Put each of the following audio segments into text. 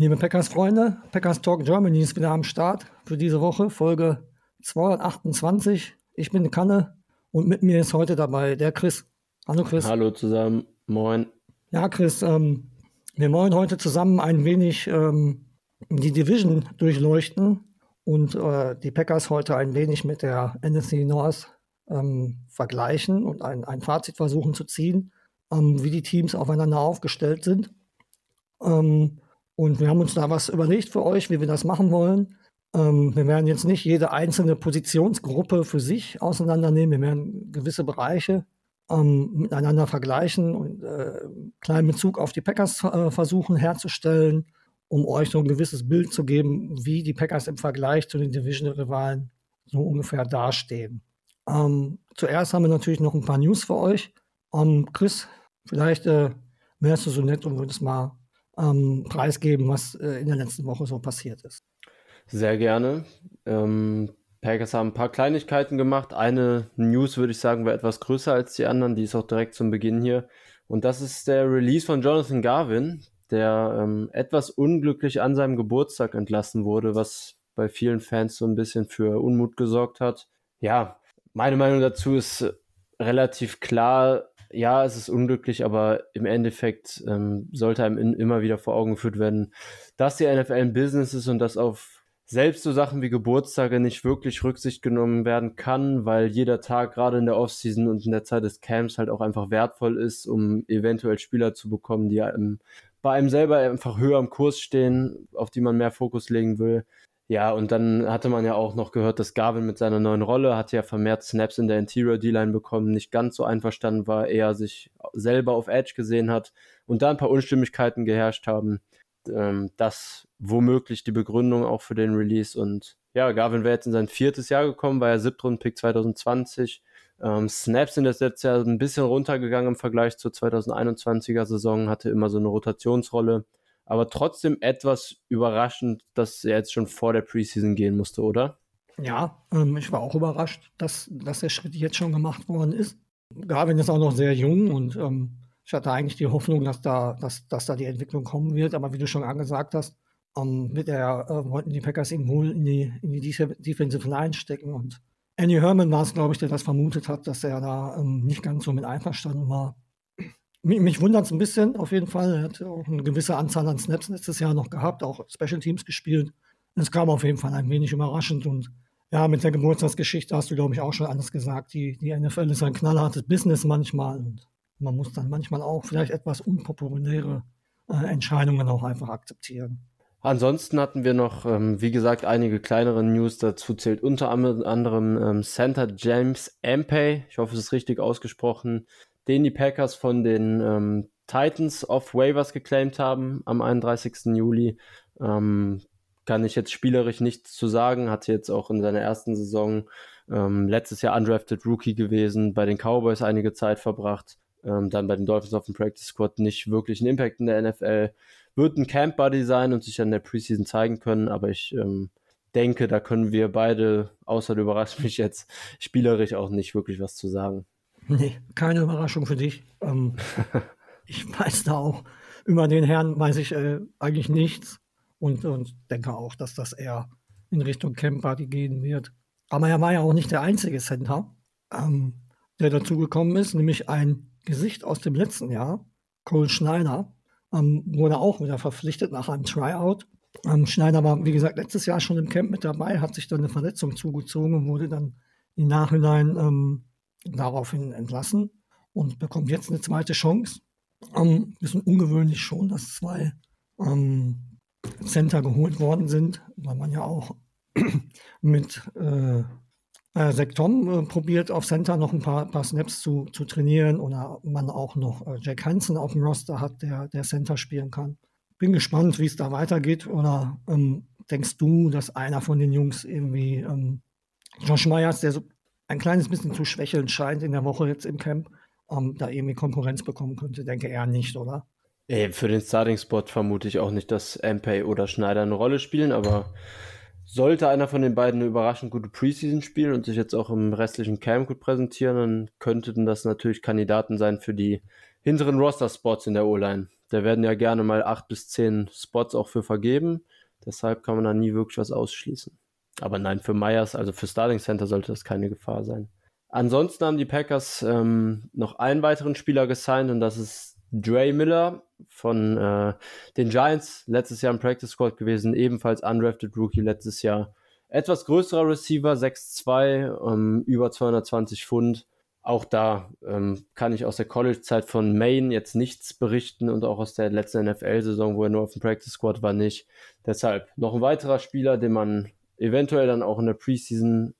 Liebe Packers-Freunde, Packers Talk Germany ist wieder am Start für diese Woche, Folge 228. Ich bin Kanne und mit mir ist heute dabei der Chris. Hallo Chris. Hallo zusammen, moin. Ja, Chris, ähm, wir wollen heute zusammen ein wenig ähm, die Division durchleuchten und äh, die Packers heute ein wenig mit der NFC North ähm, vergleichen und ein, ein Fazit versuchen zu ziehen, ähm, wie die Teams aufeinander aufgestellt sind. Ähm, und wir haben uns da was überlegt für euch, wie wir das machen wollen. Ähm, wir werden jetzt nicht jede einzelne Positionsgruppe für sich auseinandernehmen. Wir werden gewisse Bereiche ähm, miteinander vergleichen und äh, kleinen Bezug auf die Packers äh, versuchen herzustellen, um euch so ein gewisses Bild zu geben, wie die Packers im Vergleich zu den Division-Rivalen so ungefähr dastehen. Ähm, zuerst haben wir natürlich noch ein paar News für euch. Ähm, Chris, vielleicht äh, wärst du so nett und würdest mal ähm, preisgeben, was äh, in der letzten Woche so passiert ist. Sehr gerne. Ähm, Packers haben ein paar Kleinigkeiten gemacht. Eine News, würde ich sagen, war etwas größer als die anderen. Die ist auch direkt zum Beginn hier. Und das ist der Release von Jonathan Garvin, der ähm, etwas unglücklich an seinem Geburtstag entlassen wurde, was bei vielen Fans so ein bisschen für Unmut gesorgt hat. Ja, meine Meinung dazu ist relativ klar ja, es ist unglücklich, aber im Endeffekt ähm, sollte einem in, immer wieder vor Augen geführt werden, dass die NFL ein Business ist und dass auf selbst so Sachen wie Geburtstage nicht wirklich Rücksicht genommen werden kann, weil jeder Tag gerade in der Offseason und in der Zeit des Camps halt auch einfach wertvoll ist, um eventuell Spieler zu bekommen, die einem, bei einem selber einfach höher am Kurs stehen, auf die man mehr Fokus legen will. Ja, und dann hatte man ja auch noch gehört, dass Garvin mit seiner neuen Rolle hat ja vermehrt Snaps in der Interior D-Line bekommen, nicht ganz so einverstanden war, eher sich selber auf Edge gesehen hat und da ein paar Unstimmigkeiten geherrscht haben. Ähm, das womöglich die Begründung auch für den Release und ja, Garvin wäre jetzt in sein viertes Jahr gekommen, war ja Siebtrunden-Pick 2020. Ähm, Snaps sind das letztes Jahr ein bisschen runtergegangen im Vergleich zur 2021er Saison, hatte immer so eine Rotationsrolle aber trotzdem etwas überraschend, dass er jetzt schon vor der Preseason gehen musste, oder? Ja, ähm, ich war auch überrascht, dass, dass der Schritt jetzt schon gemacht worden ist. Garvin ist auch noch sehr jung und ähm, ich hatte eigentlich die Hoffnung, dass da, dass, dass da die Entwicklung kommen wird. Aber wie du schon angesagt hast, ähm, mit der äh, wollten die Packers ihn wohl in die, in die Defensive Line stecken. Und Andy Herman war es, glaube ich, der das vermutet hat, dass er da ähm, nicht ganz so mit einverstanden war. Mich, mich wundert es ein bisschen, auf jeden Fall. Er hat auch eine gewisse Anzahl an Snaps letztes Jahr noch gehabt, auch Special Teams gespielt. Es kam auf jeden Fall ein wenig überraschend und ja, mit der Geburtstagsgeschichte hast du, glaube ich, auch schon alles gesagt. Die, die NFL ist ein knallhartes Business manchmal und man muss dann manchmal auch vielleicht etwas unpopuläre äh, Entscheidungen auch einfach akzeptieren. Ansonsten hatten wir noch, ähm, wie gesagt, einige kleinere News. Dazu zählt unter anderem ähm, Center James Ampey. Ich hoffe, es ist richtig ausgesprochen den die Packers von den ähm, Titans auf Waivers geclaimed haben am 31. Juli. Ähm, kann ich jetzt spielerisch nichts zu sagen. Hatte jetzt auch in seiner ersten Saison ähm, letztes Jahr undrafted Rookie gewesen, bei den Cowboys einige Zeit verbracht. Ähm, dann bei den Dolphins auf dem Practice Squad nicht wirklich einen Impact in der NFL. Wird ein Camp Buddy sein und sich an der Preseason zeigen können, aber ich ähm, denke, da können wir beide, außer du überraschst mich jetzt, spielerisch auch nicht wirklich was zu sagen. Nee, keine Überraschung für dich. Ähm, ich weiß da auch, über den Herrn weiß ich äh, eigentlich nichts und, und denke auch, dass das eher in Richtung Camp Party gehen wird. Aber er war ja auch nicht der einzige Center, ähm, der dazugekommen ist, nämlich ein Gesicht aus dem letzten Jahr, Cole Schneider, ähm, wurde auch wieder verpflichtet nach einem Tryout. Ähm, Schneider war, wie gesagt, letztes Jahr schon im Camp mit dabei, hat sich dann eine Verletzung zugezogen und wurde dann im Nachhinein ähm, daraufhin entlassen und bekommt jetzt eine zweite Chance. Ähm, bisschen ungewöhnlich schon, dass zwei ähm, Center geholt worden sind, weil man ja auch mit äh, äh, Sektom äh, probiert, auf Center noch ein paar, paar Snaps zu, zu trainieren oder man auch noch äh, Jack Hansen auf dem Roster hat, der, der Center spielen kann. Bin gespannt, wie es da weitergeht oder ähm, denkst du, dass einer von den Jungs irgendwie, ähm, Josh Myers, der so ein kleines bisschen zu schwächeln scheint in der Woche jetzt im Camp, ähm, da irgendwie Konkurrenz bekommen könnte? Denke eher nicht, oder? Ey, für den Starting-Spot vermute ich auch nicht, dass Ampey oder Schneider eine Rolle spielen, aber sollte einer von den beiden eine überraschend gute Preseason spielen und sich jetzt auch im restlichen Camp gut präsentieren, dann könnten das natürlich Kandidaten sein für die hinteren Roster-Spots in der O-Line. Da werden ja gerne mal acht bis zehn Spots auch für vergeben. Deshalb kann man da nie wirklich was ausschließen. Aber nein, für Myers, also für Starting Center sollte das keine Gefahr sein. Ansonsten haben die Packers ähm, noch einen weiteren Spieler gesigned und das ist Dre Miller von äh, den Giants, letztes Jahr im Practice Squad gewesen, ebenfalls undrafted Rookie letztes Jahr. Etwas größerer Receiver, 6'2, ähm, über 220 Pfund. Auch da ähm, kann ich aus der College-Zeit von Maine jetzt nichts berichten und auch aus der letzten NFL-Saison, wo er nur auf dem Practice Squad war, nicht. Deshalb noch ein weiterer Spieler, den man eventuell dann auch in der Preseason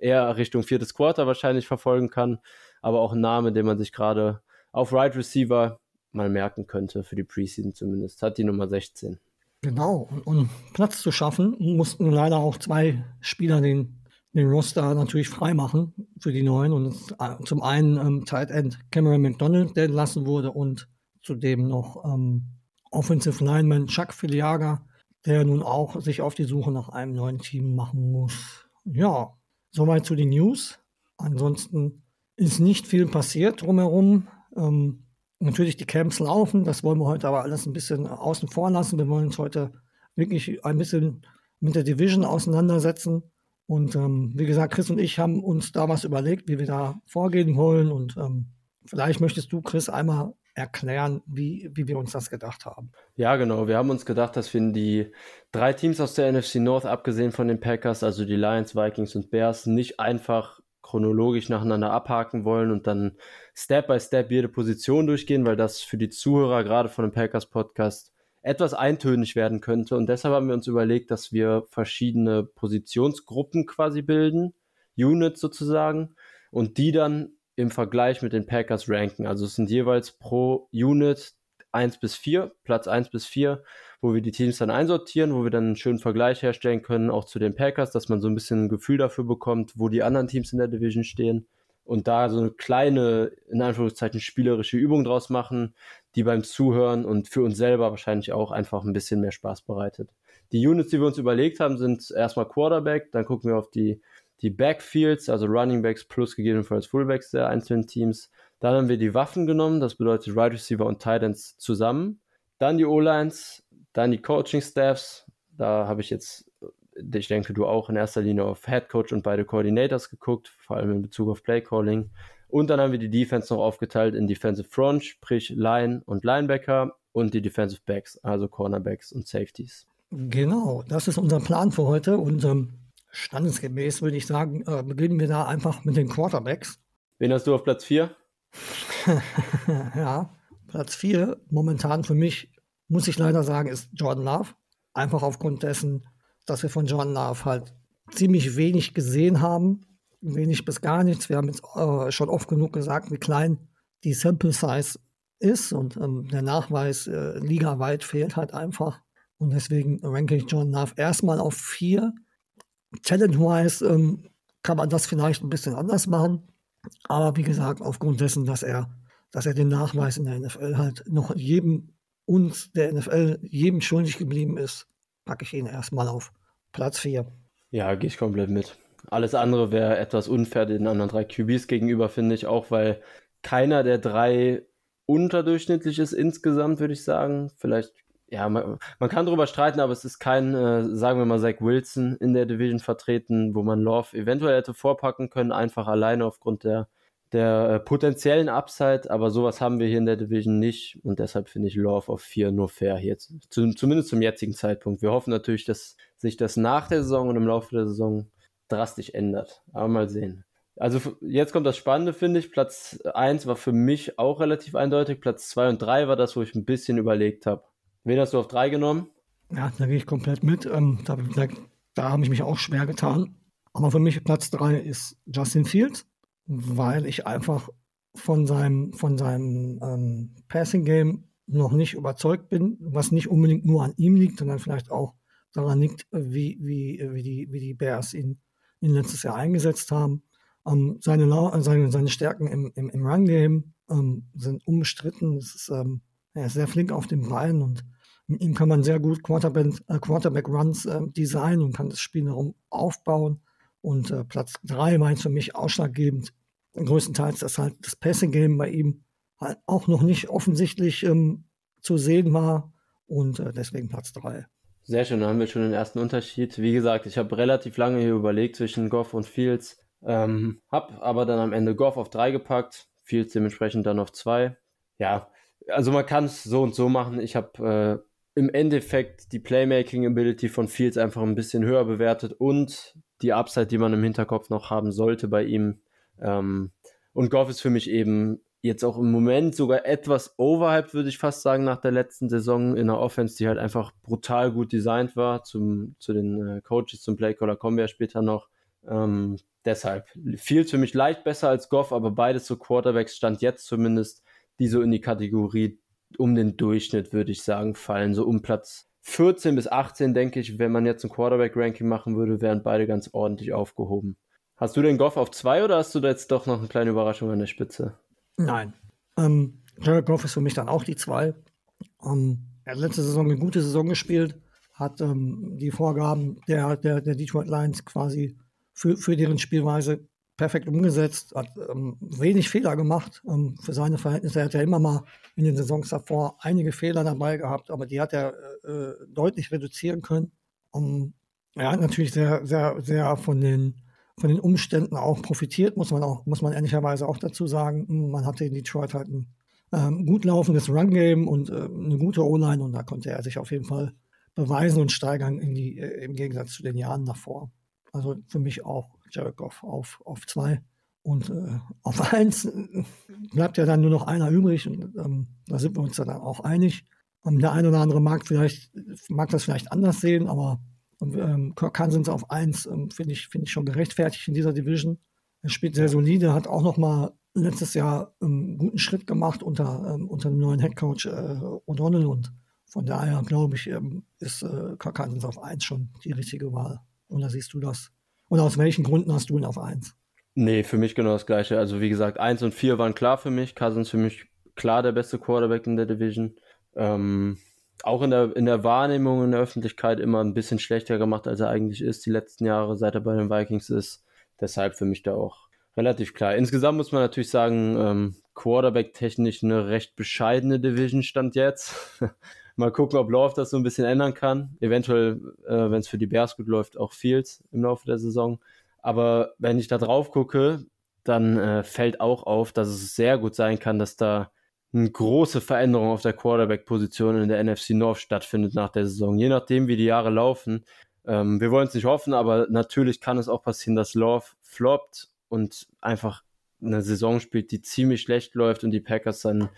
eher Richtung viertes Quarter wahrscheinlich verfolgen kann, aber auch ein Name, den man sich gerade auf Right Receiver mal merken könnte, für die Preseason zumindest. Hat die Nummer 16. Genau, und um Platz zu schaffen, mussten leider auch zwei Spieler den, den Roster natürlich freimachen für die neuen. Und äh, zum einen ähm, Tight End Cameron McDonald, der entlassen wurde, und zudem noch ähm, Offensive Lineman Chuck Filiaga, der nun auch sich auf die Suche nach einem neuen Team machen muss. Ja, soweit zu den News. Ansonsten ist nicht viel passiert drumherum. Ähm, natürlich die Camps laufen, das wollen wir heute aber alles ein bisschen außen vor lassen. Wir wollen uns heute wirklich ein bisschen mit der Division auseinandersetzen. Und ähm, wie gesagt, Chris und ich haben uns da was überlegt, wie wir da vorgehen wollen. Und ähm, vielleicht möchtest du, Chris, einmal erklären, wie, wie wir uns das gedacht haben. Ja, genau. Wir haben uns gedacht, dass wir die drei Teams aus der NFC North, abgesehen von den Packers, also die Lions, Vikings und Bears, nicht einfach chronologisch nacheinander abhaken wollen und dann Step by Step jede Position durchgehen, weil das für die Zuhörer gerade von dem Packers Podcast etwas eintönig werden könnte. Und deshalb haben wir uns überlegt, dass wir verschiedene Positionsgruppen quasi bilden, Units sozusagen, und die dann im Vergleich mit den Packers ranken. Also es sind jeweils pro Unit 1 bis 4, Platz 1 bis 4, wo wir die Teams dann einsortieren, wo wir dann einen schönen Vergleich herstellen können, auch zu den Packers, dass man so ein bisschen ein Gefühl dafür bekommt, wo die anderen Teams in der Division stehen und da so eine kleine, in Anführungszeichen, spielerische Übung draus machen, die beim Zuhören und für uns selber wahrscheinlich auch einfach ein bisschen mehr Spaß bereitet. Die Units, die wir uns überlegt haben, sind erstmal Quarterback, dann gucken wir auf die, die Backfields, also Running Backs plus gegebenenfalls Fullbacks der einzelnen Teams. Dann haben wir die Waffen genommen, das bedeutet Wide right Receiver und Titans zusammen. Dann die O-Lines, dann die Coaching-Staffs. Da habe ich jetzt, ich denke, du auch in erster Linie auf Head Coach und beide Coordinators geguckt, vor allem in Bezug auf Play Calling. Und dann haben wir die Defense noch aufgeteilt in Defensive Front, sprich Line und Linebacker und die Defensive Backs, also Cornerbacks und Safeties. Genau, das ist unser Plan für heute und ähm, standesgemäß würde ich sagen, äh, beginnen wir da einfach mit den Quarterbacks. Wen hast du auf Platz 4? ja, Platz 4 momentan für mich, muss ich leider sagen, ist Jordan Love. Einfach aufgrund dessen, dass wir von Jordan Love halt ziemlich wenig gesehen haben. Wenig bis gar nichts. Wir haben jetzt äh, schon oft genug gesagt, wie klein die Sample Size ist und ähm, der Nachweis äh, ligaweit fehlt halt einfach. Und deswegen ranke ich Jordan Love erstmal auf 4. Talent-wise ähm, kann man das vielleicht ein bisschen anders machen. Aber wie gesagt, aufgrund dessen, dass er, dass er den Nachweis in der NFL halt noch jedem uns der NFL jedem schuldig geblieben ist, packe ich ihn erstmal auf Platz 4. Ja, gehe ich komplett mit. Alles andere wäre etwas unfair den anderen drei QBs gegenüber, finde ich, auch weil keiner der drei unterdurchschnittlich ist insgesamt, würde ich sagen. Vielleicht, ja, man, man, kann darüber streiten, aber es ist kein, äh, sagen wir mal, Zach Wilson in der Division vertreten, wo man Love eventuell hätte vorpacken können, einfach alleine aufgrund der der äh, potenziellen Upside, aber sowas haben wir hier in der Division nicht und deshalb finde ich Love auf 4 nur fair hier, zu, zumindest zum jetzigen Zeitpunkt. Wir hoffen natürlich, dass sich das nach der Saison und im Laufe der Saison drastisch ändert, aber mal sehen. Also jetzt kommt das Spannende, finde ich. Platz 1 war für mich auch relativ eindeutig. Platz 2 und 3 war das, wo ich ein bisschen überlegt habe. Wen hast du auf 3 genommen? Ja, da gehe ich komplett mit. Ähm, da, da, da habe ich mich auch schwer getan. Aber für mich Platz 3 ist Justin Fields weil ich einfach von seinem, von seinem ähm, Passing Game noch nicht überzeugt bin, was nicht unbedingt nur an ihm liegt, sondern vielleicht auch daran liegt, wie, wie, wie, die, wie die Bears ihn, ihn letztes Jahr eingesetzt haben. Ähm, seine, seine, seine Stärken im, im, im Run-Game ähm, sind unbestritten. Ist, ähm, er ist sehr flink auf den Beinen und mit ihm kann man sehr gut Quarterback-Runs äh, Quarterback äh, designen und kann das Spiel darum aufbauen. Und äh, Platz 3 war jetzt für mich ausschlaggebend. Größtenteils, dass halt das Passing-Game bei ihm halt auch noch nicht offensichtlich ähm, zu sehen war. Und äh, deswegen Platz 3. Sehr schön, dann haben wir schon den ersten Unterschied. Wie gesagt, ich habe relativ lange hier überlegt zwischen Goff und Fields. Ähm, hab aber dann am Ende Goff auf 3 gepackt, Fields dementsprechend dann auf 2. Ja, also man kann es so und so machen. Ich habe äh, im Endeffekt die Playmaking-Ability von Fields einfach ein bisschen höher bewertet und die Upside, die man im Hinterkopf noch haben sollte bei ihm. Ähm, und Goff ist für mich eben jetzt auch im Moment sogar etwas overhyped, würde ich fast sagen, nach der letzten Saison in der Offense, die halt einfach brutal gut designt war. Zum, zu den äh, Coaches, zum Playcaller kommen wir ja später noch. Ähm, deshalb viel für mich leicht besser als Goff, aber beides so Quarterbacks stand jetzt zumindest, die so in die Kategorie um den Durchschnitt, würde ich sagen, fallen. So um Platz 14 bis 18, denke ich, wenn man jetzt ein Quarterback-Ranking machen würde, wären beide ganz ordentlich aufgehoben. Hast du den Goff auf zwei oder hast du da jetzt doch noch eine kleine Überraschung an der Spitze? Nein. Ähm, Jared Goff ist für mich dann auch die zwei. Ähm, er hat letzte Saison eine gute Saison gespielt, hat ähm, die Vorgaben der, der, der Detroit Lions quasi für, für deren Spielweise perfekt umgesetzt, hat ähm, wenig Fehler gemacht. Ähm, für seine Verhältnisse hat er immer mal in den Saisons davor einige Fehler dabei gehabt, aber die hat er äh, deutlich reduzieren können. Um, er hat natürlich sehr, sehr, sehr von den von den Umständen auch profitiert, muss man auch, muss man ehrlicherweise auch dazu sagen. Man hatte in Detroit halt ein ähm, gut laufendes Run-Game und äh, eine gute O-Line und da konnte er sich auf jeden Fall beweisen und steigern die, äh, im Gegensatz zu den Jahren davor. Also für mich auch Jared Goff auf, auf zwei. Und äh, auf eins äh, bleibt ja dann nur noch einer übrig und ähm, da sind wir uns dann auch einig. Ähm, der eine oder andere mag vielleicht, mag das vielleicht anders sehen, aber und ähm, Kirk Cousins auf 1 ähm, finde ich, find ich schon gerechtfertigt in dieser Division. Er spielt sehr solide, hat auch noch mal letztes Jahr einen guten Schritt gemacht unter, ähm, unter dem neuen Headcoach äh, O'Donnell und von daher glaube ich, ähm, ist äh, Kirk Cousins auf 1 schon die richtige Wahl. Oder siehst du das? Und aus welchen Gründen hast du ihn auf 1? Nee, für mich genau das gleiche. Also wie gesagt, 1 und 4 waren klar für mich. Cousins für mich klar der beste Quarterback in der Division. Ähm, auch in der, in der Wahrnehmung in der Öffentlichkeit immer ein bisschen schlechter gemacht, als er eigentlich ist, die letzten Jahre, seit er bei den Vikings ist. Deshalb für mich da auch relativ klar. Insgesamt muss man natürlich sagen, ähm, Quarterback-technisch eine recht bescheidene Division stand jetzt. Mal gucken, ob Love das so ein bisschen ändern kann. Eventuell, äh, wenn es für die Bears gut läuft, auch Fields im Laufe der Saison. Aber wenn ich da drauf gucke, dann äh, fällt auch auf, dass es sehr gut sein kann, dass da eine große Veränderung auf der Quarterback-Position in der NFC North stattfindet nach der Saison. Je nachdem, wie die Jahre laufen. Ähm, wir wollen es nicht hoffen, aber natürlich kann es auch passieren, dass Love floppt und einfach eine Saison spielt, die ziemlich schlecht läuft und die Packers dann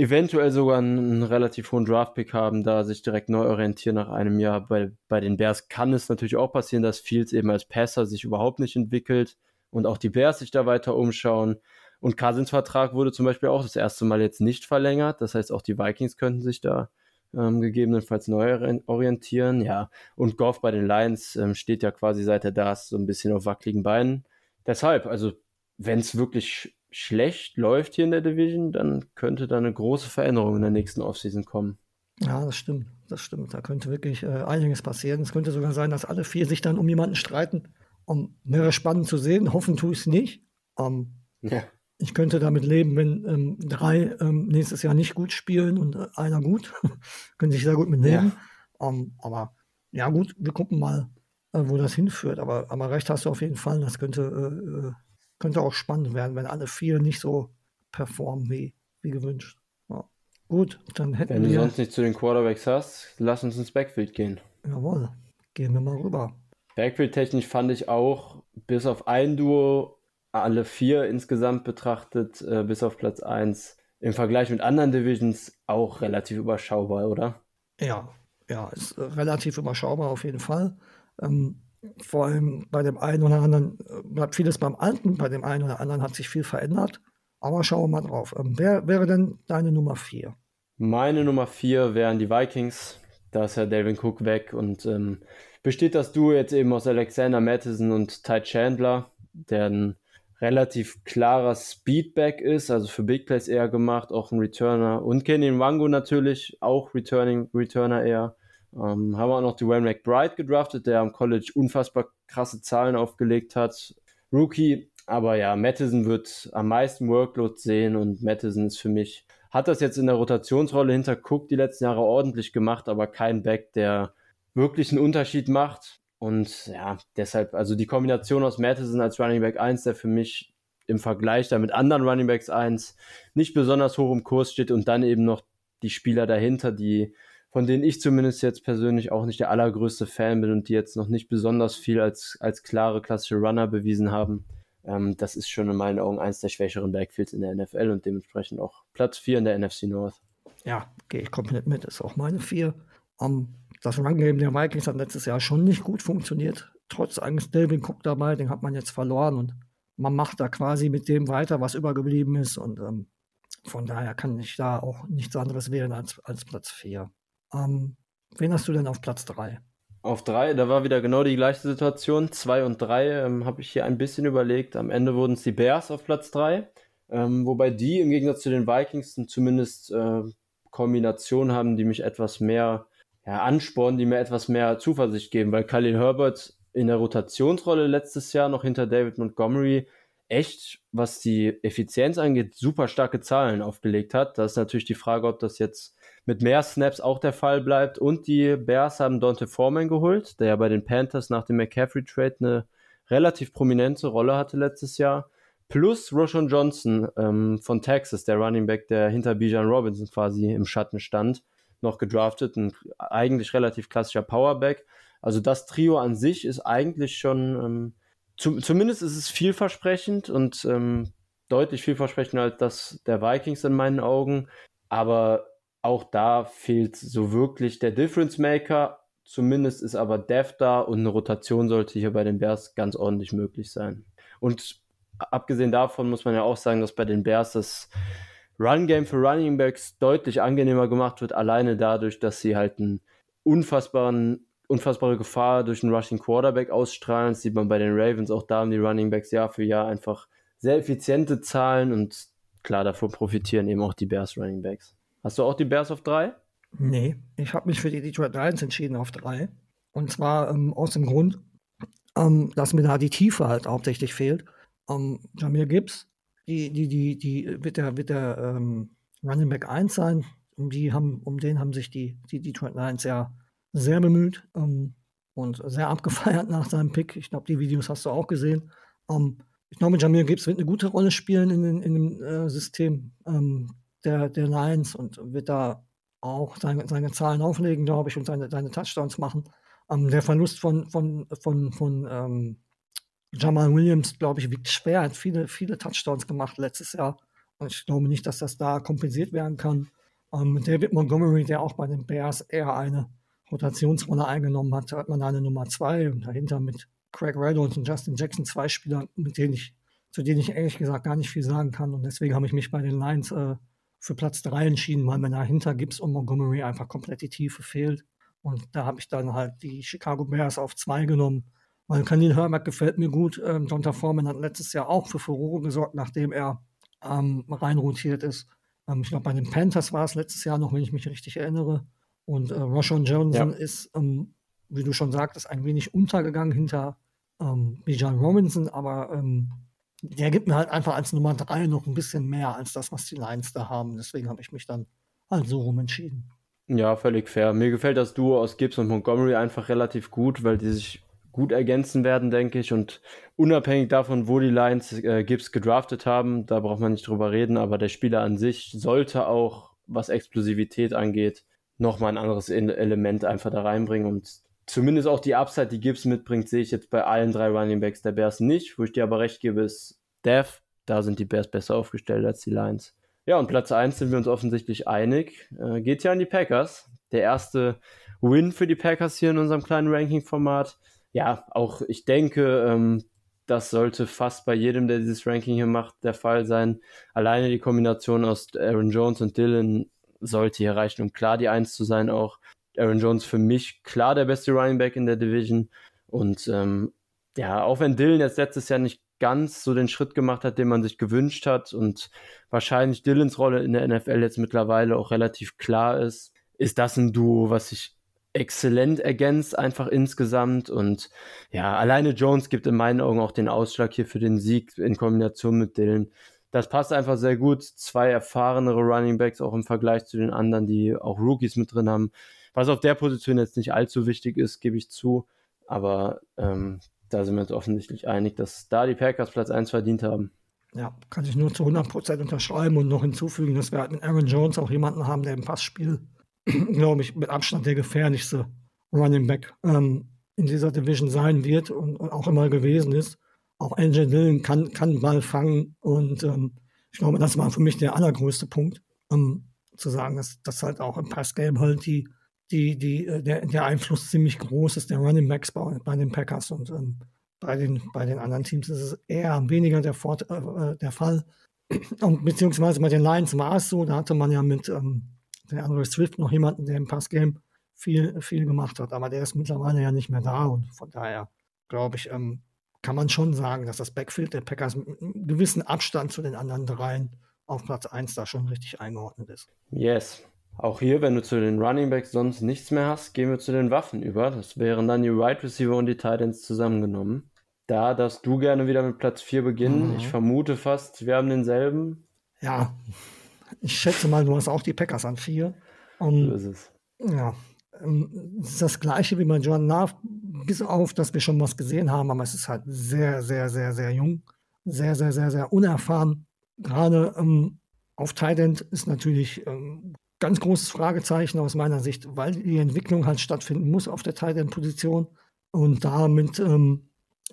eventuell sogar einen, relativ hohen Draftpick haben, da sich direkt neu orientieren nach einem Jahr. Bei, bei den Bears kann es natürlich auch passieren, dass Fields eben als Passer sich überhaupt nicht entwickelt und auch die Bears sich da weiter umschauen. Und Cousins Vertrag wurde zum Beispiel auch das erste Mal jetzt nicht verlängert. Das heißt, auch die Vikings könnten sich da ähm, gegebenenfalls neu orientieren. Ja, und Goff bei den Lions ähm, steht ja quasi seit er da ist so ein bisschen auf wackeligen Beinen. Deshalb, also wenn es wirklich schlecht läuft hier in der Division, dann könnte da eine große Veränderung in der nächsten Offseason kommen. Ja, das stimmt. Das stimmt. Da könnte wirklich äh, einiges passieren. Es könnte sogar sein, dass alle vier sich dann um jemanden streiten. Um, wäre spannend zu sehen. Hoffen tue ich es nicht. Um, ja ich könnte damit leben, wenn ähm, drei ähm, nächstes Jahr nicht gut spielen und äh, einer gut. Können sich sehr gut mit leben. Ja. Um, ähm, aber ja, gut, wir gucken mal, äh, wo das hinführt. Aber, aber recht hast du auf jeden Fall. Das könnte, äh, äh könnte auch spannend werden, wenn alle vier nicht so performen wie, wie gewünscht. Ja. Gut, dann hätten wenn wir. Wenn du sonst nicht zu den Quarterbacks hast, lass uns ins Backfield gehen. Jawohl, gehen wir mal rüber. Backfield-technisch fand ich auch, bis auf ein Duo alle vier insgesamt betrachtet, äh, bis auf Platz 1, im Vergleich mit anderen Divisions auch relativ überschaubar, oder? Ja, ja, ist äh, relativ überschaubar auf jeden Fall. Ähm, vor allem bei dem einen oder anderen äh, bleibt vieles beim Alten, bei dem einen oder anderen hat sich viel verändert. Aber schauen wir mal drauf. Ähm, wer wäre denn deine Nummer 4? Meine Nummer 4 wären die Vikings. Da ist ja Delvin Cook weg und ähm, besteht das Duo jetzt eben aus Alexander Mattison und Ty Chandler, der ein relativ klarer Speedback ist, also für Big Plays eher gemacht, auch ein Returner. Und Kenny Wango natürlich, auch Returning, Returner eher. Ähm, haben wir auch noch Dwayne McBride gedraftet, der am College unfassbar krasse Zahlen aufgelegt hat. Rookie, aber ja, Mattison wird am meisten Workload sehen und Mattison ist für mich, hat das jetzt in der Rotationsrolle hinter Cook die letzten Jahre ordentlich gemacht, aber kein Back, der wirklich einen Unterschied macht. Und ja, deshalb, also die Kombination aus Mattison als Running Back 1, der für mich im Vergleich da mit anderen Running Backs 1 nicht besonders hoch im Kurs steht und dann eben noch die Spieler dahinter, die von denen ich zumindest jetzt persönlich auch nicht der allergrößte Fan bin und die jetzt noch nicht besonders viel als, als klare klassische Runner bewiesen haben. Ähm, das ist schon in meinen Augen eins der schwächeren Backfields in der NFL und dementsprechend auch Platz 4 in der NFC North. Ja, gehe ich komplett mit, ist auch meine 4. Um, das Run-Game der Vikings hat letztes Jahr schon nicht gut funktioniert. Trotz eigentlich Delvin Cook dabei, den hat man jetzt verloren und man macht da quasi mit dem weiter, was übergeblieben ist und ähm, von daher kann ich da auch nichts anderes wählen als, als Platz 4. Ähm, wen hast du denn auf Platz 3? Auf 3, da war wieder genau die gleiche Situation. 2 und 3 ähm, habe ich hier ein bisschen überlegt. Am Ende wurden es die Bears auf Platz 3. Ähm, wobei die im Gegensatz zu den Vikings zumindest äh, Kombinationen haben, die mich etwas mehr ja, anspornen, die mir etwas mehr Zuversicht geben, weil Khalil Herbert in der Rotationsrolle letztes Jahr noch hinter David Montgomery echt, was die Effizienz angeht, super starke Zahlen aufgelegt hat. Da ist natürlich die Frage, ob das jetzt mit mehr Snaps auch der Fall bleibt. Und die Bears haben Dante Foreman geholt, der ja bei den Panthers nach dem McCaffrey-Trade eine relativ prominente Rolle hatte letztes Jahr. Plus Roshan Johnson ähm, von Texas, der Running Back, der hinter Bijan Robinson quasi im Schatten stand, noch gedraftet. Ein eigentlich relativ klassischer Powerback. Also das Trio an sich ist eigentlich schon, ähm, zu, zumindest ist es vielversprechend und ähm, deutlich vielversprechender als das der Vikings in meinen Augen. Aber auch da fehlt so wirklich der Difference Maker. Zumindest ist aber Dev da und eine Rotation sollte hier bei den Bears ganz ordentlich möglich sein. Und abgesehen davon muss man ja auch sagen, dass bei den Bears das Run-Game für Running Backs deutlich angenehmer gemacht wird, alleine dadurch, dass sie halt einen unfassbaren, unfassbare Gefahr durch einen Rushing Quarterback ausstrahlen. Das sieht man bei den Ravens. Auch da haben die Running Backs Jahr für Jahr einfach sehr effiziente Zahlen und klar, davon profitieren eben auch die Bears Running Backs. Hast du auch die Bears auf drei? Nee, ich habe mich für die Detroit Lions entschieden auf drei. Und zwar ähm, aus dem Grund, ähm, dass mir da die Tiefe halt hauptsächlich fehlt. Ähm, Jamir Gibbs, die, die, die, die wird der, wird der ähm, Running Back 1 sein. Um, die haben, um den haben sich die, die Detroit Lions ja sehr bemüht ähm, und sehr abgefeiert nach seinem Pick. Ich glaube, die Videos hast du auch gesehen. Ähm, ich glaube, Jamir Gibbs wird eine gute Rolle spielen in, in, in dem äh, System. Der, der Lions und wird da auch seine, seine Zahlen auflegen, glaube ich, und seine, seine Touchdowns machen. Ähm, der Verlust von, von, von, von ähm, Jamal Williams, glaube ich, wiegt schwer. Er hat viele, viele Touchdowns gemacht letztes Jahr. Und ich glaube nicht, dass das da kompensiert werden kann. Ähm, David Montgomery, der auch bei den Bears eher eine Rotationsrolle eingenommen hat, hat man eine Nummer zwei und dahinter mit Craig Reynolds und Justin Jackson zwei Spieler, mit denen ich, zu denen ich ehrlich gesagt gar nicht viel sagen kann. Und deswegen habe ich mich bei den Lions äh, für Platz 3 entschieden, weil mir dahinter Gibbs und Montgomery einfach komplett die Tiefe fehlt. Und da habe ich dann halt die Chicago Bears auf 2 genommen, weil Khalil Herbert gefällt mir gut. Ähm, Donta Foreman hat letztes Jahr auch für Furore gesorgt, nachdem er ähm, reinrotiert ist. Ähm, ich glaube, bei den Panthers war es letztes Jahr noch, wenn ich mich richtig erinnere. Und äh, Roshan Johnson ja. ist, ähm, wie du schon sagtest, ein wenig untergegangen hinter ähm, Bijan Robinson, aber ähm, der gibt mir halt einfach als Nummer 3 noch ein bisschen mehr als das, was die Lions da haben. Deswegen habe ich mich dann halt so rum entschieden. Ja, völlig fair. Mir gefällt das Duo aus Gibbs und Montgomery einfach relativ gut, weil die sich gut ergänzen werden, denke ich. Und unabhängig davon, wo die Lions äh, Gibbs gedraftet haben, da braucht man nicht drüber reden, aber der Spieler an sich sollte auch, was Explosivität angeht, nochmal ein anderes Element einfach da reinbringen. Und zumindest auch die Upside, die Gibbs mitbringt, sehe ich jetzt bei allen drei Running Backs der Bears nicht. Wo ich dir aber recht gebe, ist Dev. Da sind die Bears besser aufgestellt als die Lions. Ja, und Platz 1 sind wir uns offensichtlich einig. Äh, geht ja an die Packers. Der erste Win für die Packers hier in unserem kleinen Ranking-Format. Ja, auch ich denke, ähm, das sollte fast bei jedem, der dieses Ranking hier macht, der Fall sein. Alleine die Kombination aus Aaron Jones und Dylan sollte hier reichen, um klar die Eins zu sein auch. Aaron Jones für mich klar der beste Running Back in der Division. Und ähm, ja, auch wenn Dylan jetzt letztes Jahr nicht ganz so den Schritt gemacht hat, den man sich gewünscht hat und wahrscheinlich Dylans Rolle in der NFL jetzt mittlerweile auch relativ klar ist, ist das ein Duo, was sich exzellent ergänzt, einfach insgesamt. Und ja, alleine Jones gibt in meinen Augen auch den Ausschlag hier für den Sieg in Kombination mit Dylan. Das passt einfach sehr gut. Zwei erfahrenere Running Backs auch im Vergleich zu den anderen, die auch Rookies mit drin haben. Was auf der Position jetzt nicht allzu wichtig ist, gebe ich zu. Aber ähm, da sind wir uns offensichtlich einig, dass da die Packers Platz 1 verdient haben. Ja, kann ich nur zu 100% unterschreiben und noch hinzufügen, dass wir halt mit Aaron Jones auch jemanden haben, der im Passspiel, glaube ich, mit Abstand der gefährlichste Running Back ähm, in dieser Division sein wird und, und, auch immer gewesen ist. Auch Angel Dillon kann, kann Ball fangen und ähm, ich glaube, das war für mich der allergrößte Punkt, um zu sagen, dass, dass halt auch im Passgame halt die, die, die, äh, der, der Einfluss ziemlich groß ist, der Running Backs bei, bei den Packers und ähm, bei, den, bei den anderen Teams ist es eher weniger der, Fort, äh, äh der Fall. Und, beziehungsweise bei den Lions war es so, da hatte man ja mit ähm, der Andre Swift noch jemanden, der im Passgame viel, viel gemacht hat, aber der ist mittlerweile ja nicht mehr da und von daher glaube ich, ähm, kann man schon sagen, dass das Backfield der Packers mit einem gewissen Abstand zu den anderen dreien auf Platz 1 da schon richtig eingeordnet ist. Yes, auch hier, wenn du zu den Running Backs sonst nichts mehr hast, gehen wir zu den Waffen über. Das wären dann die Wide right Receiver und die Titans zusammengenommen. Da darfst du gerne wieder mit Platz 4 beginnen. Mhm. Ich vermute fast, wir haben denselben. Ja, ich schätze mal, du hast auch die Packers an 4. Um, so ist es. Ja, ähm, es ist das gleiche wie bei John Love, bis auf, dass wir schon was gesehen haben, aber es ist halt sehr, sehr, sehr, sehr jung. Sehr, sehr, sehr, sehr unerfahren. Gerade ähm, auf Titan ist natürlich ähm, ganz großes Fragezeichen aus meiner Sicht, weil die Entwicklung halt stattfinden muss auf der Tight-End-Position und da mit ähm,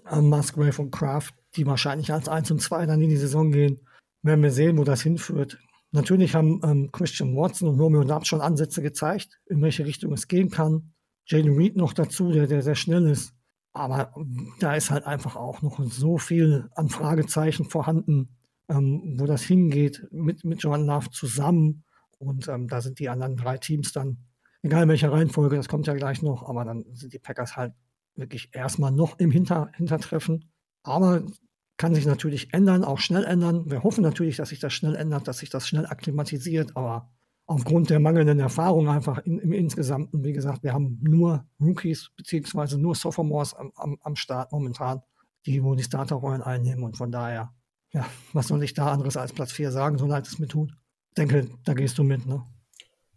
Musgrave und Kraft, die wahrscheinlich als 1 und 2 dann in die Saison gehen, werden wir sehen, wo das hinführt. Natürlich haben ähm, Christian Watson und Romeo Dubs schon Ansätze gezeigt, in welche Richtung es gehen kann. Jaden Reed noch dazu, der, der sehr schnell ist. Aber da ist halt einfach auch noch so viel an Fragezeichen vorhanden, ähm, wo das hingeht mit, mit John Love zusammen und ähm, da sind die anderen drei Teams dann, egal in welcher Reihenfolge, das kommt ja gleich noch, aber dann sind die Packers halt wirklich erstmal noch im Hinter Hintertreffen. Aber kann sich natürlich ändern, auch schnell ändern. Wir hoffen natürlich, dass sich das schnell ändert, dass sich das schnell akklimatisiert, aber aufgrund der mangelnden Erfahrung einfach in, im Insgesamten, wie gesagt, wir haben nur Rookies beziehungsweise nur Sophomores am, am, am Start momentan, die wo die Starterrollen einnehmen und von daher, ja, was soll ich da anderes als Platz 4 sagen, so leid es mir tut denke, da gehst du mit, ne?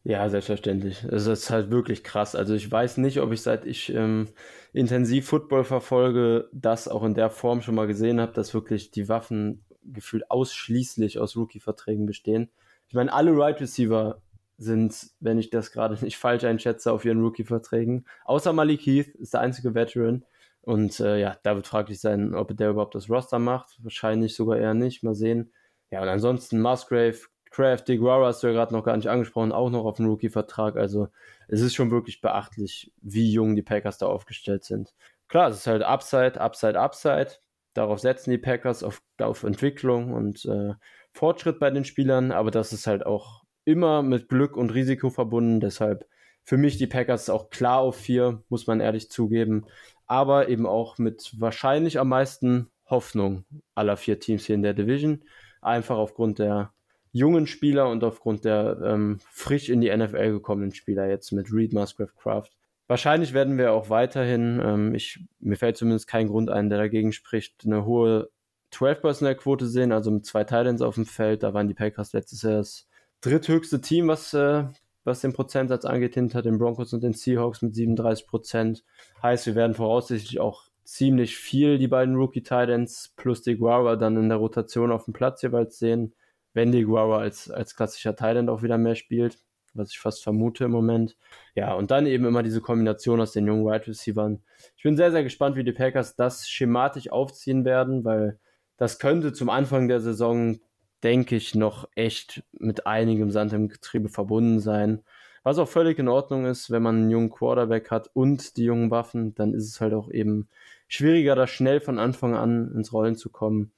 Ja, selbstverständlich. Es ist halt wirklich krass. Also ich weiß nicht, ob ich seit ich ähm, intensiv Football verfolge, das auch in der Form schon mal gesehen habe, dass wirklich die Waffen gefühlt ausschließlich aus Rookie-Verträgen bestehen. Ich meine, alle Right Receiver sind, wenn ich das gerade nicht falsch einschätze, auf ihren Rookie-Verträgen. Außer Malik Heath ist der einzige Veteran. Und äh, ja, da wird fraglich sein, ob der überhaupt das Roster macht. Wahrscheinlich sogar eher nicht. Mal sehen. Ja, und ansonsten Musgrave, Craft, Guara hast du ja gerade noch gar nicht angesprochen, auch noch auf dem Rookie-Vertrag. Also es ist schon wirklich beachtlich, wie jung die Packers da aufgestellt sind. Klar, es ist halt Upside, Upside, Upside. Darauf setzen die Packers auf, auf Entwicklung und äh, Fortschritt bei den Spielern, aber das ist halt auch immer mit Glück und Risiko verbunden. Deshalb für mich die Packers auch klar auf vier, muss man ehrlich zugeben. Aber eben auch mit wahrscheinlich am meisten Hoffnung aller vier Teams hier in der Division. Einfach aufgrund der jungen Spieler und aufgrund der ähm, frisch in die NFL gekommenen Spieler jetzt mit Reed Musgrave Craft. Wahrscheinlich werden wir auch weiterhin, ähm, ich, mir fällt zumindest kein Grund ein, der dagegen spricht, eine hohe 12-Personal-Quote sehen, also mit zwei Titans auf dem Feld. Da waren die Packers letztes Jahr das dritthöchste Team, was, äh, was den Prozentsatz angeht, hinter den Broncos und den Seahawks mit 37 Prozent. Heißt, wir werden voraussichtlich auch ziemlich viel die beiden Rookie Titans plus die Guara dann in der Rotation auf dem Platz jeweils sehen wenn die Guara als, als klassischer Thailand auch wieder mehr spielt, was ich fast vermute im Moment. Ja, und dann eben immer diese Kombination aus den jungen Wide Receivers. Ich bin sehr, sehr gespannt, wie die Packers das schematisch aufziehen werden, weil das könnte zum Anfang der Saison, denke ich, noch echt mit einigem Sand im Getriebe verbunden sein. Was auch völlig in Ordnung ist, wenn man einen jungen Quarterback hat und die jungen Waffen, dann ist es halt auch eben schwieriger, da schnell von Anfang an ins Rollen zu kommen.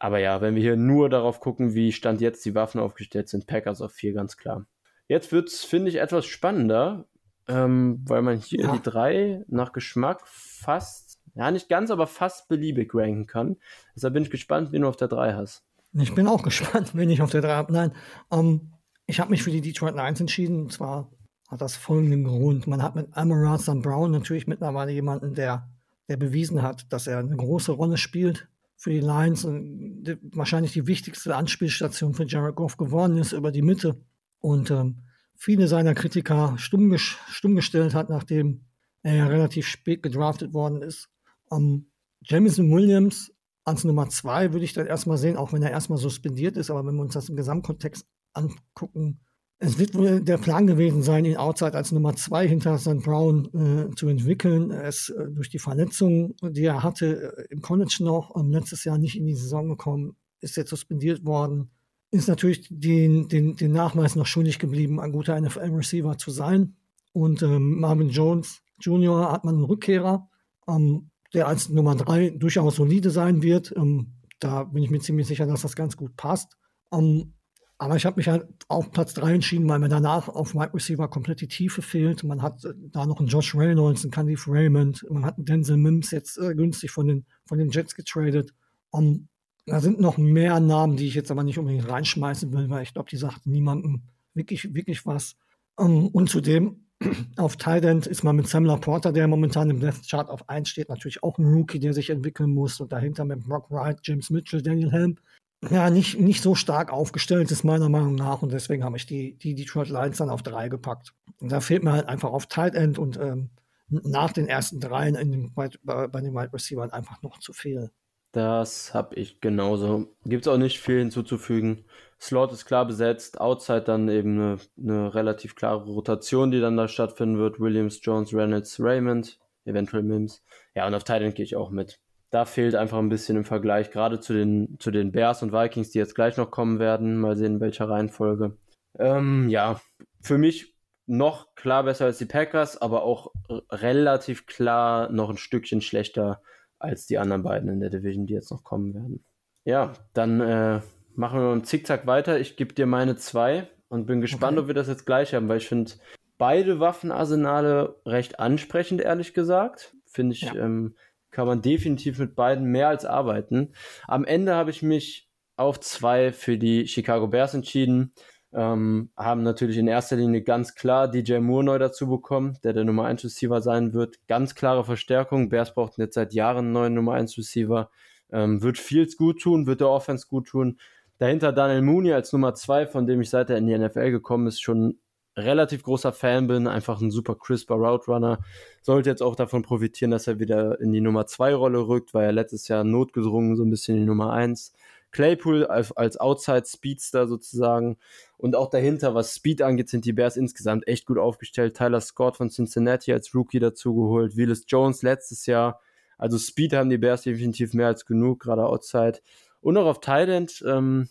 Aber ja, wenn wir hier nur darauf gucken, wie Stand jetzt die Waffen aufgestellt sind, Packers auf vier ganz klar. Jetzt wird es, finde ich, etwas spannender. ähm, weil man hier ja. die drei nach Geschmack fast, ja nicht ganz, aber fast beliebig ranken kann. Deshalb bin ich gespannt, wen du auf der 3 hast. Ich bin auch gespannt, wen ich auf der 3 habe. Nein, ähm, ich habe mich für die Detroit Lions entschieden. Und zwar hat das folgenden Grund. Man hat mit Amara. Brown natürlich mittlerweile jemanden, der, der bewiesen hat, dass er eine große Rolle spielt für die Lions die, wahrscheinlich die wichtigste Anspielstation für Jared Goff geworden ist über die Mitte. Und ähm, viele seiner Kritiker stumm, stumm gestellt hat, nachdem er ja relativ spät gedraftet worden ist. Ähm, Jamison Williams als Nummer zwei würde ich dann erstmal sehen, auch wenn er erstmal suspendiert ist, aber wenn wir uns das im Gesamtkontext angucken, es wird wohl der Plan gewesen sein, ihn outside als Nummer zwei hinter St. Brown äh, zu entwickeln. Er ist äh, durch die Verletzung, die er hatte, äh, im College noch, ähm, letztes Jahr nicht in die Saison gekommen, ist jetzt suspendiert worden ist natürlich den, den, den Nachweis noch schuldig geblieben, ein guter NFL-Receiver zu sein. Und ähm, Marvin Jones Jr. hat man einen Rückkehrer, ähm, der als Nummer drei durchaus solide sein wird. Ähm, da bin ich mir ziemlich sicher, dass das ganz gut passt. Ähm, aber ich habe mich halt auf Platz drei entschieden, weil mir danach auf Wide Receiver komplett die Tiefe fehlt. Man hat äh, da noch einen Josh Reynolds, einen Candice Raymond, man hat einen Denzel Mims jetzt äh, günstig von den, von den Jets getradet. Um, ähm, da sind noch mehr Namen, die ich jetzt aber nicht unbedingt reinschmeißen will, weil ich glaube, die sagt niemandem wirklich, wirklich was. Um, ähm, und zudem auf Thailand ist man mit Sam Laporta, der momentan im Death Chart auf 1 steht, natürlich auch ein Rookie, der sich entwickeln muss. Und dahinter mit Brock Wright, James Mitchell, Daniel Helm. Ja, nicht, nicht so stark aufgestellt ist meiner Meinung nach. Und deswegen habe ich die, die Detroit Lions dann auf 3 gepackt. Und da fehlt mir halt einfach auf Tight End und ähm, nach den ersten dreien in dem, bei, bei den Wide Receivers einfach noch zu viel. Das habe ich genauso. Gibt es auch nicht viel hinzuzufügen. Slot ist klar besetzt, Outside dann eben eine, eine relativ klare Rotation, die dann da stattfinden wird. Williams, Jones, Reynolds, Raymond, eventuell Mims. Ja, und auf Titan gehe ich auch mit. Da fehlt einfach ein bisschen im Vergleich, gerade zu den, zu den Bears und Vikings, die jetzt gleich noch kommen werden. Mal sehen, in welcher Reihenfolge. Ähm, ja, für mich noch klar besser als die Packers, aber auch relativ klar noch ein Stückchen schlechter als die anderen beiden in der Division, die jetzt noch kommen werden. Ja, dann äh, machen wir einen Zickzack weiter. Ich gebe dir meine zwei und bin gespannt, okay. ob wir das jetzt gleich haben, weil ich finde beide Waffenarsenale recht ansprechend, ehrlich gesagt. Finde ich, ja. ähm, kann man definitiv mit beiden mehr als arbeiten. Am Ende habe ich mich auf zwei für die Chicago Bears entschieden. Ähm, haben natürlich in erster Linie ganz klar DJ Moore neu dazu bekommen, der der Nummer 1 Receiver sein wird. Ganz klare Verstärkung. Bears brauchten jetzt seit Jahren einen neuen Nummer 1 Receiver. Ähm, wird Fields gut tun, wird der Offense gut tun. Dahinter Daniel Mooney als Nummer 2, von dem ich seit er in die NFL gekommen ist, schon relativ großer Fan bin. Einfach ein super crisper Route Runner. Sollte jetzt auch davon profitieren, dass er wieder in die Nummer 2 Rolle rückt, weil er letztes Jahr notgedrungen so ein bisschen in die Nummer 1. Claypool als, als Outside Speedster sozusagen. Und auch dahinter, was Speed angeht, sind die Bears insgesamt echt gut aufgestellt. Tyler Scott von Cincinnati als Rookie dazugeholt. Willis Jones letztes Jahr. Also Speed haben die Bears definitiv mehr als genug, gerade Outside. Und auch auf Thailand ähm,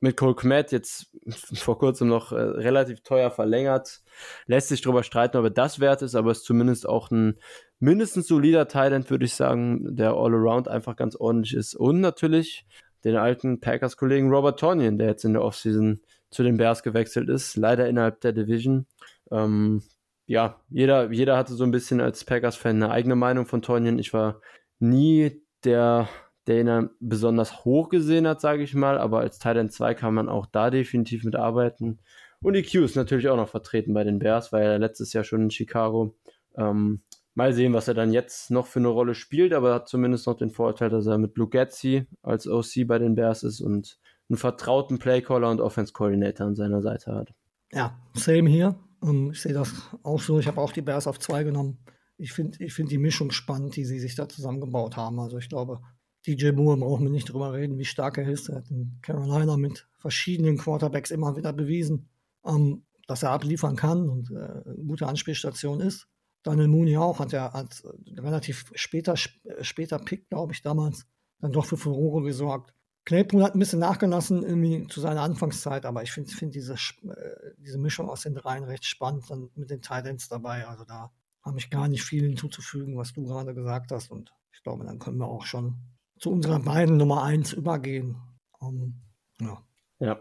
mit Cole Kmet jetzt vor kurzem noch äh, relativ teuer verlängert. Lässt sich darüber streiten, ob er das wert ist, aber ist zumindest auch ein mindestens solider Thailand, würde ich sagen, der All-Around einfach ganz ordentlich ist. Und natürlich den alten Packers-Kollegen Robert Tonyan, der jetzt in der Offseason zu den Bears gewechselt ist, leider innerhalb der Division. Ähm, ja, jeder, jeder hatte so ein bisschen als Packers-Fan eine eigene Meinung von Tonyan. Ich war nie der, der ihn besonders hoch gesehen hat, sage ich mal, aber als Titan 2 kann man auch da definitiv mitarbeiten. Und die Q ist natürlich auch noch vertreten bei den Bears, weil er letztes Jahr schon in Chicago ähm, Mal sehen, was er dann jetzt noch für eine Rolle spielt, aber er hat zumindest noch den Vorteil, dass er mit Lugetzi als OC bei den Bears ist und einen vertrauten Playcaller und Offense Coordinator an seiner Seite hat. Ja, same hier. Ähm, ich sehe das auch so. Ich habe auch die Bears auf zwei genommen. Ich finde ich find die Mischung spannend, die sie sich da zusammengebaut haben. Also ich glaube, DJ Moore brauchen wir nicht drüber reden, wie stark er ist. Er hat in Carolina mit verschiedenen Quarterbacks immer wieder bewiesen, ähm, dass er abliefern kann und äh, eine gute Anspielstation ist. Daniel Mooney auch, hat ja als relativ später, äh, später Pick, glaube ich, damals, dann doch für Furore gesorgt. Claypool hat ein bisschen nachgelassen irgendwie zu seiner Anfangszeit, aber ich finde find diese, äh, diese Mischung aus den dreien recht spannend, dann mit den Titans dabei. Also da habe ich gar nicht viel hinzuzufügen, was du gerade gesagt hast. Und ich glaube, dann können wir auch schon zu unserer beiden Nummer 1 übergehen. Um, ja. ja.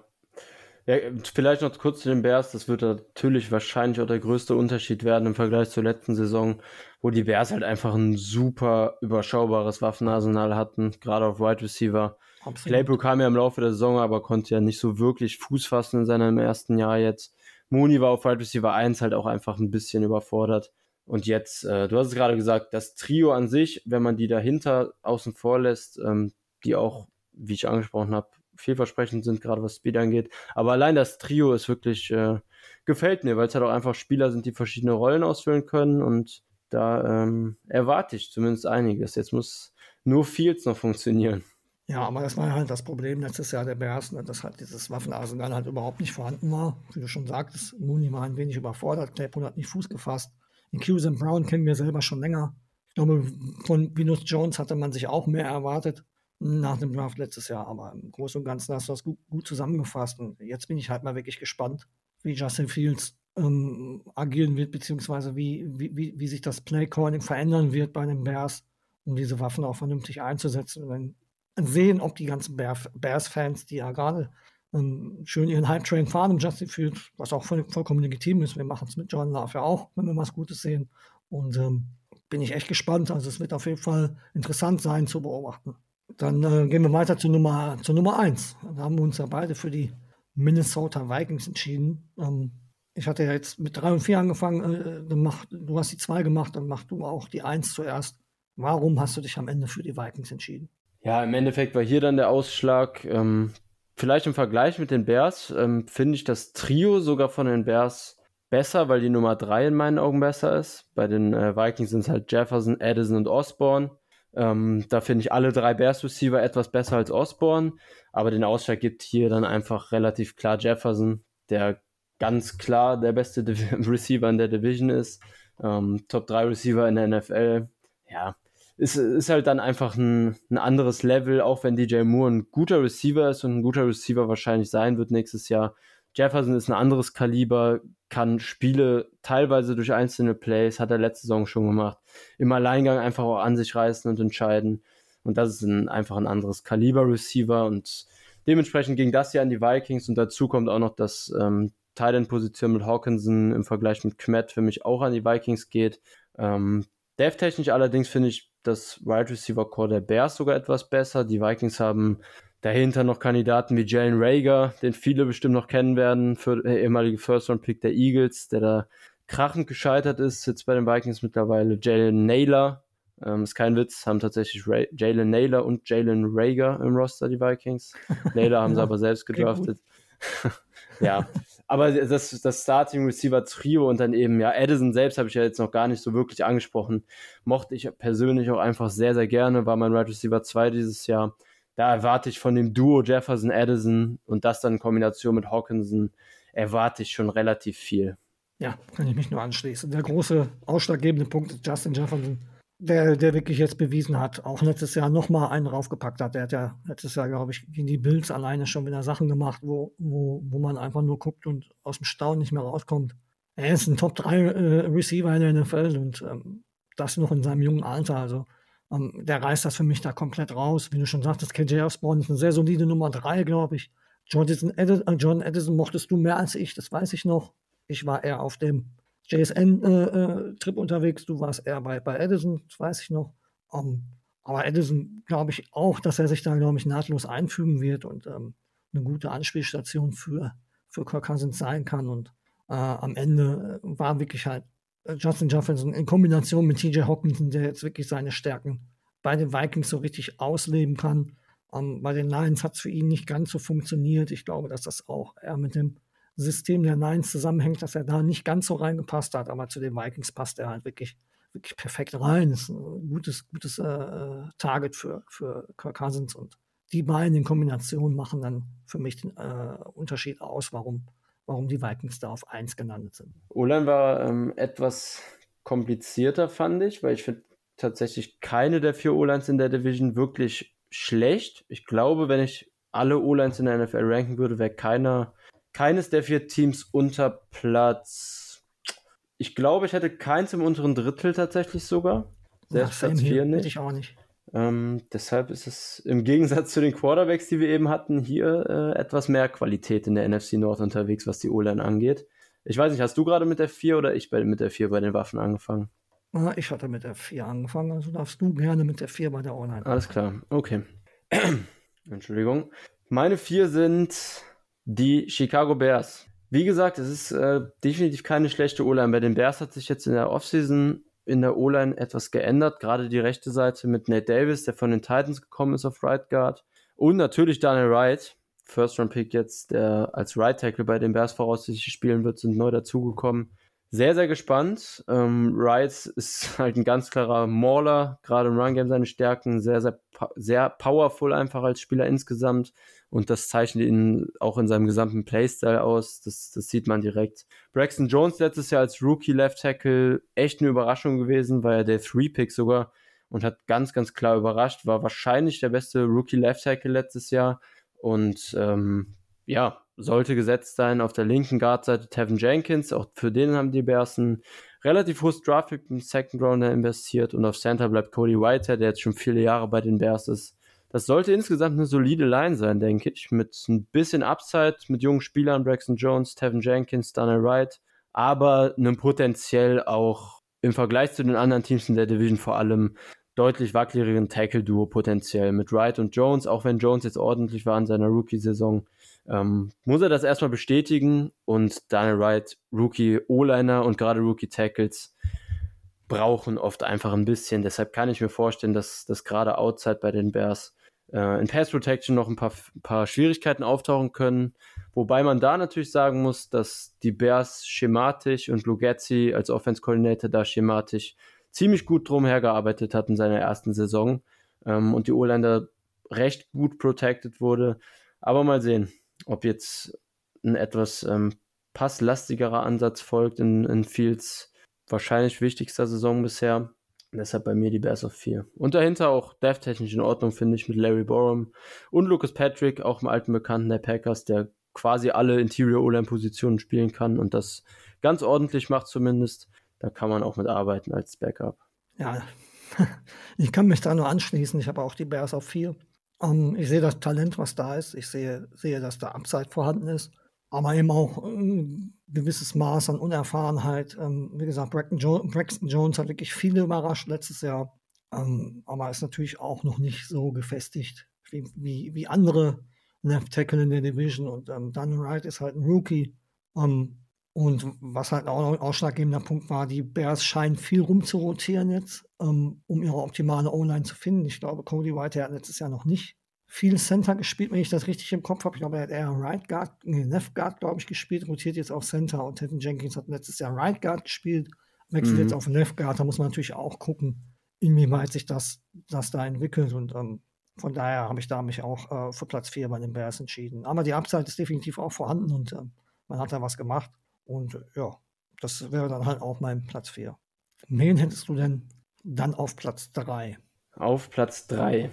Ja, vielleicht noch kurz zu den Bears. Das wird natürlich wahrscheinlich auch der größte Unterschied werden im Vergleich zur letzten Saison, wo die Bears halt einfach ein super überschaubares Waffenarsenal hatten, gerade auf Wide Receiver. Absolut. Claypool kam ja im Laufe der Saison, aber konnte ja nicht so wirklich Fuß fassen in seinem ersten Jahr jetzt. Mooney war auf Wide Receiver 1 halt auch einfach ein bisschen überfordert. Und jetzt, äh, du hast es gerade gesagt, das Trio an sich, wenn man die dahinter außen vor lässt, ähm, die auch, wie ich angesprochen habe, vielversprechend sind, gerade was Speed angeht. Aber allein das Trio ist wirklich, äh, gefällt mir, weil es halt auch einfach Spieler sind, die verschiedene Rollen ausfüllen können und da ähm, erwarte ich zumindest einiges. Jetzt muss nur Fields noch funktionieren. Ja, aber das war halt das Problem letztes Jahr der Bears, ne, dass halt dieses Waffenarsenal halt überhaupt nicht vorhanden war. Wie du schon sagtest, Mooney war ein wenig überfordert, Claypool hat nicht Fuß gefasst. Den Qs Brown kennen wir selber schon länger. Ich glaube, von Venus Jones hatte man sich auch mehr erwartet nach dem Draft letztes Jahr. Aber im Großen und Ganzen hast du das gut, gut zusammengefasst. Und jetzt bin ich halt mal wirklich gespannt, wie Justin Fields ähm, agieren wird, beziehungsweise wie, wie, wie, wie sich das Play-Calling verändern wird bei den Bears, um diese Waffen auch vernünftig einzusetzen. Und dann sehen, ob die ganzen Bears-Fans, die ja gerade ähm, schön ihren Hype-Train fahren im Justin Fields, was auch voll, vollkommen legitim ist. Wir machen es mit John Love ja auch, wenn wir was Gutes sehen. Und ähm, bin ich echt gespannt. Also es wird auf jeden Fall interessant sein zu beobachten. Dann äh, gehen wir weiter zu Nummer, zu Nummer 1. Da haben wir uns ja beide für die Minnesota Vikings entschieden. Ähm, ich hatte ja jetzt mit 3 und 4 angefangen. Äh, mach, du hast die 2 gemacht, dann mach du auch die 1 zuerst. Warum hast du dich am Ende für die Vikings entschieden? Ja, im Endeffekt war hier dann der Ausschlag. Ähm, vielleicht im Vergleich mit den Bears ähm, finde ich das Trio sogar von den Bears besser, weil die Nummer 3 in meinen Augen besser ist. Bei den äh, Vikings sind es halt Jefferson, Addison und Osborne. Ähm, da finde ich alle drei Bears Receiver etwas besser als Osborne, aber den Ausschlag gibt hier dann einfach relativ klar Jefferson, der ganz klar der beste Div Receiver in der Division ist. Ähm, Top 3 Receiver in der NFL. Ja, ist, ist halt dann einfach ein, ein anderes Level, auch wenn DJ Moore ein guter Receiver ist und ein guter Receiver wahrscheinlich sein wird nächstes Jahr. Jefferson ist ein anderes Kaliber, kann Spiele teilweise durch einzelne Plays, hat er letzte Saison schon gemacht, im Alleingang einfach auch an sich reißen und entscheiden. Und das ist ein, einfach ein anderes Kaliber-Receiver und dementsprechend ging das ja an die Vikings und dazu kommt auch noch, dass ähm, Titan-Position mit Hawkinson im Vergleich mit Kmet für mich auch an die Vikings geht. Ähm, Dev-technisch allerdings finde ich das Wide Receiver Core der Bears sogar etwas besser. Die Vikings haben dahinter noch Kandidaten wie Jalen Rager, den viele bestimmt noch kennen werden, für der ehemalige First-Round-Pick der Eagles, der da krachend gescheitert ist, jetzt bei den Vikings mittlerweile. Jalen Naylor, ähm, ist kein Witz, haben tatsächlich Jalen Naylor und Jalen Rager im Roster, die Vikings. Naylor haben sie aber selbst gedraftet. Ja, aber das, das Starting Receiver Trio und dann eben, ja, Edison selbst habe ich ja jetzt noch gar nicht so wirklich angesprochen. Mochte ich persönlich auch einfach sehr, sehr gerne, war mein Right Receiver 2 dieses Jahr. Da erwarte ich von dem Duo Jefferson Edison und das dann in Kombination mit Hawkinson, erwarte ich schon relativ viel. Ja, kann ich mich nur anschließen. Der große ausschlaggebende Punkt ist Justin Jefferson der, der wirklich jetzt bewiesen hat, auch letztes Jahr nochmal einen raufgepackt hat. Der hat ja letztes Jahr, glaube ich, gegen die Bills alleine schon wieder Sachen gemacht, wo, wo, wo man einfach nur guckt und aus dem Staunen nicht mehr rauskommt. Er ist ein Top-3-Receiver äh, in der NFL und ähm, das noch in seinem jungen Alter. Also ähm, der reißt das für mich da komplett raus. Wie du schon sagtest, KJ Osborne ist eine sehr solide Nummer 3, glaube ich. Edison, äh, John Edison mochtest du mehr als ich, das weiß ich noch. Ich war eher auf dem JSN-Trip äh, äh, unterwegs. Du warst eher bei, bei Edison, das weiß ich noch. Um, ähm, aber Edison glaube ich auch, dass er sich da, glaube ich, nahtlos einfügen wird und ähm, eine gute Anspielstation für, für Kirk Cousins sein kann. Und äh, am Ende äh, war wirklich halt äh, Justin Jefferson in Kombination mit TJ Hawkinson, der jetzt wirklich seine Stärken bei den Vikings so richtig ausleben kann. Um, ähm, bei den Lions hat es für ihn nicht ganz so funktioniert. Ich glaube, dass das auch eher mit dem System der Nines zusammenhängt, dass er da nicht ganz so reingepasst hat, aber zu den Vikings passt er halt wirklich, wirklich perfekt rein. Ist ein gutes, gutes äh, Target für, für Kirk Cousins und die beiden in Kombination machen dann für mich den äh, Unterschied aus, warum, warum die Vikings da auf 1 gelandet sind. Olan war ähm, etwas komplizierter, fand ich, weil ich finde tatsächlich keine der vier O-Lines in der Division wirklich schlecht. Ich glaube, wenn ich alle O-Lines in der NFL ranken würde, wäre keiner keines der vier Teams unter Platz. Ich glaube, ich hätte keins im unteren Drittel tatsächlich sogar. Selbst Platz 4 nicht. Ich auch nicht. Ähm, deshalb ist es im Gegensatz zu den Quarterbacks, die wir eben hatten, hier äh, etwas mehr Qualität in der NFC North unterwegs, was die O-Line angeht. Ich weiß nicht, hast du gerade mit der 4 oder ich bei, mit der 4 bei den Waffen angefangen? Ich hatte mit der 4 angefangen, also darfst du gerne mit der 4 bei der O-Line. Alles klar, okay. Entschuldigung. Meine 4 sind die Chicago Bears. Wie gesagt, es ist äh, definitiv keine schlechte O-Line. Bei den Bears hat sich jetzt in der Offseason in der O-Line etwas geändert. Gerade die rechte Seite mit Nate Davis, der von den Titans gekommen ist auf Right Guard. Und natürlich Daniel Wright, First Round Pick jetzt, der als Right Tackle bei den Bears voraussichtlich spielen wird, sind neu dazugekommen. Sehr, sehr gespannt. Ähm, Wright ist halt ein ganz klarer Mauler, gerade im Run Game seine Stärken, sehr, sehr, sehr powerful einfach als Spieler insgesamt und das zeichnet ihn auch in seinem gesamten Playstyle aus. Das, das sieht man direkt. Braxton Jones letztes Jahr als Rookie Left Tackle echt eine Überraschung gewesen, war ja der Three-Pick sogar und hat ganz, ganz klar überrascht. War wahrscheinlich der beste Rookie Left Tackle letztes Jahr und ähm, ja, sollte gesetzt sein. Auf der linken Guard-Seite Tevin Jenkins, auch für den haben die Bears ein relativ hohes Draft-Pick im Second Rounder investiert und auf Center bleibt Cody Whitehead, der jetzt schon viele Jahre bei den Bears ist das sollte insgesamt eine solide Line sein, denke ich, mit ein bisschen Upside, mit jungen Spielern, Braxton Jones, Tevin Jenkins, Daniel Wright, aber einem potenziell auch im Vergleich zu den anderen Teams in der Division vor allem deutlich wackeligeren Tackle-Duo potenziell mit Wright und Jones, auch wenn Jones jetzt ordentlich war in seiner Rookie-Saison, ähm, muss er das erstmal bestätigen und Daniel Wright, Rookie O-Liner und gerade Rookie Tackles brauchen oft einfach ein bisschen. Deshalb kann ich mir vorstellen, dass das gerade Outside bei den Bears äh, in Pass Protection noch ein paar, paar Schwierigkeiten auftauchen können. Wobei man da natürlich sagen muss, dass die Bears schematisch und Lugetzi als Offense Coordinator da schematisch ziemlich gut drum hergearbeitet hat in seiner ersten Saison ähm, und die O-Line recht gut protected wurde. Aber mal sehen, ob jetzt ein etwas ähm, passlastigerer Ansatz folgt in, in Fields wahrscheinlich wichtigster Saison bisher. Deshalb bei mir die Bears auf 4. Und dahinter auch dev-technisch in Ordnung, finde ich, mit Larry Borum und Lucas Patrick, auch im alten Bekannten der Packers, der quasi alle Interior O-Line-Positionen spielen kann und das ganz ordentlich macht zumindest. Da kann man auch mit arbeiten als Backup. Ja, ich kann mich da nur anschließen. Ich habe auch die Bears auf 4. Ähm, ich sehe das Talent, was da ist. Ich sehe, sehe, dass da Upside vorhanden ist aber eben auch ein gewisses Maß an Unerfahrenheit. Ähm, wie gesagt, Braxton, jo Braxton, Jones hat wirklich viele überrascht letztes Jahr, ähm, aber ist natürlich auch noch nicht so gefestigt wie, wie, wie andere Left Tackle in der Division. Und ähm, Daniel Wright ist halt ein Rookie. Ähm, und was halt auch ein ausschlaggebender Punkt war, die Bears scheinen viel rumzurotieren jetzt, ähm, um ihre optimale O-Line zu finden. Ich glaube, Cody White hat letztes Jahr noch nicht viel Center gespielt, wenn ich das richtig im Kopf habe. Ich glaube, er hat eher Right Guard, nee, Left Guard, glaube ich, gespielt, rotiert jetzt auf Center und Tevin Jenkins hat letztes Jahr Right Guard gespielt, wechselt mhm. jetzt auf Left Guard. Da muss man natürlich auch gucken, inwieweit sich das, das da entwickelt und ähm, von daher habe ich da mich auch äh, für Platz 4 bei den Bears entschieden. Aber die Upside ist definitiv auch vorhanden und äh, man hat da was gemacht und äh, ja, das wäre dann halt auch mein Platz 4. Wen hättest du denn dann auf Platz 3? Auf Platz 3.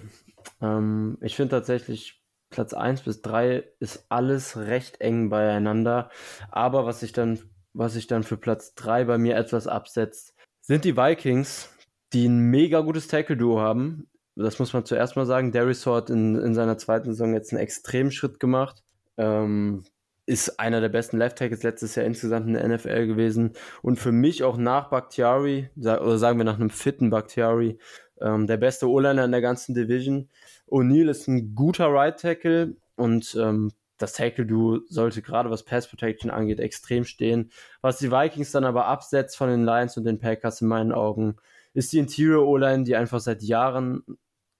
Ähm, ich finde tatsächlich, Platz 1 bis 3 ist alles recht eng beieinander. Aber was sich dann, was sich dann für Platz 3 bei mir etwas absetzt, sind die Vikings, die ein mega gutes Tackle-Duo haben. Das muss man zuerst mal sagen. Darius hat in, in seiner zweiten Saison jetzt einen extremen Schritt gemacht. Ähm, ist einer der besten Left Tackles letztes Jahr insgesamt in der NFL gewesen. Und für mich auch nach Bakhtiari, oder sagen wir nach einem fitten Bakhtiari, ähm, der beste O-Liner in der ganzen Division. O'Neill ist ein guter Right Tackle und ähm, das Tackle-Duo sollte gerade was Pass Protection angeht extrem stehen. Was die Vikings dann aber absetzt von den Lions und den Packers in meinen Augen, ist die Interior O-Line, die einfach seit Jahren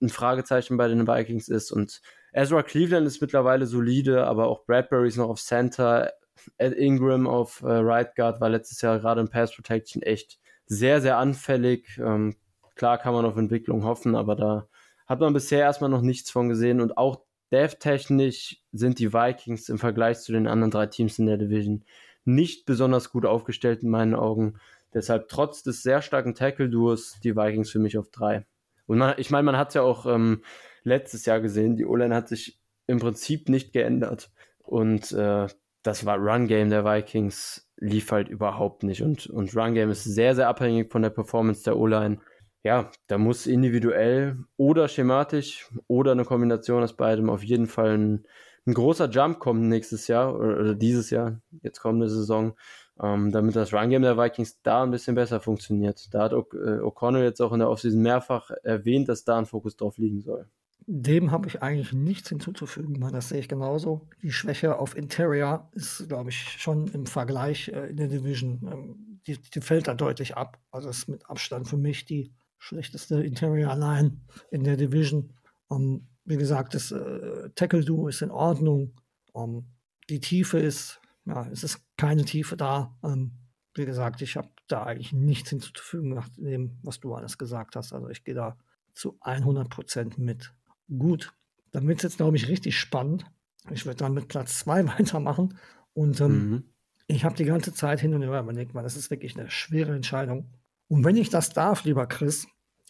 ein Fragezeichen bei den Vikings ist. Und Ezra Cleveland ist mittlerweile solide, aber auch Bradbury ist noch auf Center. Ed Ingram auf äh, Right Guard war letztes Jahr gerade in Pass Protection echt sehr, sehr anfällig. Ähm, Klar kann man auf Entwicklung hoffen, aber da hat man bisher erstmal noch nichts von gesehen. Und auch dev-technisch sind die Vikings im Vergleich zu den anderen drei Teams in der Division nicht besonders gut aufgestellt in meinen Augen. Deshalb trotz des sehr starken Tackle-Duos die Vikings für mich auf drei. Und man, ich meine, man hat ja auch ähm, letztes Jahr gesehen, die O-Line hat sich im Prinzip nicht geändert. Und äh, das war Run-Game der Vikings lief halt überhaupt nicht. Und, und Run-Game ist sehr, sehr abhängig von der Performance der O-Line ja, da muss individuell oder schematisch oder eine Kombination aus beidem auf jeden Fall ein, ein großer Jump kommen nächstes Jahr oder, dieses Jahr, jetzt kommende Saison, ähm, damit das Run-Game der Vikings da ein bisschen besser funktioniert. Da hat äh, O'Connell jetzt auch in der Offseason mehrfach erwähnt, dass da ein Fokus drauf liegen soll. Dem habe ich eigentlich nichts hinzuzufügen, das sehe ich genauso. Die Schwäche auf Interior ist, glaube ich, schon im Vergleich äh, in der Division, ähm, die, die, fällt da deutlich ab. Also ist mit Abstand für mich die schlechteste Interior Line in der Division. Um, ähm, wie gesagt, das äh, Tackle-Duo ist in Ordnung. Um, ähm, die Tiefe ist, ja, es ist keine Tiefe da. Um, ähm, wie gesagt, ich habe da eigentlich nichts hinzuzufügen nach dem, was du alles gesagt hast. Also ich gehe da zu 100 Prozent mit. Gut, dann wird es jetzt, glaube ich, richtig spannend. Ich würde dann mit Platz 2 weitermachen. Und ähm, mhm. ich habe die ganze Zeit hin und her überlegt, weil das ist wirklich eine schwere Entscheidung. Und wenn ich das darf, lieber Chris,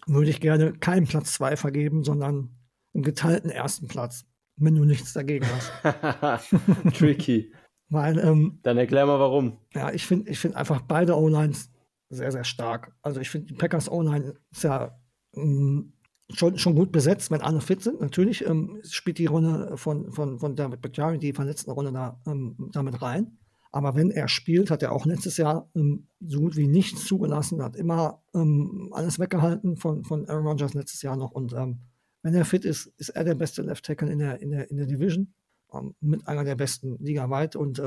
würde ich gerne keinen Platz 2 vergeben, sondern einen geteilten ersten Platz, wenn du nichts dagegen hast. Tricky. Weil, ähm, Dann erklär mal warum. Ja, ich finde ich find einfach beide O-Lines sehr, sehr stark. Also ich finde, die Packers O-Line ist ja ähm, schon, schon gut besetzt, wenn alle fit sind. Natürlich ähm, spielt die Runde von, von, von David Bakhtiari, die verletzten Runde da, ähm, damit rein. Aber wenn er spielt, hat er auch letztes Jahr ähm, so gut wie nichts zugelassen, hat immer ähm, alles weggehalten von, von Aaron Rodgers letztes Jahr noch. Und ähm, wenn er fit ist, ist er der beste Left Tackle in der, in der, in der Division, ähm, mit einer der besten Liga weit. Und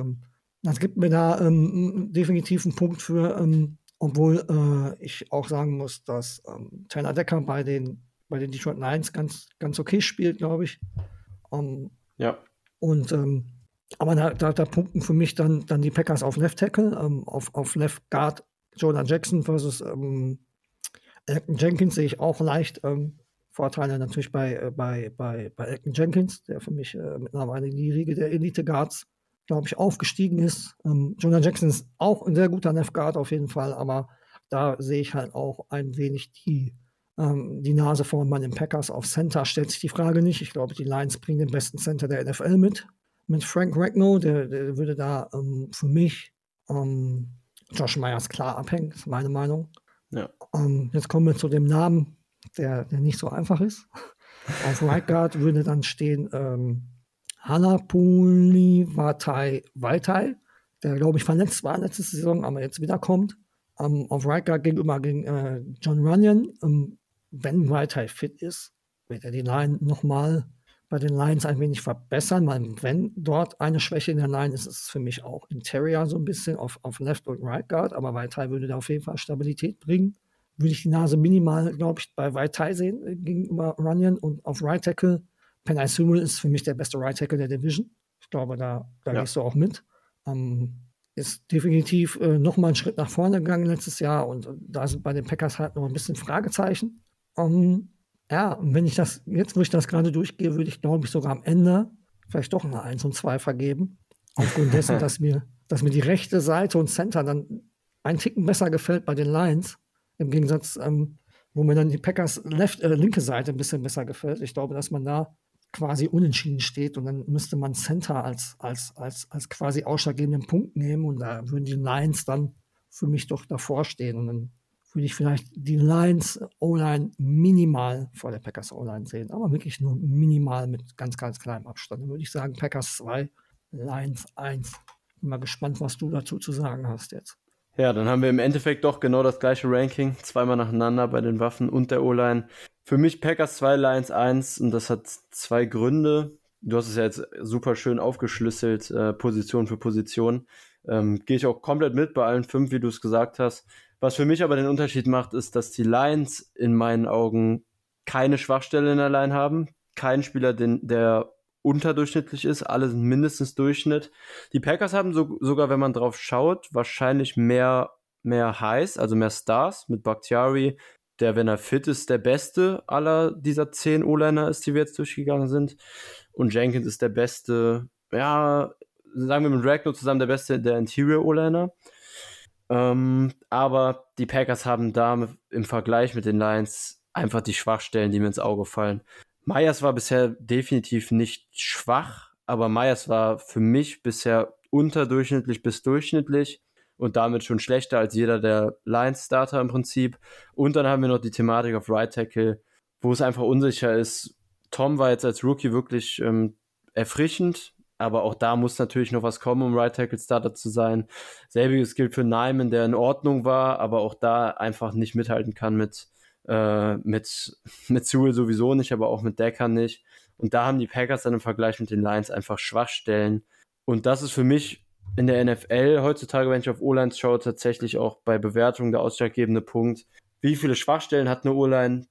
das gibt mir da definitiv einen Punkt für, obwohl äh, ich auch sagen muss, dass Tyler Decker bei den bei den Detroit Lions ganz, ganz okay spielt, glaube ich. Um, ähm, ja. Und ähm, aber da, da, da, punkten für mich dann, dann die Packers auf Left Tackle, ähm, auf, auf Left Guard Jonah Jackson versus ähm, Elton Jenkins sehe ich auch leicht ähm, Vorteile natürlich bei, äh, bei, bei, bei Elton Jenkins, der für mich äh, mittlerweile in die Riege der Elite Guards, glaube ich, aufgestiegen ist. Ähm, Jonah Jackson ist auch ein sehr guter Left Guard auf jeden Fall, aber da sehe ich halt auch ein wenig die ähm, die Nase vorn bei den Packers auf Center stellt sich die Frage nicht. Ich glaube, die Lions bringen den besten Center der NFL mit. Mit Frank Ragnow, der, der würde da ähm, für mich ähm, Josh Myers klar abhängen, ist meine Meinung. Ja. Ähm, jetzt kommen wir zu dem Namen, der, der nicht so einfach ist. auf Right Guard würde dann stehen ähm, Hanapuli Vatai Vaitai, der, glaube ich, verletzt war letzte Saison, aber jetzt wiederkommt. Ähm, auf Right Guard gegenüber gegen äh, John Runyon. Ähm, wenn Whitehead fit ist, wird er die Line nochmal bei den Lines ein wenig verbessern. Weil wenn dort eine Schwäche in der Line ist, ist es für mich auch Interior so ein bisschen auf, auf Left und Right Guard. Aber Whitehead würde da auf jeden Fall Stabilität bringen. Würde ich die Nase minimal, glaube ich, bei Whitehead sehen äh, gegenüber Runyon und auf Right Tackle. Penny Sewell ist für mich der beste Right Tackle der Division. Ich glaube, da, da ja. gehst du auch mit. Ähm, ist definitiv äh, nochmal einen Schritt nach vorne gegangen letztes Jahr und äh, da sind bei den Packers halt noch ein bisschen Fragezeichen. Um, ähm, ja, und wenn ich das, jetzt wo ich das gerade durchgehe, würde ich, glaube ich, sogar am Ende vielleicht doch eine 1 und 2 vergeben. Aufgrund dessen, dass mir, dass mir die rechte Seite und Center dann ein Ticken besser gefällt bei den Lions. Im Gegensatz, ähm, wo mir dann die Packers left, äh, linke Seite ein bisschen besser gefällt. Ich glaube, dass man da quasi unentschieden steht und dann müsste man Center als, als, als, als quasi ausschlaggebenden Punkt nehmen und da würden die Lions dann für mich doch davor stehen. Und dann würde ich vielleicht die Lions O-Line minimal vor der Packers O-Line sehen, aber wirklich nur minimal mit ganz, ganz kleinem Abstand. Dann würde ich sagen Packers 2, Lions 1. Bin mal gespannt, was du dazu zu sagen hast jetzt. Ja, dann haben wir im Endeffekt doch genau das gleiche Ranking, zweimal nacheinander bei den Waffen und der O-Line. Für mich Packers 2, Lions 1 und das hat zwei Gründe. Du hast es ja jetzt super schön aufgeschlüsselt, äh, Position für Position. Ähm, Gehe ich auch komplett mit bei allen fünf, wie du es gesagt hast. Was für mich aber den Unterschied macht, ist, dass die Lions in meinen Augen keine Schwachstelle in der Line haben. Kein Spieler, den, der unterdurchschnittlich ist. Alle sind mindestens Durchschnitt. Die Packers haben so, sogar, wenn man drauf schaut, wahrscheinlich mehr, mehr Highs, also mehr Stars mit Bakhtiari, der, wenn er fit ist, der beste aller dieser zehn O-Liner ist, die wir jetzt durchgegangen sind. Und Jenkins ist der beste, ja, sagen wir mit Ragnar zusammen der beste der Interior O-Liner. Ähm, aber die Packers haben da im Vergleich mit den Lions einfach die Schwachstellen, die mir ins Auge fallen. Myers war bisher definitiv nicht schwach, aber Myers war für mich bisher unterdurchschnittlich bis durchschnittlich. und damit schon schlechter als jeder der Lions-Starter im Prinzip. Und dann haben wir noch die Thematik auf Right Tackle, wo es einfach unsicher ist. Tom war jetzt als Rookie wirklich ähm, erfrischend, aber auch da muss natürlich noch was kommen, um Right Tackle Starter zu sein. Selbiges gilt für Nyman, der in Ordnung war, aber auch da einfach nicht mithalten kann mit, äh, mit, mit Sewell sowieso nicht, aber auch mit Decker nicht. Und da haben die Packers dann im Vergleich mit den Lions einfach Schwachstellen. Und das ist für mich in der NFL heutzutage, wenn ich auf O-Lines schaue, tatsächlich auch bei Bewertung der ausschlaggebende Punkt. Wie viele Schwachstellen hat eine O-Line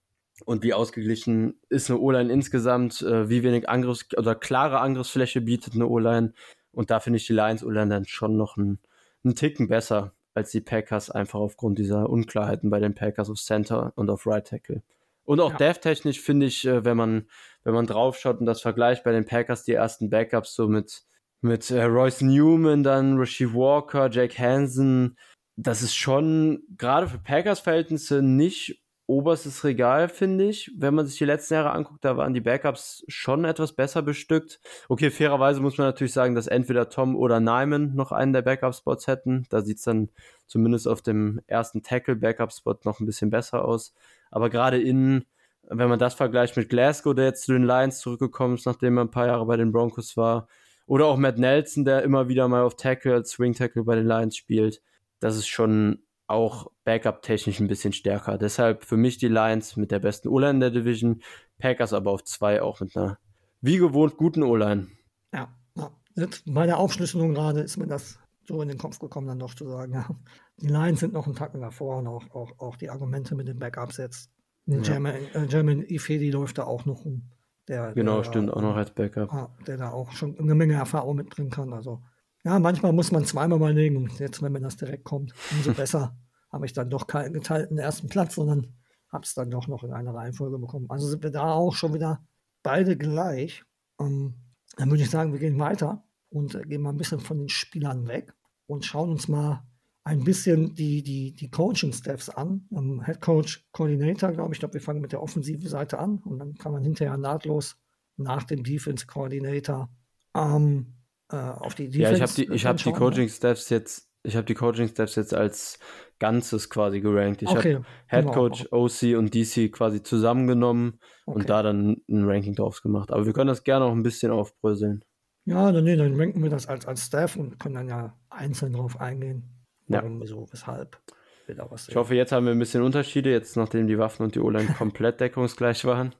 und wie ausgeglichen ist eine O-Line insgesamt? Äh, wie wenig Angriffs- oder klare Angriffsfläche bietet eine O-Line? Und da finde ich die Lions O-Line dann schon noch einen, einen Ticken besser als die Packers, einfach aufgrund dieser Unklarheiten bei den Packers auf Center und auf Right Tackle. Und auch ja. dev-technisch finde ich, äh, wenn man, wenn man draufschaut und das vergleicht bei den Packers, die ersten Backups so mit, mit äh, Royce Newman, dann Rasheed Walker, Jake Hansen, das ist schon gerade für Packers-Verhältnisse nicht oberstes Regal, finde ich. Wenn man sich die letzten Jahre anguckt, da waren die Backups schon etwas besser bestückt. Okay, fairerweise muss man natürlich sagen, dass entweder Tom oder Nyman noch einen der Backup-Spots hätten. Da sieht es dann zumindest auf dem ersten Tackle-Backup-Spot noch ein bisschen besser aus. Aber gerade innen, wenn man das vergleicht mit Glasgow, der jetzt zu den Lions zurückgekommen ist, nachdem er ein paar Jahre bei den Broncos war, oder auch Matt Nelson, der immer wieder mal auf Tackle als Swing Tackle bei den Lions spielt, das ist schon auch Backup-technisch ein bisschen stärker. Deshalb für mich die Lions mit der besten O-Line in der Division, Packers aber auf zwei auch mit einer wie gewohnt guten O-Line. Ja, ja. bei der Aufschlüsselung gerade ist mir das so in den Kopf gekommen, dann doch zu sagen, ja, die Lions sind noch einen Tacken davor und auch, auch, auch die Argumente mit den Backups jetzt. Ja. German, äh, German Ifedi läuft da auch noch rum. Der, genau, der, stimmt, auch noch als Backup. Der da auch schon eine Menge Erfahrung mitbringen kann. Also, ja, manchmal muss man zweimal mal legen jetzt, wenn mir das direkt kommt, umso besser. Habe ich dann doch keinen geteilten ersten Platz, sondern habe es dann doch noch in einer Reihenfolge bekommen. Also sind wir da auch schon wieder beide gleich. Ähm, dann würde ich sagen, wir gehen weiter und äh, gehen mal ein bisschen von den Spielern weg und schauen uns mal ein bisschen die, die, die Coaching-Staffs an. Um, Head Coach, Coordinator, glaube ich. Ich glaube, wir fangen mit der offensiven Seite an und dann kann man hinterher nahtlos nach dem Defense Coordinator ähm, äh, auf die Defense. Ja, ich habe die, ich hab die Coaching-Staffs jetzt, ich habe die Coaching-Staffs jetzt als Ganzes quasi gerankt. Ich okay. habe Head genau. Coach, genau. OC und DC quasi zusammengenommen okay. und da dann ein Ranking drauf gemacht. Aber wir können das gerne auch ein bisschen aufbröseln. Ja, dann, nee, dann ranken wir das als, als Staff und können dann ja einzeln drauf eingehen. Warum, ja. so, weshalb. Ich hoffe, jetzt haben wir ein bisschen Unterschiede, jetzt nachdem die Waffen und die O-Line komplett deckungsgleich waren.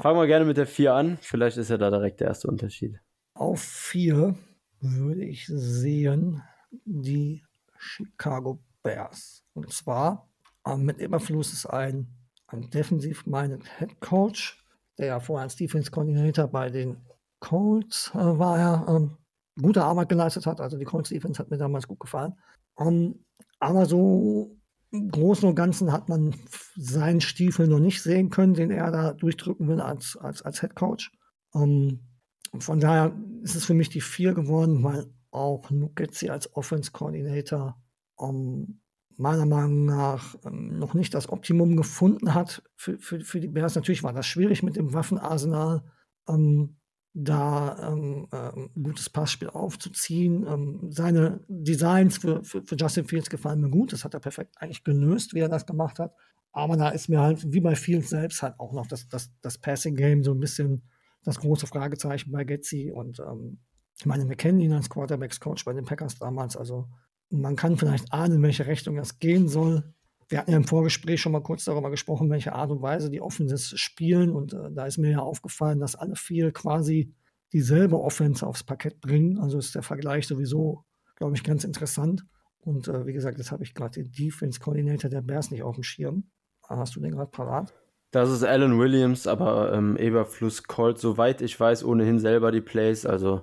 Fangen wir gerne mit der 4 an. Vielleicht ist ja da direkt der erste Unterschied. Auf 4 würde ich sehen die Chicago Bears. Und zwar ähm, mit Überfluss ist ein, ein defensiv-minded Head Coach, der ja vorher als Defense Coordinator bei den Colts äh, war, er ähm, gute Arbeit geleistet hat. Also die Colts Defense hat mir damals gut gefallen. Um, ähm, aber so im Großen und Ganzen hat man seinen Stiefel noch nicht sehen können, den er da durchdrücken will als, als, als Head Coach. Um, ähm, von daher ist es für mich die vier geworden, weil auch Nuketzi als Offense Coordinator um, ähm, meiner Meinung nach um, noch nicht das Optimum gefunden hat für, für, für die Bears. Natürlich war das schwierig mit dem Waffenarsenal. Um, da ähm, ähm, ein gutes Passspiel aufzuziehen. Ähm, seine Designs für, für, für, Justin Fields gefallen mir gut. Das hat er perfekt eigentlich gelöst, wie er das gemacht hat. Aber da ist mir halt, wie bei Fields selbst, halt auch noch das, das, das Passing-Game so ein bisschen das große Fragezeichen bei Getzi. Und ähm, ich meine, wir kennen ihn als Quarterbacks-Coach bei den Packers damals. Also man kann vielleicht ahnen, in welche Richtung das gehen soll wir hatten ja im Vorgespräch schon mal kurz darüber gesprochen, welche Art und Weise die Offenses spielen. Und äh, da ist mir ja aufgefallen, dass alle vier quasi dieselbe Offense aufs Parkett bringen. Also ist der Vergleich sowieso, glaube ich, ganz interessant. Und äh, wie gesagt, jetzt habe ich gerade den Defense Coordinator der Bears nicht auf dem Schirm. Hast du den gerade parat? Das ist Alan Williams, aber ähm, Eberfluss callt, soweit ich weiß, ohnehin selber die Plays. Also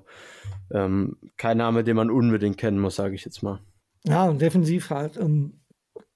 ähm, kein Name, den man unbedingt kennen muss, sage ich jetzt mal. Ja, und defensiv halt ähm,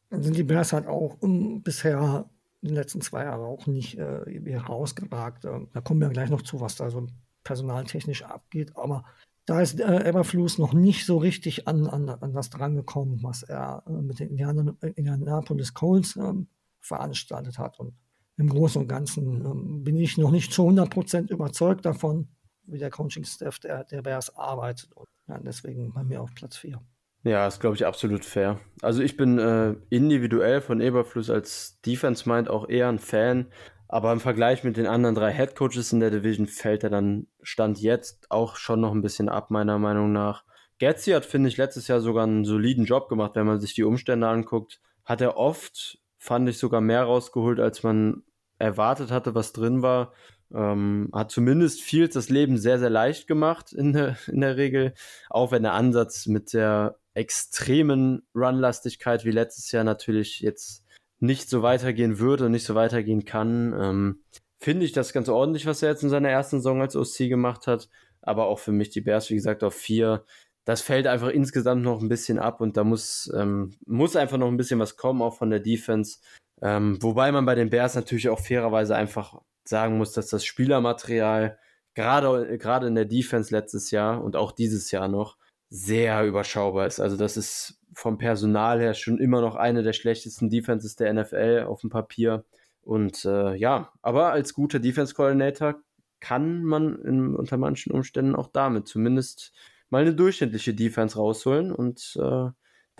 sind die Bears halt auch um, bisher in den letzten zwei Jahren auch nicht äh, herausgeragt. Äh, da kommen wir gleich noch zu, was da so personaltechnisch abgeht. Aber da ist äh, Eberflus noch nicht so richtig an, an, an das drangekommen, was er äh, mit den Indianer, Indianapolis Colts äh, veranstaltet hat. Und im Großen und Ganzen ähm, bin ich noch nicht zu 100% überzeugt davon, wie der Coaching-Staff der, der Bears arbeitet. Und ja, deswegen bei mir auf Platz 4. Ja, ist, glaube ich, absolut fair. Also ich bin äh, individuell von Eberfluss als Defense Mind auch eher ein Fan, aber im Vergleich mit den anderen drei Head Coaches in der Division fällt er dann Stand jetzt auch schon noch ein bisschen ab, meiner Meinung nach. Getzi hat, finde ich, letztes Jahr sogar einen soliden Job gemacht, wenn man sich die Umstände anguckt. Hat er oft, fand ich, sogar mehr rausgeholt, als man erwartet hatte, was drin war. Ähm, hat zumindest Fields das Leben sehr, sehr leicht gemacht in der, in der Regel. Auch wenn der Ansatz mit der extremen Runlastigkeit wie letztes Jahr natürlich jetzt nicht so weitergehen würde und nicht so weitergehen kann. Ähm, Finde ich das ganz ordentlich, was er jetzt in seiner ersten Saison als OC gemacht hat. Aber auch für mich die Bears, wie gesagt, auf vier. Das fällt einfach insgesamt noch ein bisschen ab und da muss, ähm, muss einfach noch ein bisschen was kommen, auch von der Defense. Ähm, wobei man bei den Bears natürlich auch fairerweise einfach sagen muss, dass das Spielermaterial gerade, gerade in der Defense letztes Jahr und auch dieses Jahr noch sehr überschaubar ist. Also das ist vom Personal her schon immer noch eine der schlechtesten Defenses der NFL auf dem Papier. Und äh, ja, aber als guter Defense Coordinator kann man in, unter manchen Umständen auch damit zumindest mal eine durchschnittliche Defense rausholen. Und äh,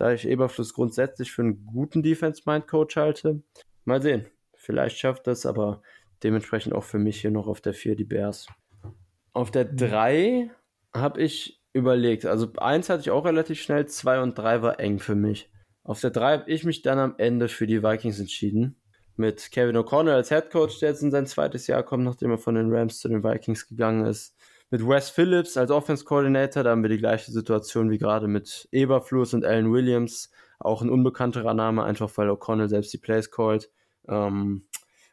da ich Eberfluss grundsätzlich für einen guten Defense-Mind-Coach halte, mal sehen. Vielleicht schafft das, aber dementsprechend auch für mich hier noch auf der 4 die Bears. Auf der 3 habe ich überlegt. Also 1 hatte ich auch relativ schnell, 2 und 3 war eng für mich. Auf der 3 habe ich mich dann am Ende für die Vikings entschieden. Mit Kevin O'Connell als Head Coach, der jetzt in sein zweites Jahr kommt, nachdem er von den Rams zu den Vikings gegangen ist. Mit Wes Phillips als Offense Coordinator, da haben wir die gleiche Situation wie gerade mit Eberflus und Alan Williams. Auch ein unbekannterer Name, einfach weil O'Connell selbst die Plays called. Ähm,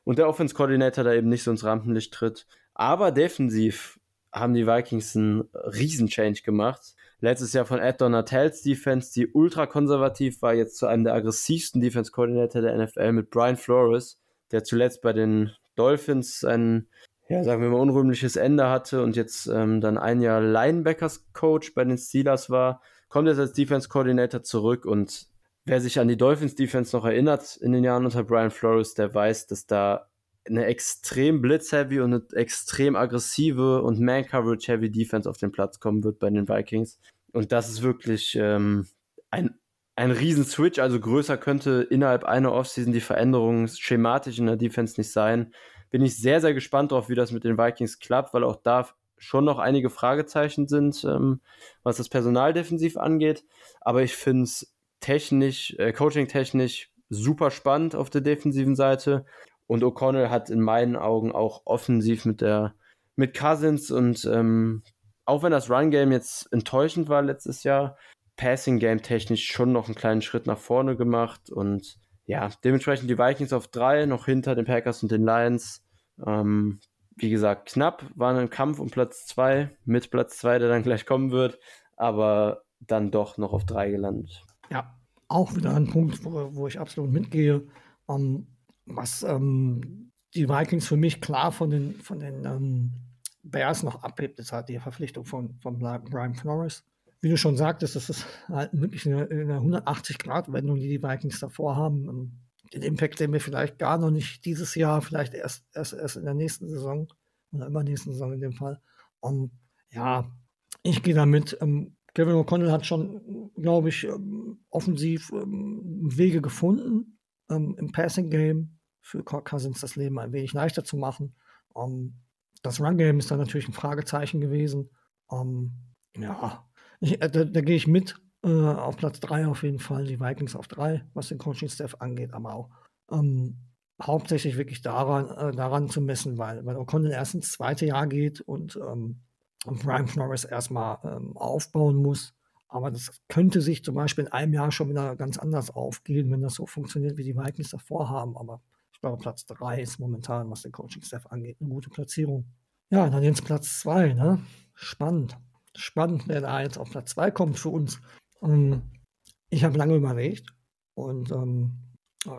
und der Offense Coordinator da eben nicht so ins Rampenlicht tritt. Aber defensiv haben die Vikings einen Riesen-Change gemacht. Letztes Jahr von Ed Donatells Defense, die ultra konservativ war, jetzt zu einem der aggressivsten Defense Coordinator der NFL mit Brian Flores, der zuletzt bei den Dolphins ein, ja, sagen wir mal, unrühmliches Ende hatte und jetzt ähm, dann ein Jahr Linebackers Coach bei den Steelers war, kommt jetzt als Defense Coordinator zurück und wer sich an die Dolphins Defense noch erinnert in den Jahren unter Brian Flores, der weiß, dass da eine extrem blitzheavy und eine extrem aggressive und Man-Coverage-heavy Defense auf den Platz kommen wird bei den Vikings. Und das ist wirklich ähm, ein, ein Riesen-Switch. Also größer könnte innerhalb einer Offseason die Veränderung schematisch in der Defense nicht sein. Bin ich sehr, sehr gespannt drauf, wie das mit den Vikings klappt, weil auch da schon noch einige Fragezeichen sind, ähm, was das Personal defensiv angeht. Aber ich finde es technisch, äh, coaching-technisch super spannend auf der defensiven Seite. Und O'Connell hat in meinen Augen auch offensiv mit der mit Cousins und ähm, auch wenn das Run-Game jetzt enttäuschend war letztes Jahr, Passing-Game technisch schon noch einen kleinen Schritt nach vorne gemacht und ja, dementsprechend die Vikings auf drei, noch hinter den Packers und den Lions. Ähm, wie gesagt, knapp, waren ein Kampf um Platz zwei, mit Platz zwei, der dann gleich kommen wird, aber dann doch noch auf drei gelandet. Ja, auch wieder ein Punkt, wo, wo ich absolut mitgehe. Um, was ähm, die Vikings für mich klar von den, von den ähm, Bears noch abhebt, ist halt die Verpflichtung von, von Brian Flores. Wie du schon sagtest, das ist halt wirklich eine, eine 180-Grad-Wendung, die die Vikings davor haben. Ähm, den Impact sehen wir vielleicht gar noch nicht dieses Jahr, vielleicht erst, erst, erst in der nächsten Saison oder immer nächsten Saison in dem Fall. Und ja, ich gehe damit. Ähm, Kevin O'Connell hat schon, glaube ich, ähm, offensiv ähm, Wege gefunden ähm, im Passing Game für Kirk Cousins das Leben ein wenig leichter zu machen. Um, das Run-Game ist dann natürlich ein Fragezeichen gewesen. Ja, ich, äh, da, da gehe ich mit äh, auf Platz 3 auf jeden Fall, die Vikings auf 3, was den Coaching-Staff angeht, aber auch um, hauptsächlich wirklich daran, äh, daran zu messen, weil, weil O'Connell erst ins zweite Jahr geht und, und Brian Flores erstmal ähm, aufbauen muss. Aber das könnte sich zum Beispiel in einem Jahr schon wieder ganz anders aufgehen, wenn das so funktioniert, wie die Vikings davor haben. Aber ich glaube, Platz 3 ist momentan, was den Coaching-Staff angeht, eine gute Platzierung. Ja, dann jetzt Platz 2, ne? Spannend. Spannend, wer da jetzt auf Platz 2 kommt für uns. Ähm, ich habe lange überlegt und ähm,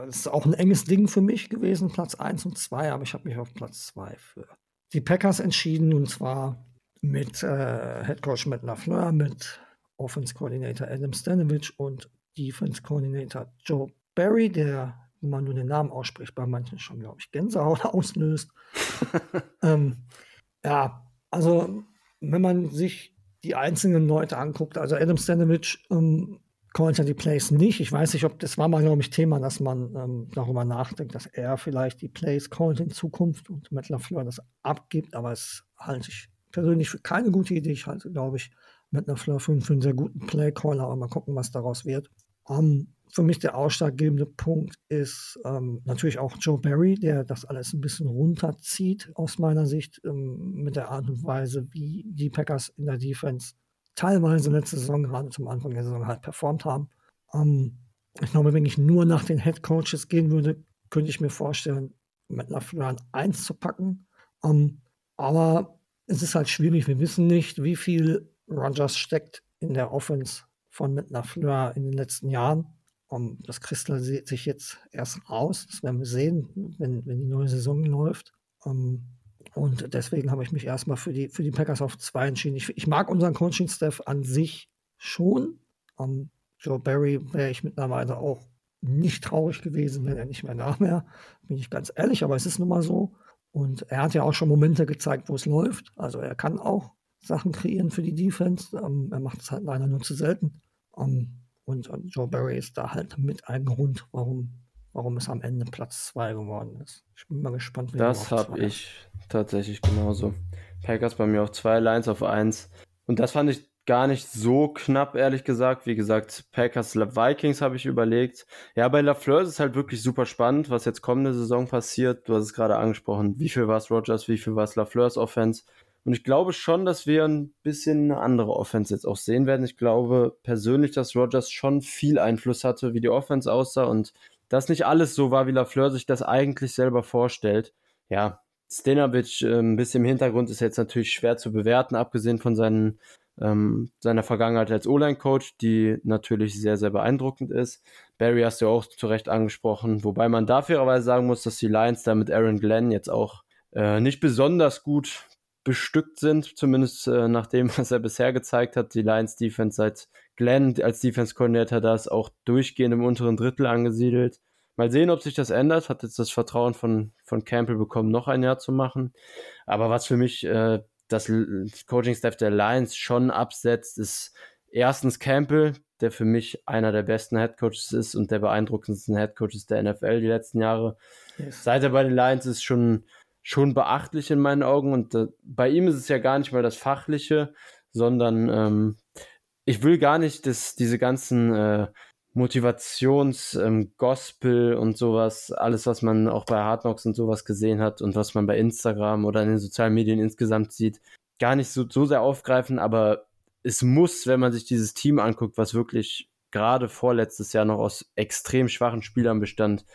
es ist auch ein enges Ding für mich gewesen, Platz 1 und 2, aber ich habe mich auf Platz 2 für die Packers entschieden und zwar mit äh, Head Coach Matt LaFleur, mit Offense Coordinator Adam Stanovich und Defense Coordinator Joe Barry, der wenn man nur den Namen ausspricht, bei manchen schon, glaube ich, Gänsehaut auslöst. ähm, ja, also wenn man sich die einzelnen Leute anguckt, also Adam Stanovich ähm, ja die Plays nicht. Ich weiß nicht, ob das war mal, glaube ich, Thema, dass man ähm, darüber nachdenkt, dass er vielleicht die Plays callt in Zukunft und Matt LaFleur das abgibt, aber es halte ich persönlich für keine gute Idee. Ich halte, glaube ich, Matt LaFleur für, für einen sehr guten Play-Caller, aber mal gucken, was daraus wird. Um, ähm, für mich der ausschlaggebende Punkt ist ähm, natürlich auch Joe Barry, der das alles ein bisschen runterzieht, aus meiner Sicht, ähm, mit der Art und Weise, wie die Packers in der Defense teilweise letzte Saison, gerade zum Anfang der Saison, halt performt haben. Ähm, ich glaube, wenn ich nur nach den Head Coaches gehen würde, könnte ich mir vorstellen, mit LaFleur ein 1 zu packen. Ähm, aber es ist halt schwierig. Wir wissen nicht, wie viel Rogers steckt in der Offense von Matt LaFleur in den letzten Jahren. Um, das kristallisiert sich jetzt erst raus. Das werden wir sehen, wenn, wenn die neue Saison läuft. Um, und deswegen habe ich mich erstmal für die, für die Packers auf zwei entschieden. Ich, ich mag unseren Coaching-Staff an sich schon. Um, Joe Barry wäre ich mittlerweile auch nicht traurig gewesen, wenn er nicht mehr da wäre. Bin ich ganz ehrlich, aber es ist nun mal so. Und er hat ja auch schon Momente gezeigt, wo es läuft. Also er kann auch Sachen kreieren für die Defense. Um, er macht es halt leider nur zu selten. Um, und, und Joe Barry ist da halt mit ein Grund, warum, warum es am Ende Platz 2 geworden ist. Ich bin mal gespannt, wie Das habe ich tatsächlich genauso. Packers bei mir auf 2, Lions auf 1. Und das fand ich gar nicht so knapp, ehrlich gesagt. Wie gesagt, Packers Vikings habe ich überlegt. Ja, bei LaFleur ist es halt wirklich super spannend, was jetzt kommende Saison passiert. Du hast es gerade angesprochen. Wie viel war es Rogers, wie viel war es LaFleurs Offense? Und ich glaube schon, dass wir ein bisschen eine andere Offense jetzt auch sehen werden. Ich glaube persönlich, dass Rogers schon viel Einfluss hatte, wie die Offense aussah und dass nicht alles so war, wie Lafleur sich das eigentlich selber vorstellt. Ja, Stenovic äh, ein bisschen im Hintergrund ist jetzt natürlich schwer zu bewerten, abgesehen von seinen, ähm, seiner Vergangenheit als O-Line-Coach, die natürlich sehr, sehr beeindruckend ist. Barry hast du auch zu Recht angesprochen, wobei man da fairerweise sagen muss, dass die Lions da mit Aaron Glenn jetzt auch äh, nicht besonders gut bestückt sind, zumindest äh, nach dem, was er bisher gezeigt hat. Die Lions Defense seit Glenn als Defense Coordinator da ist auch durchgehend im unteren Drittel angesiedelt. Mal sehen, ob sich das ändert. Hat jetzt das Vertrauen von, von Campbell bekommen, noch ein Jahr zu machen. Aber was für mich äh, das Coaching-Staff der Lions schon absetzt, ist erstens Campbell, der für mich einer der besten Headcoaches ist und der beeindruckendsten Headcoaches der NFL die letzten Jahre. Yes. Seit er bei den Lions ist, schon schon beachtlich in meinen Augen. Und äh, bei ihm ist es ja gar nicht mal das Fachliche, sondern ähm, ich will gar nicht, dass diese ganzen äh, Motivations, ähm, und sowas, alles, was man auch bei Hard Knocks und sowas gesehen hat und was man bei Instagram oder in den sozialen Medien insgesamt sieht, gar nicht so, so sehr aufgreifen, aber es muss, wenn man sich dieses Team anguckt, was wirklich gerade vorletztes Jahr noch aus extrem schwachen Spielern bestand,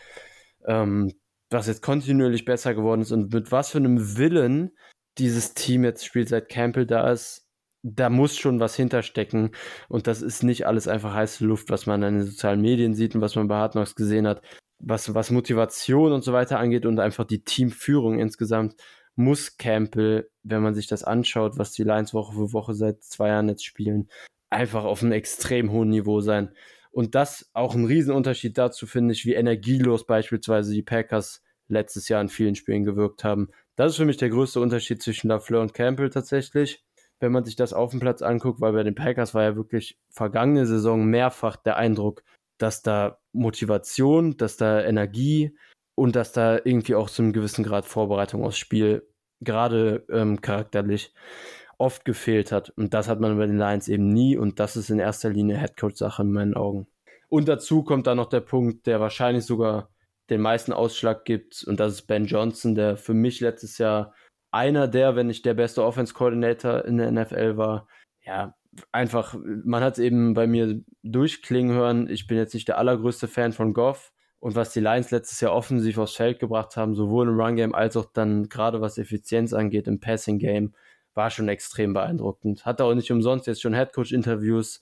ähm, was jetzt kontinuierlich besser geworden ist und mit was für einem Willen dieses Team jetzt spielt, seit Campbell da ist, da muss schon was hinterstecken. Und das ist nicht alles einfach heiße Luft, was man in den sozialen Medien sieht und was man bei Hard Knocks gesehen hat. Was, was Motivation und so weiter angeht und einfach die Teamführung insgesamt, muss Campbell, wenn man sich das anschaut, was die Lions Woche für Woche seit zwei Jahren jetzt spielen, einfach auf einem extrem hohen Niveau sein. Und das auch ein Riesenunterschied dazu, finde ich, wie energielos beispielsweise die Packers letztes Jahr in vielen Spielen gewirkt haben. Das ist für mich der größte Unterschied zwischen Lafleur und Campbell tatsächlich, wenn man sich das auf dem Platz anguckt, weil bei den Packers war ja wirklich vergangene Saison mehrfach der Eindruck, dass da Motivation, dass da Energie und dass da irgendwie auch zu einem gewissen Grad Vorbereitung aufs Spiel gerade ähm, charakterlich oft gefehlt hat. Und das hat man bei den Lions eben nie und das ist in erster Linie Headcoach-Sache in meinen Augen. Und dazu kommt dann noch der Punkt, der wahrscheinlich sogar den meisten Ausschlag gibt. Und das ist Ben Johnson, der für mich letztes Jahr einer der, wenn nicht der beste Offense Coordinator in der NFL war. Ja, einfach, man hat es eben bei mir durchklingen hören. Ich bin jetzt nicht der allergrößte Fan von Goff. Und was die Lions letztes Jahr offensiv aufs Feld gebracht haben, sowohl im Run-Game als auch dann gerade was Effizienz angeht im Passing-Game, war schon extrem beeindruckend. Hatte auch nicht umsonst jetzt schon Headcoach-Interviews.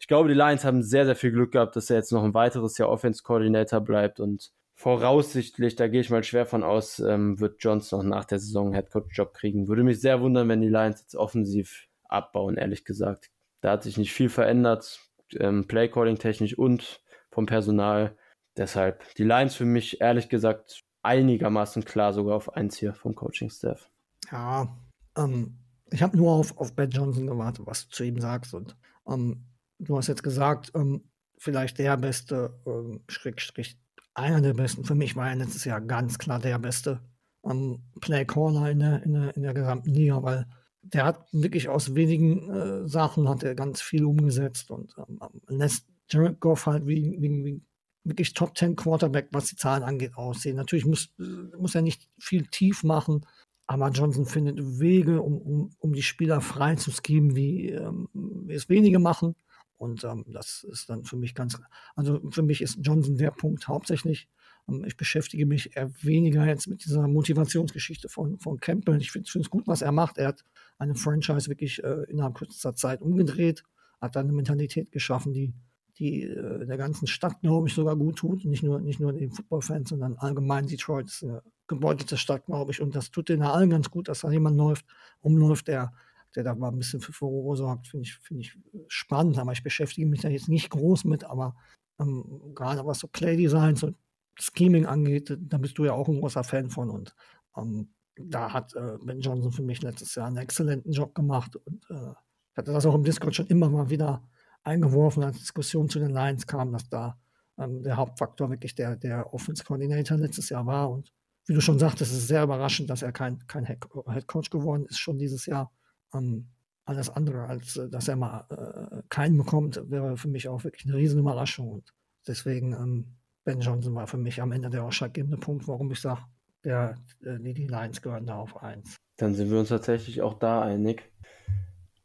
Ich glaube, die Lions haben sehr, sehr viel Glück gehabt, dass er jetzt noch ein weiteres Jahr Offense-Coordinator bleibt und voraussichtlich, da gehe ich mal schwer von aus, ähm, wird Johnson noch nach der Saison einen Headcoach-Job kriegen. Würde mich sehr wundern, wenn die Lions jetzt offensiv abbauen, ehrlich gesagt. Da hat sich nicht viel verändert, ähm, Playcalling technisch und vom Personal. Deshalb die Lions für mich, ehrlich gesagt, einigermaßen klar sogar auf eins hier vom Coaching-Staff. Ja, ähm, ich habe nur auf, auf Ben Johnson gewartet, was du zu ihm sagst. Und ähm, du hast jetzt gesagt, ähm, vielleicht der beste, ähm, Schrägstrich, einer der besten. Für mich war er letztes Jahr ganz klar der beste ähm, Play-Caller in der, in, der, in der gesamten Liga, weil der hat wirklich aus wenigen äh, Sachen hat er ganz viel umgesetzt und ähm, lässt Jared Goff halt wie, wie, wie wirklich Top 10 Quarterback, was die Zahlen angeht, aussehen. Natürlich muss, muss er nicht viel tief machen, aber Johnson findet Wege, um, um, um die Spieler frei zu schieben, wie, ähm, wie es wenige machen. Und ähm, das ist dann für mich ganz, also für mich ist Johnson der Punkt hauptsächlich. Ähm, ich beschäftige mich eher weniger jetzt mit dieser Motivationsgeschichte von, von Campbell. Ich finde es gut, was er macht. Er hat eine Franchise wirklich äh, innerhalb kürzester Zeit umgedreht, hat eine Mentalität geschaffen, die, die äh, der ganzen Stadt, glaube ich, sogar gut tut. Nicht nur, nicht nur den Footballfans, sondern allgemein Detroit ist eine gebeutelte Stadt, glaube ich. Und das tut denen allen ganz gut, dass da jemand läuft, umläuft, der der da mal ein bisschen für Furore sorgt, finde ich, find ich spannend. Aber ich beschäftige mich da jetzt nicht groß mit, aber ähm, gerade was so Play-Designs und Scheming angeht, da bist du ja auch ein großer Fan von. Und ähm, da hat äh, Ben Johnson für mich letztes Jahr einen exzellenten Job gemacht und äh, hatte das auch im Discord schon immer mal wieder eingeworfen, als Diskussion zu den Lions kam, dass da ähm, der Hauptfaktor wirklich der, der Offense Coordinator letztes Jahr war. Und wie du schon sagtest, ist es sehr überraschend, dass er kein, kein Head Coach geworden ist, schon dieses Jahr. Ähm, alles andere, als äh, dass er mal äh, keinen bekommt, wäre für mich auch wirklich eine riesen Überraschung. Und deswegen, ähm, Ben Johnson war für mich am Ende der ausschlaggebende Punkt, warum ich sage, der, äh, die Lions gehören da auf 1. Dann sind wir uns tatsächlich auch da einig.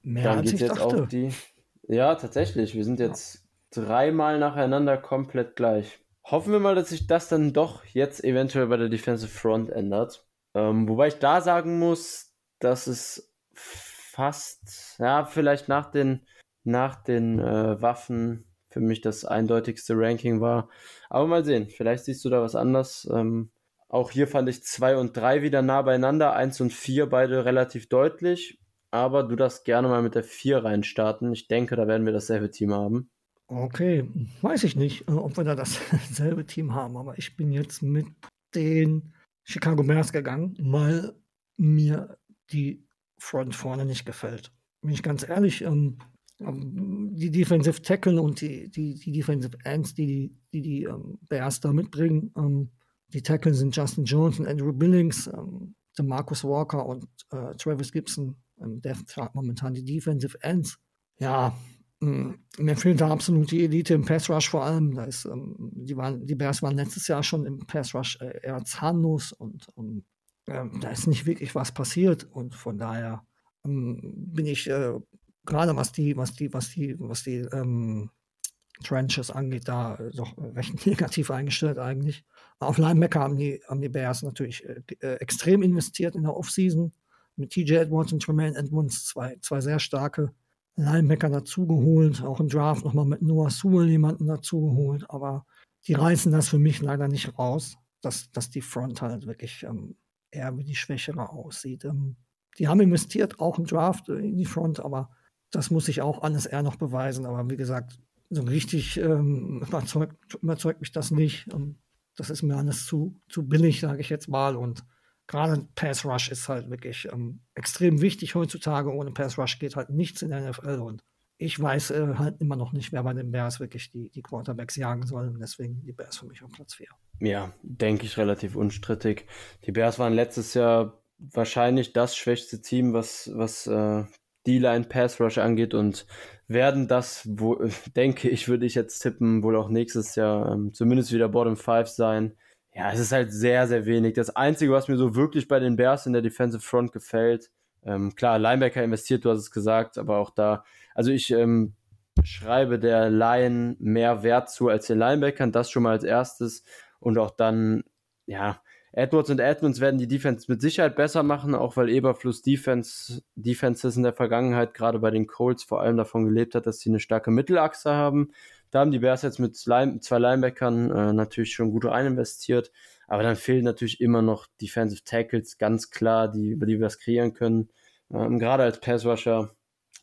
Mehr Dann als geht jetzt dachte. auf die. Ja, tatsächlich. Wir sind jetzt dreimal nacheinander komplett gleich. Hoffen wir mal, dass sich das dann doch jetzt eventuell bei der Defensive Front ändert. Ähm, wobei ich da sagen muss, dass es fast, ja, vielleicht nach den, nach den äh, Waffen für mich das eindeutigste Ranking war. Aber mal sehen, vielleicht siehst du da was anders. Ähm, auch hier fand ich 2 und 3 wieder nah beieinander, 1 und 4 beide relativ deutlich. Aber du darfst gerne mal mit der 4 reinstarten. Ich denke, da werden wir dasselbe Team haben. Okay, weiß ich nicht, äh, ob wir da dasselbe Team haben, aber ich bin jetzt mit den Chicago Bears gegangen, weil mir die Front vorne nicht gefällt. Bin ich ganz ehrlich, ähm, ähm, die Defensive Tackle und die, die, die Defensive Ends, die die, die, ähm, Bears da mitbringen, ähm, die Tackle sind Justin Jones und Andrew Billings, ähm, Marcus Walker und äh, Travis Gibson. Ähm, der tragt momentan die Defensive Ends. Ja, mh, mir fehlt da absolut die Elite im Pass Rush vor allem. Da ist, ähm, die, waren, die Bears waren letztes Jahr schon im Pass Rush äh, eher zahnlos und ähm, ähm, da ist nicht wirklich was passiert und von daher ähm, bin ich äh, gerade was die, was die, was die, was die ähm, Trenches angeht, da doch recht negativ eingestellt eigentlich. Auf Linebacker haben die, haben die Bears natürlich äh, äh, extrem investiert in der Offseason mit TJ Edwards und Tremaine Edmonds, zwei, zwei sehr starke Linebacker dazugeholt, auch im Draft nochmal mit Noah Sewell jemanden dazugeholt, aber die reißen das für mich leider nicht raus, dass, dass die Front halt wirklich ähm, eher wie die Schwächere aussieht. Ähm, die haben investiert, auch im Draft in die Front, aber das muss sich auch alles eher noch beweisen. Aber wie gesagt, so richtig ähm, überzeugt, überzeugt mich das nicht. Ähm, das ist mir alles zu, zu billig, sage ich jetzt mal. Und gerade Pass Rush ist halt wirklich ähm, extrem wichtig heutzutage. Ohne Pass Rush geht halt nichts in der NFL. Und ich weiß äh, halt immer noch nicht, wer bei den Bears wirklich die, die Quarterbacks jagen soll. Und deswegen die Bears für mich auf Platz 4. Ja, denke ich relativ unstrittig. Die Bears waren letztes Jahr wahrscheinlich das schwächste Team, was, was äh, D-Line Pass Rush angeht und werden das, wo, denke ich, würde ich jetzt tippen, wohl auch nächstes Jahr ähm, zumindest wieder Bottom 5 sein. Ja, es ist halt sehr, sehr wenig. Das Einzige, was mir so wirklich bei den Bears in der Defensive Front gefällt, ähm, klar, Linebacker investiert, du hast es gesagt, aber auch da, also ich ähm, schreibe der Line mehr Wert zu als den Linebackern, das schon mal als erstes und auch dann, ja, Edwards und Edmonds werden die Defense mit Sicherheit besser machen, auch weil Eberfluss Defense, Defenses in der Vergangenheit gerade bei den Colts vor allem davon gelebt hat, dass sie eine starke Mittelachse haben. Da haben die Bears jetzt mit zwei Linebackern äh, natürlich schon gut eininvestiert, aber dann fehlen natürlich immer noch Defensive Tackles, ganz klar, die, über die wir das kreieren können. Ähm, gerade als Passrusher.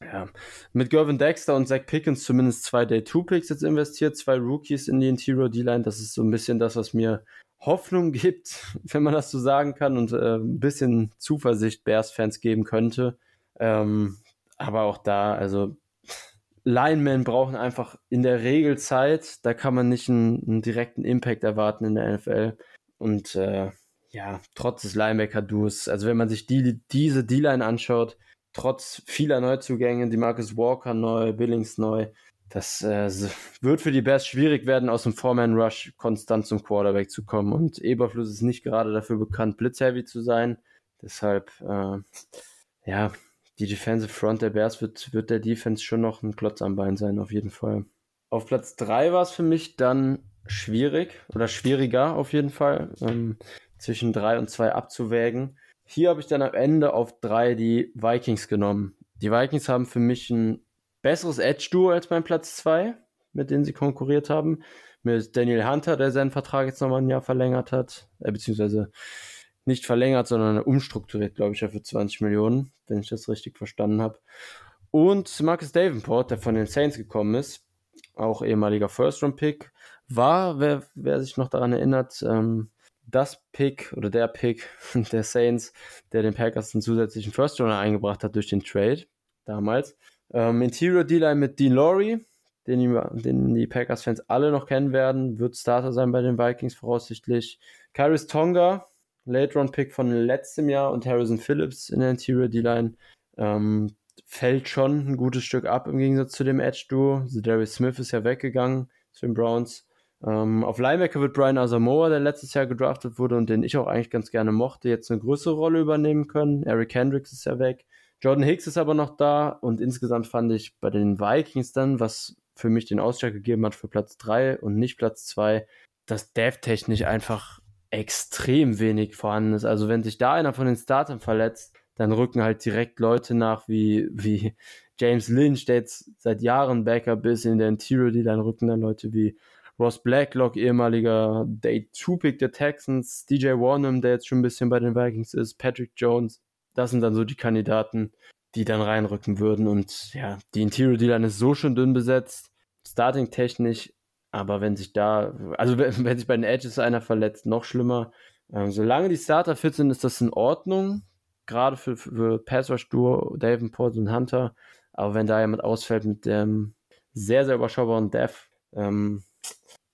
Ja, mit Gervin Dexter und Zach Pickens zumindest zwei Day-2-Picks jetzt investiert, zwei Rookies in die Interior D-Line. Das ist so ein bisschen das, was mir Hoffnung gibt, wenn man das so sagen kann, und äh, ein bisschen Zuversicht Bears-Fans geben könnte. Ähm, aber auch da, also Linemen brauchen einfach in der Regel Zeit. Da kann man nicht einen, einen direkten Impact erwarten in der NFL. Und äh, ja, trotz des Linebacker-Duos, also wenn man sich die, diese D-Line anschaut, trotz vieler Neuzugänge, die Marcus Walker neu, Billings neu, das äh, wird für die Bears schwierig werden, aus dem Foreman-Rush konstant zum Quarterback zu kommen. Und Eberfluss ist nicht gerade dafür bekannt, blitzheavy zu sein. Deshalb, äh, ja, die Defensive Front der Bears wird, wird der Defense schon noch ein Klotz am Bein sein, auf jeden Fall. Auf Platz 3 war es für mich dann schwierig oder schwieriger auf jeden Fall, ähm, zwischen 3 und 2 abzuwägen. Hier habe ich dann am Ende auf 3 die Vikings genommen. Die Vikings haben für mich ein besseres Edge-Duo als beim Platz 2, mit denen sie konkurriert haben. Mit Daniel Hunter, der seinen Vertrag jetzt nochmal ein Jahr verlängert hat, äh, beziehungsweise nicht verlängert, sondern umstrukturiert, glaube ich, ja für 20 Millionen, wenn ich das richtig verstanden habe. Und Marcus Davenport, der von den Saints gekommen ist, auch ehemaliger First-Round-Pick, war, wer, wer, sich noch daran erinnert, ähm, das Pick oder der Pick der Saints, der den Packers einen zusätzlichen First-Runner eingebracht hat durch den Trade damals. Ähm, Interior D-Line mit Dean Laurie, den die, den die Packers-Fans alle noch kennen werden, wird Starter sein bei den Vikings voraussichtlich. Kairis Tonga, Late-Round-Pick von letztem Jahr und Harrison Phillips in der Interior D-Line. Ähm, fällt schon ein gutes Stück ab im Gegensatz zu dem Edge-Duo. Also Darius Smith ist ja weggegangen zu den Browns. Ähm, auf Linebacker wird Brian Asamoah, der letztes Jahr gedraftet wurde und den ich auch eigentlich ganz gerne mochte, jetzt eine größere Rolle übernehmen können. Eric Hendricks ist ja weg. Jordan Hicks ist aber noch da und insgesamt fand ich bei den Vikings dann, was für mich den Ausschlag gegeben hat für Platz 3 und nicht Platz 2, dass dev-technisch einfach extrem wenig vorhanden ist. Also wenn sich da einer von den Startern verletzt, dann rücken halt direkt Leute nach wie, wie James Lynch, der jetzt seit Jahren Backup ist in der Interior, die dann rücken dann Leute wie Ross Blacklock, ehemaliger Day 2-Pick der Texans, DJ Warnham, der jetzt schon ein bisschen bei den Vikings ist, Patrick Jones. Das sind dann so die Kandidaten, die dann reinrücken würden. Und ja, die Interior D-Line ist so schon dünn besetzt. Starting-technisch aber wenn sich da, also wenn, wenn sich bei den Edges einer verletzt, noch schlimmer. Ähm, solange die Starter fit sind, ist das in Ordnung. Gerade für, für Pass Rush Duo, Davenport und Hunter. Aber wenn da jemand ausfällt mit dem sehr, sehr überschaubaren Dev, ähm,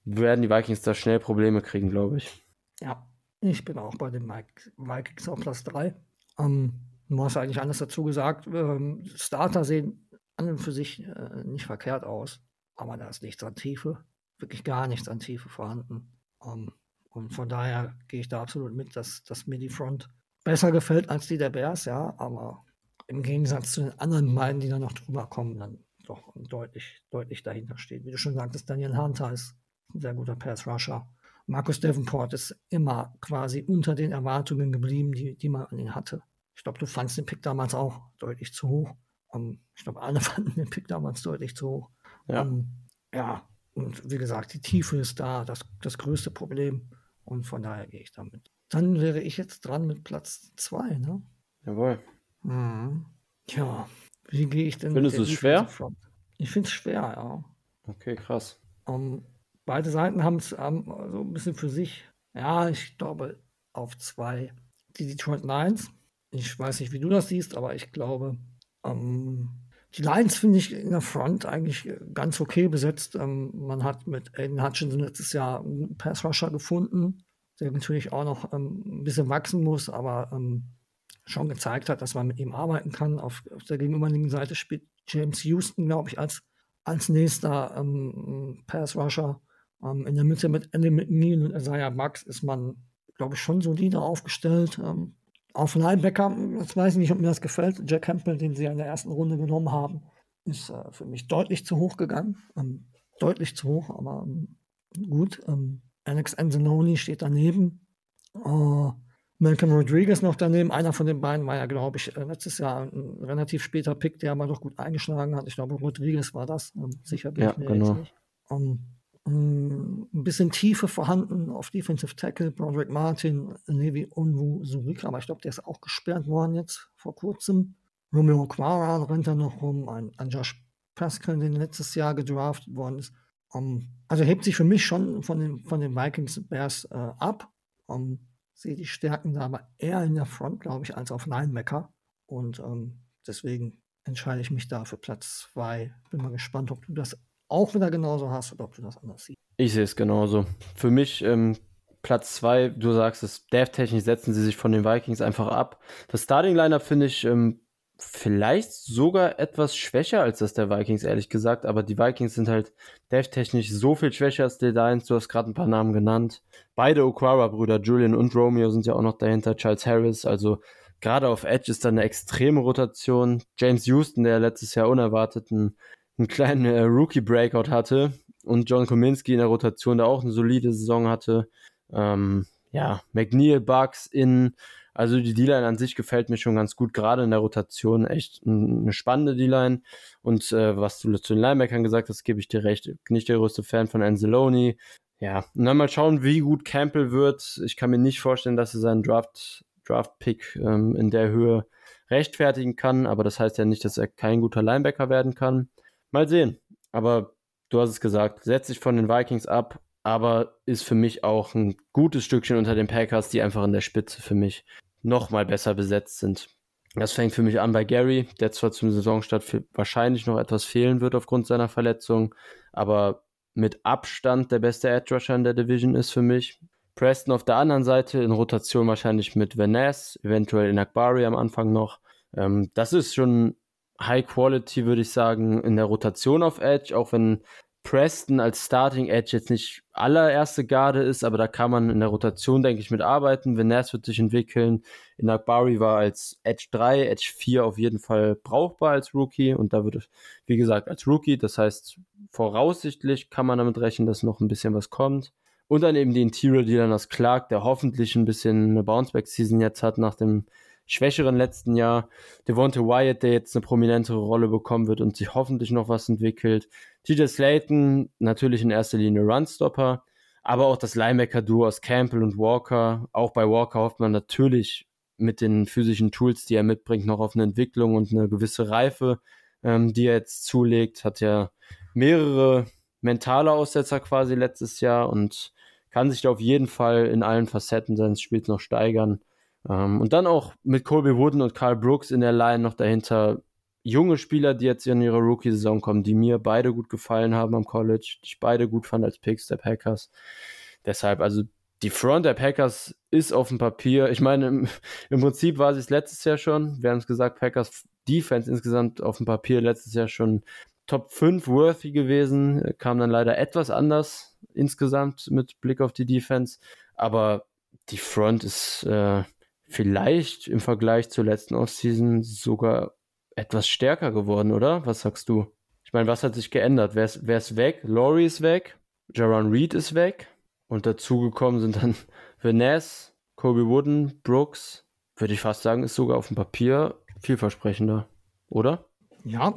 werden die Vikings da schnell Probleme kriegen, glaube ich. Ja, ich bin auch bei den Vikings auf Platz 3. Ähm, du hast eigentlich alles dazu gesagt. Ähm, Starter sehen an und für sich äh, nicht verkehrt aus, aber da ist nichts an Tiefe wirklich gar nichts an Tiefe vorhanden. Ähm, und von daher gehe ich da absolut mit, dass, dass mir die Front besser gefällt als die der Bears, ja, aber im Gegensatz zu den anderen beiden, die da noch drüber kommen, dann doch deutlich, deutlich dahinter steht. Wie du schon sagtest, Daniel Hunter ist ein sehr guter Pass-Rusher. Markus Davenport ist immer quasi unter den Erwartungen geblieben, die, die man an ihn hatte. Ich glaube, du fandst den Pick damals auch deutlich zu hoch. Um, ähm, ich glaube, alle fanden den Pick damals deutlich zu hoch. Ja, um, ähm, ja und wie gesagt, die Tiefe ist da, das, das größte Problem. Und von daher gehe ich damit. Dann wäre ich jetzt dran mit Platz 2, ne? Jawohl. Mhm. Ja, wie gehe ich denn Findest du es schwer? Front? Ich finde es schwer, ja. Okay, krass. Um, ähm, beide Seiten haben es um, so ein bisschen für sich. Ja, ich glaube auf zwei. Die Detroit Lions. Ich weiß nicht, wie du das siehst, aber ich glaube, um, ähm, die Lions finde ich in der Front eigentlich ganz okay besetzt. Ähm, man hat mit Aiden Hutchinson letztes Jahr einen Pass-Rusher gefunden, der natürlich auch noch ein bisschen wachsen muss, aber schon gezeigt hat, dass man mit ihm arbeiten kann. Auf, auf der gegenüberliegenden Seite spielt James Houston, glaube ich, als, als nächster ähm, Pass-Rusher. Ähm, in der Mitte mit Andy McNeil und Isaiah Bucks ist man, glaube ich, schon solide aufgestellt. Ähm, auf Linebacker, jetzt weiß ich nicht, ob mir das gefällt. Jack Campbell, den sie in der ersten Runde genommen haben, ist äh, für mich deutlich zu hoch gegangen. Ähm, deutlich zu hoch, aber ähm, gut. Ähm, Alex Anzalone steht daneben. Uh, Malcolm Rodriguez noch daneben. Einer von den beiden war ja, glaube ich, äh, letztes Jahr ein relativ später Pick, der aber doch gut eingeschlagen hat. Ich glaube, Rodriguez war das. Ähm, sicher bin ja, ich mir genau. jetzt nicht. Um, ähm, ein bisschen Tiefe vorhanden auf Defensive Tackle, Broderick Martin, Levi Unwu Surika, aber ich glaube, der ist auch gesperrt worden jetzt vor kurzem. Romeo Quara rennt da noch rum, ein, ein Josh Pascal, der letztes Jahr gedraftet worden ist. Um, ähm, also hebt sich für mich schon von den, von den Vikings Bears äh, ab. Um, ähm, sehe die Stärken da aber eher in der Front, glaube ich, als auf Linebacker. Und ähm, deswegen entscheide ich mich da für Platz 2. Bin mal gespannt, ob du das auch wieder genauso hast oder ob du das anders siehst. Ich sehe es genauso. Für mich ähm, Platz 2, du sagst es, Dev-technisch setzen sie sich von den Vikings einfach ab. Das Starting-Lineup finde ich ähm, vielleicht sogar etwas schwächer als das der Vikings, ehrlich gesagt. Aber die Vikings sind halt dev-technisch so viel schwächer als die Lions. Du hast gerade ein paar Namen genannt. Beide Okwara-Brüder, Julian und Romeo, sind ja auch noch dahinter. Charles Harris, also gerade auf Edge ist da eine extreme Rotation. James Houston, der letztes Jahr unerwartet einen, einen kleinen äh, Rookie-Breakout hatte. Und John Kominski in der Rotation, der auch eine solide Saison hatte. Ähm, ja, McNeil, Bucks in also die D-Line an sich gefällt mir schon ganz gut, gerade in der Rotation echt eine spannende D-Line. Und äh, was du zu den Linebackern gesagt hast, gebe ich dir recht. Nicht der größte Fan von Anzalone. Ja, und dann mal schauen, wie gut Campbell wird. Ich kann mir nicht vorstellen, dass er seinen Draft, Draft-Pick ähm, in der Höhe rechtfertigen kann, aber das heißt ja nicht, dass er kein guter Linebacker werden kann. Mal sehen. Aber du hast es gesagt, setz dich von den Vikings ab, aber ist für mich auch ein gutes Stückchen unter den Packers, die einfach in der Spitze für mich noch mal besser besetzt sind. Das fängt für mich an bei Gary, der zwar zum Saisonstart wahrscheinlich noch etwas fehlen wird aufgrund seiner Verletzung, aber mit Abstand der beste Edge Rusher in der Division ist für mich. Preston auf der anderen Seite in Rotation wahrscheinlich mit Vaness, eventuell in Akbari am Anfang noch. Ähm, das ist schon High Quality, würde ich sagen, in der Rotation auf Edge, auch wenn Preston als Starting Edge jetzt nicht allererste Garde ist, aber da kann man in der Rotation, denke ich, mit arbeiten. Vaness wird sich entwickeln. In Akbari war als Edge 3, Edge 4 auf jeden Fall brauchbar als Rookie und da wird, wie gesagt, als Rookie, das heißt, voraussichtlich kann man damit rechnen, dass noch ein bisschen was kommt. Und dann eben die Interior, die dann das Clark, der hoffentlich ein bisschen eine Bounceback-Season jetzt hat nach dem schwächeren letzten Jahr. Devonta Wyatt, der jetzt eine prominentere Rolle bekommen wird und sich hoffentlich noch was entwickelt. TJ Slayton, natürlich in erster Linie Runstopper, aber auch das Linebacker-Duo aus Campbell und Walker. Auch bei Walker hofft man natürlich mit den physischen Tools, die er mitbringt, noch auf eine Entwicklung und eine gewisse Reife, ähm, die er jetzt zulegt. Hat ja mehrere mentale Aussetzer quasi letztes Jahr und kann sich da auf jeden Fall in allen Facetten seines Spiels noch steigern. Ähm, und dann auch mit Colby Wooden und Carl Brooks in der Line noch dahinter junge Spieler, die jetzt in ihrer Rookie-Saison kommen, die mir beide gut gefallen haben am College, die ich beide gut fand als Picks der Packers. Deshalb, also die Front der Packers ist auf dem Papier. Ich meine, im, im Prinzip war sie es letztes Jahr schon. Wir haben es gesagt, Packers Defense insgesamt auf dem Papier letztes Jahr schon Top 5 worthy gewesen. Kam dann leider etwas anders insgesamt mit Blick auf die Defense. Aber die Front ist äh, vielleicht im Vergleich zur letzten Offseason sogar etwas stärker geworden, oder? Was sagst du? Ich meine, was hat sich geändert? Wer ist, wer ist weg? Laurie ist weg, Jaron Reed ist weg und dazugekommen sind dann Vanessa, Kobe Wooden, Brooks. Würde ich fast sagen, ist sogar auf dem Papier vielversprechender, oder? Ja,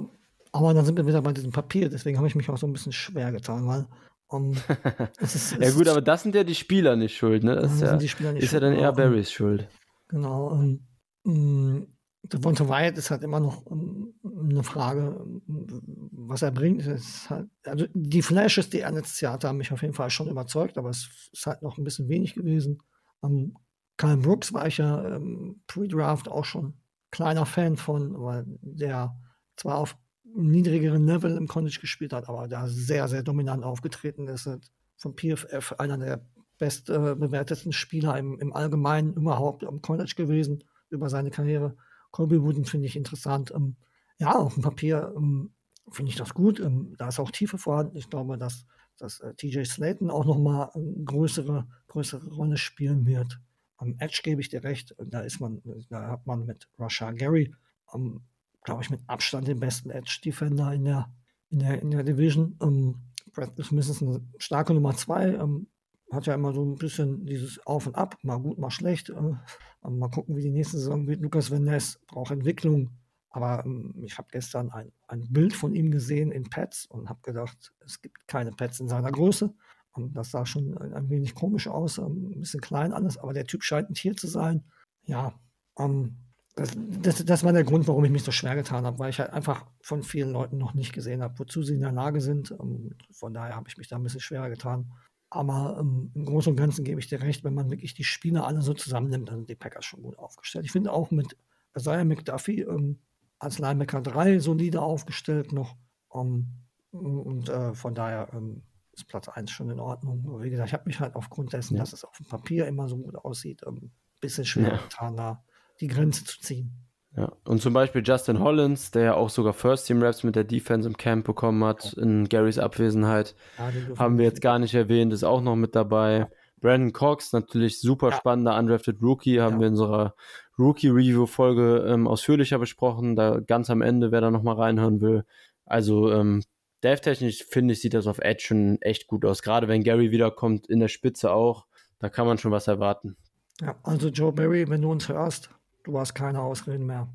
aber dann sind wir wieder bei diesem Papier, deswegen habe ich mich auch so ein bisschen schwer getan, weil um, ist, ja gut, aber das sind ja die Spieler nicht schuld, ne? Das, ist, ja, ist schuld, ja dann eher Barrys Schuld. Genau. Und, ähm, Devonta Wyatt ist halt immer noch ähm, eine Frage, was er bringt. Halt, also die Flashes, die er letztes Jahr hatte, haben mich auf jeden Fall schon überzeugt, aber es ist halt noch ein bisschen wenig gewesen. Um, Kyle Brooks war ich ja ähm, pre-Draft auch schon kleiner Fan von, weil der zwar auf niedrigeren Level im College gespielt hat, aber da sehr, sehr dominant aufgetreten ist. Von PFF einer der bestbewertetsten äh, Spieler im, im Allgemeinen überhaupt am College gewesen über seine Karriere. Colby Wooden finde ich interessant. Ähm, ja, auf dem Papier ähm, finde ich das gut. Ähm, da ist auch Tiefe vorhanden. Ich glaube, dass, dass äh, TJ Slayton auch nochmal eine größere, größere Rolle spielen wird. Am Edge gebe ich dir recht. Da ist man, da hat man mit Rasha Gary, ähm, glaube ich, mit Abstand den besten Edge-Defender in der, in der, in der Division. Ähm, Brad Smith ist eine starke Nummer zwei. Ähm, hat ja immer so ein bisschen dieses Auf und Ab, mal gut, mal schlecht. Äh, mal gucken, wie die nächste Saison wird. Lukas Van Ness braucht Entwicklung. Aber ähm, ich habe gestern ein, ein Bild von ihm gesehen in Pets und habe gedacht, es gibt keine Pets in seiner Größe. Und das sah schon ein, wenig komisch aus, ähm, ein bisschen klein alles, aber der Typ scheint ein Tier zu sein. Ja, ähm, das, das, das, war der Grund, warum ich mich so schwer getan habe, weil ich halt einfach von vielen Leuten noch nicht gesehen habe, wozu sie in der Lage sind. Und von daher habe ich mich da ein bisschen schwerer getan. Aber ähm, im Großen und Ganzen gebe ich dir recht, wenn man wirklich die Spieler alle so zusammennimmt, dann sind die Packers schon gut aufgestellt. Ich finde auch mit Isaiah McDuffie ähm, als Linebacker 3 solide aufgestellt noch. Um, ähm, und äh, von daher ähm, ist Platz 1 schon in Ordnung. wie gesagt, ich habe mich halt aufgrund dessen, ja. dass es auf dem Papier immer so gut aussieht, ein ähm, bisschen schwer ja. getan, da die Grenze zu ziehen. Ja, und zum Beispiel Justin Hollins, der ja auch sogar First-Team-Raps mit der Defense im Camp bekommen hat, in Garys Abwesenheit, ja, haben wir jetzt gar nicht erwähnt, ist auch noch mit dabei. Brandon Cox, natürlich super spannender Undrafted Rookie, haben wir in unserer Rookie-Review-Folge ähm, ausführlicher besprochen. Da ganz am Ende, wer da nochmal reinhören will. Also ähm, Dev-technisch finde ich, sieht das auf Edge schon echt gut aus. Gerade wenn Gary wiederkommt, in der Spitze auch. Da kann man schon was erwarten. Ja, also Joe Barry, wenn du uns hörst, du hast keine Ausreden mehr.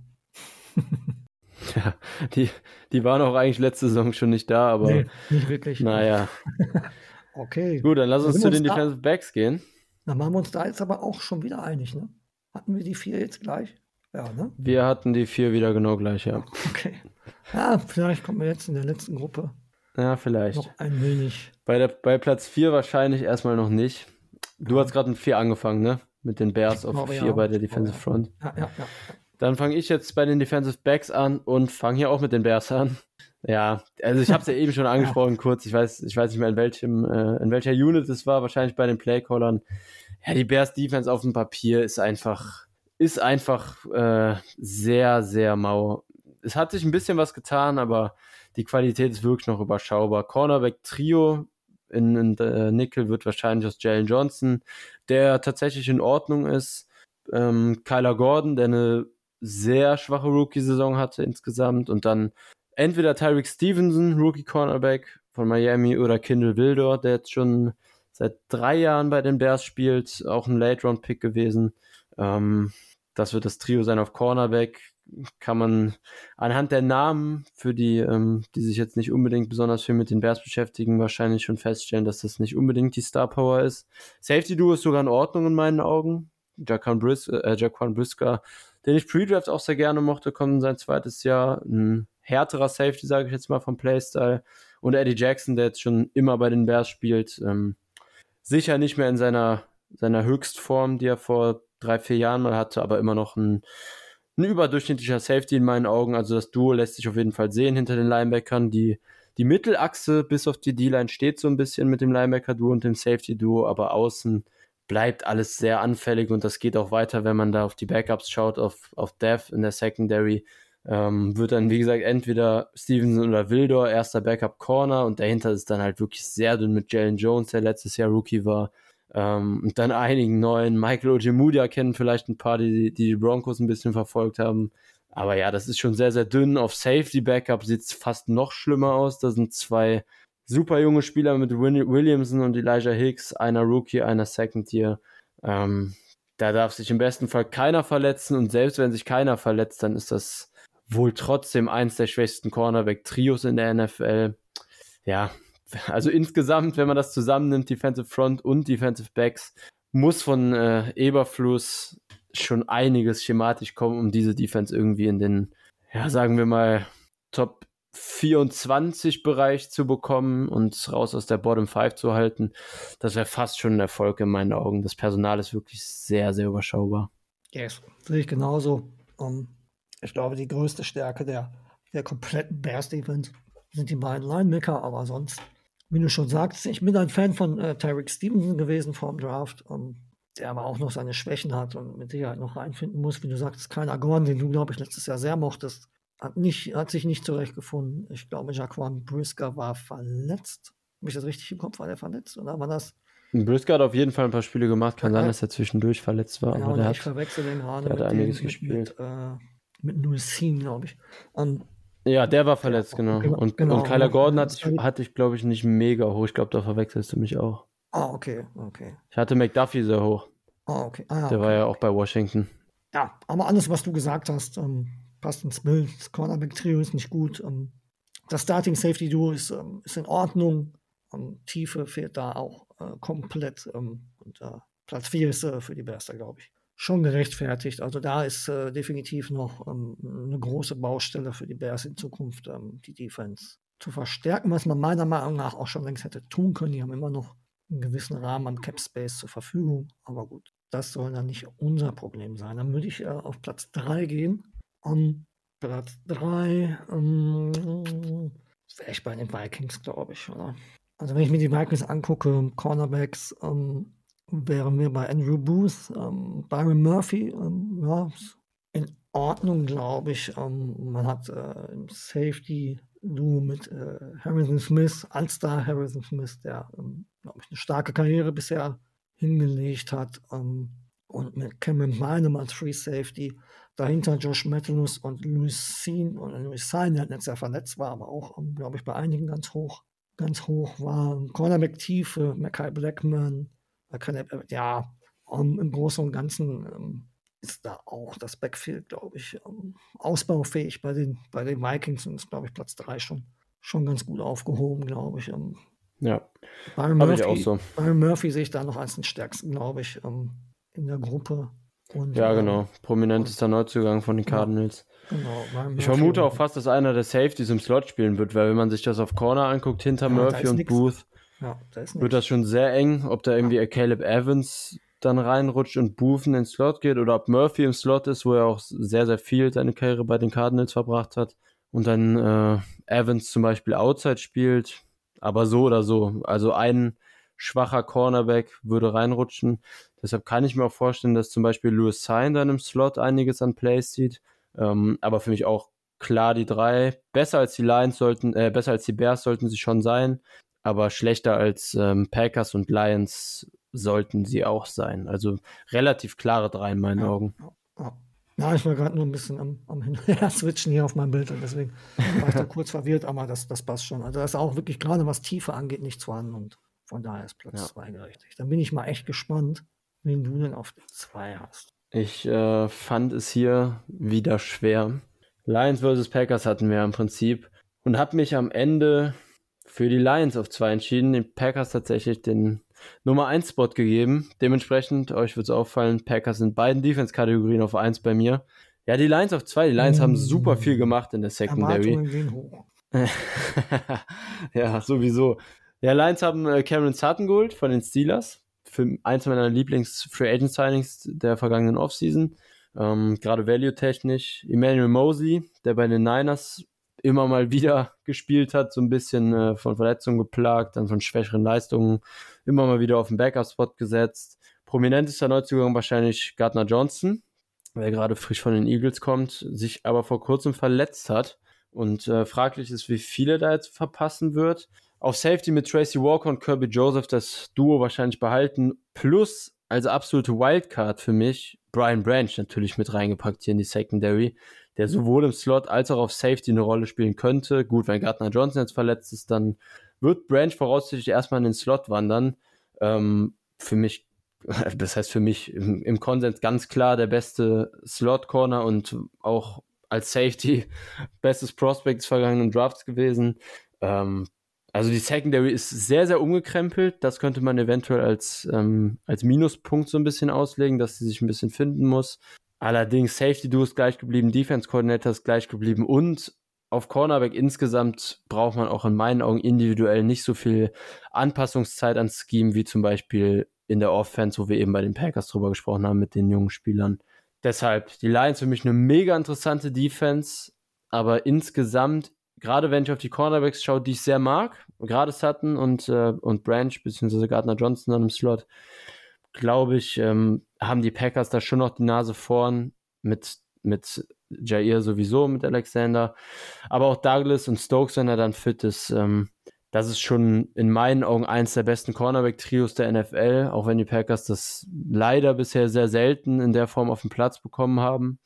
ja, die, die waren auch eigentlich letzte Saison schon nicht da, aber. Nee, nicht wirklich. Naja. okay. Gut, dann lass uns zu den Defensive Backs gehen. Dann machen wir uns da jetzt aber auch schon wieder einig, ne? Hatten wir die vier jetzt gleich? Ja, ne? Wir hatten die vier wieder genau gleich, ja. Okay. Ja, vielleicht kommen wir jetzt in der letzten Gruppe. Ja, vielleicht. Noch ein wenig. Bei, der, bei Platz vier wahrscheinlich erstmal noch nicht. Du ja. hast gerade mit vier angefangen, ne? Mit den Bears auf vier ja. bei der Defensive Front. Ja, ja, ja. Dann fange ich jetzt bei den Defensive Backs an und fange hier auch mit den Bears an. Ja, also ich habe es ja eben schon angesprochen, kurz. Ich weiß, ich weiß nicht mehr in welchem, äh, in welcher Unit es war. Wahrscheinlich bei den Playcallern. Ja, die Bears Defense auf dem Papier ist einfach ist einfach äh, sehr, sehr mau. Es hat sich ein bisschen was getan, aber die Qualität ist wirklich noch überschaubar. Cornerback Trio in, in äh, Nickel wird wahrscheinlich aus Jalen Johnson, der tatsächlich in Ordnung ist. Ähm, Kyler Gordon, der eine sehr schwache Rookie-Saison hatte insgesamt. Und dann entweder Tyreek Stevenson, Rookie-Cornerback von Miami, oder Kindle Wildor, der jetzt schon seit drei Jahren bei den Bears spielt, auch ein Late-Round-Pick gewesen. Ähm, das wird das Trio sein auf Cornerback. Kann man anhand der Namen, für die, ähm, die sich jetzt nicht unbedingt besonders viel mit den Bears beschäftigen, wahrscheinlich schon feststellen, dass das nicht unbedingt die Star Power ist. Safety Duo ist sogar in Ordnung in meinen Augen. Jaquan, Bris äh, Jaquan Brisker, den ich Pre-Draft auch sehr gerne mochte, kommt in sein zweites Jahr. Ein härterer Safety, sage ich jetzt mal, vom Playstyle. Und Eddie Jackson, der jetzt schon immer bei den Bears spielt, ähm, sicher nicht mehr in seiner, seiner Höchstform, die er vor drei, vier Jahren mal hatte, aber immer noch ein, ein überdurchschnittlicher Safety in meinen Augen. Also das Duo lässt sich auf jeden Fall sehen hinter den Linebackern. Die, die Mittelachse bis auf die D-Line steht so ein bisschen mit dem Linebacker-Duo und dem Safety-Duo, aber außen bleibt alles sehr anfällig und das geht auch weiter, wenn man da auf die Backups schaut, auf, auf Dev in der Secondary. Ähm, wird dann, wie gesagt, entweder Stevenson oder Wildor erster Backup Corner und dahinter ist dann halt wirklich sehr dünn mit Jalen Jones, der letztes Jahr Rookie war. Ähm, und dann einigen neuen. Michael Ojemudia kennen vielleicht ein paar, die, die die Broncos ein bisschen verfolgt haben. Aber ja, das ist schon sehr, sehr dünn. Auf Safety Backup sieht es fast noch schlimmer aus. Da sind zwei super junge Spieler mit Williamson und Elijah Hicks, einer Rookie, einer Second Year. Ähm, da darf sich im besten Fall keiner verletzen und selbst wenn sich keiner verletzt, dann ist das wohl trotzdem eins der schwächsten Cornerback-Trios in der NFL. Ja, also insgesamt, wenn man das zusammennimmt, Defensive Front und Defensive Backs, muss von äh, Eberfluss schon einiges schematisch kommen, um diese Defense irgendwie in den, ja, sagen wir mal, Top 24 Bereich zu bekommen und raus aus der Bottom 5 zu halten. Das wäre fast schon ein Erfolg in meinen Augen. Das Personal ist wirklich sehr, sehr überschaubar. Yes, sehe ich genauso. Um, ich glaube, die größte Stärke der, der kompletten Bears Defense sind die beiden Linebacker, aber sonst wie du schon sagst, ich bin ein Fan von äh, Tyreek Stevenson gewesen vor dem Draft, ähm, der aber auch noch seine Schwächen hat und mit Sicherheit noch reinfinden muss. Wie du sagst, Kyler Gordon, den du, glaube ich, letztes Jahr sehr mochtest, hat, nicht, hat sich nicht zurechtgefunden. Ich glaube, Jaquan Brisker war verletzt. Habe ich das richtig im Kopf? War der verletzt? Oder war das? Brisker hat auf jeden Fall ein paar Spiele gemacht. Kann ja, sein, dass er zwischendurch verletzt war. Ja, aber der ich hat, verwechsel den gerade der mit, hat einiges den, gespielt. mit, äh, mit Seam, glaube ich. Um, ja, der war verletzt, genau. genau und, genau. und Kyler Gordon hatte ich, hatte ich, glaube ich, nicht mega hoch. Ich glaube, da verwechselst du mich auch. Ah, okay, okay. Ich hatte McDuffie sehr hoch. Ah, okay. Ah, der okay. war ja auch bei Washington. Ja, aber alles, was du gesagt hast, ähm, passt ins Bild. Das Cornerback-Trio ist nicht gut. Ähm, das Starting-Safety-Duo ist, ähm, ist in Ordnung. Ähm, Tiefe fehlt da auch äh, komplett. Ähm, und äh, Platz 4 ist äh, für die Bester, glaube ich schon gerechtfertigt. Also da ist äh, definitiv noch ähm, eine große Baustelle für die Bears in Zukunft, ähm, die Defense zu verstärken, was man meiner Meinung nach auch schon längst hätte tun können. Die haben immer noch einen gewissen Rahmen an Cap Space zur Verfügung, aber gut, das soll dann nicht unser Problem sein. Dann würde ich äh, auf Platz 3 gehen. Um, Platz 3 ähm, wäre ich bei den Vikings, glaube ich, oder? Also wenn ich mir die Vikings angucke, Cornerbacks, ähm, wären wir bei Andrew Booth, ähm, Byron Murphy, ähm, ja, in Ordnung, glaube ich. Ähm, man hat äh, Safety Duo mit äh, Harrison Smith, Allstar Harrison Smith, der, ähm, glaube ich, eine starke Karriere bisher hingelegt hat. Ähm, und mit Cameron Bynum als Free Safety. Dahinter Josh Metellus und Louis Sean und Louis Sean, der jetzt sehr verletzt war, aber auch, ähm, glaube ich, bei einigen ganz hoch, ganz hoch war. Cornerback Tiefe, Mackay Blackman, äh, ja, um, im Großen und Ganzen ähm, ist da auch das Backfield, glaube ich, ähm, ausbaufähig bei den, bei den Vikings und ist, glaube ich, Platz 3 schon, schon ganz gut aufgehoben, glaube ich. Ähm, ja, Byron Murphy, ich auch so. Byron Murphy sehe ich da noch als den stärksten, glaube ich, ähm, in der Gruppe. Und, ja, genau. Prominentester Neuzugang von den Cardinals. Genau. Ich vermute auch fast, dass einer der Safeties im Slot spielen wird, weil wenn man sich das auf Corner anguckt, hinter ja, Murphy und nix. Booth, ja, da wird das schon sehr eng, ob da irgendwie Caleb Evans dann reinrutscht und Booth in den Slot geht oder ob Murphy im Slot ist, wo er auch sehr, sehr viel seine Karriere bei den Cardinals verbracht hat und dann äh, Evans zum Beispiel Outside spielt, aber so oder so. Also ein schwacher Cornerback würde reinrutschen. Deshalb kann ich mir auch vorstellen, dass zum Beispiel Louis Sain dann im Slot einiges an Plays sieht. Ähm, aber für mich auch klar die drei. Besser als die Lions sollten, äh, besser als die Bears sollten sie schon sein, aber schlechter als ähm, Packers und Lions sollten sie auch sein. Also relativ klare drei in meinen ja, Augen. Ja, ja. ich war gerade nur ein bisschen am, am Hin und Her switchen hier auf meinem Bild und deswegen war ich da kurz verwirrt, aber das, das passt schon. Also das ist auch wirklich gerade was Tiefe angeht, nichts vorhanden und von daher ist Platz 2 ja. richtig. Dann bin ich mal echt gespannt, wen du denn auf der 2 hast. Ich äh, fand es hier wieder schwer. Lions vs. Packers hatten wir im Prinzip und habe mich am Ende für die Lions auf 2 entschieden, den Packers tatsächlich den Nummer 1 Spot gegeben. Dementsprechend, euch wird es auffallen, Packers sind beiden Defense-Kategorien auf 1 bei mir. Ja, die Lions auf 2. Die Lions mm. haben super viel gemacht in der Secondary. ja, sowieso. Ja, Lions haben äh, Cameron Sutton geholt von den Steelers. Für eins meiner Lieblings-Free Agent Signings der vergangenen Offseason. Ähm, Gerade value-technisch. Emmanuel Mosley, der bei den Niners immer mal wieder gespielt hat, so ein bisschen äh, von Verletzungen geplagt, dann von schwächeren Leistungen, immer mal wieder auf den Backup-Spot gesetzt. Prominentester Neuzugang wahrscheinlich Gardner Johnson, der gerade frisch von den Eagles kommt, sich aber vor kurzem verletzt hat und äh, fraglich ist, wie viele da jetzt verpassen wird. Auf Safety mit Tracy Walker und Kirby Joseph das Duo wahrscheinlich behalten, plus als absolute Wildcard für mich Brian Branch natürlich mit reingepackt hier in die Secondary der sowohl im Slot als auch auf Safety eine Rolle spielen könnte. Gut, wenn Gardner Johnson jetzt verletzt ist, dann wird Branch voraussichtlich erstmal in den Slot wandern. Ähm, für mich, das heißt für mich im, im Konsens ganz klar der beste Slot-Corner und auch als Safety bestes Prospect des vergangenen Drafts gewesen. Ähm, also die Secondary ist sehr, sehr umgekrempelt. Das könnte man eventuell als, ähm, als Minuspunkt so ein bisschen auslegen, dass sie sich ein bisschen finden muss. Allerdings Safety Duo ist gleich geblieben, Defense Coordinator ist gleich geblieben und auf Cornerback insgesamt braucht man auch in meinen Augen individuell nicht so viel Anpassungszeit ans Scheme wie zum Beispiel in der Offense, wo wir eben bei den Packers drüber gesprochen haben mit den jungen Spielern. Deshalb die Lions für mich eine mega interessante Defense, aber insgesamt, gerade wenn ich auf die Cornerbacks schaue, die ich sehr mag, gerade Sutton und, äh, und Branch beziehungsweise Gardner Johnson dann im Slot, glaube ich, ähm, haben die Packers da schon noch die Nase vorn mit, mit Jair sowieso, mit Alexander. Aber auch Douglas und Stokes, wenn er dann fit ist, ähm, das ist schon in meinen Augen eins der besten Cornerback-Trios der NFL, auch wenn die Packers das leider bisher sehr selten in der Form auf den Platz bekommen haben.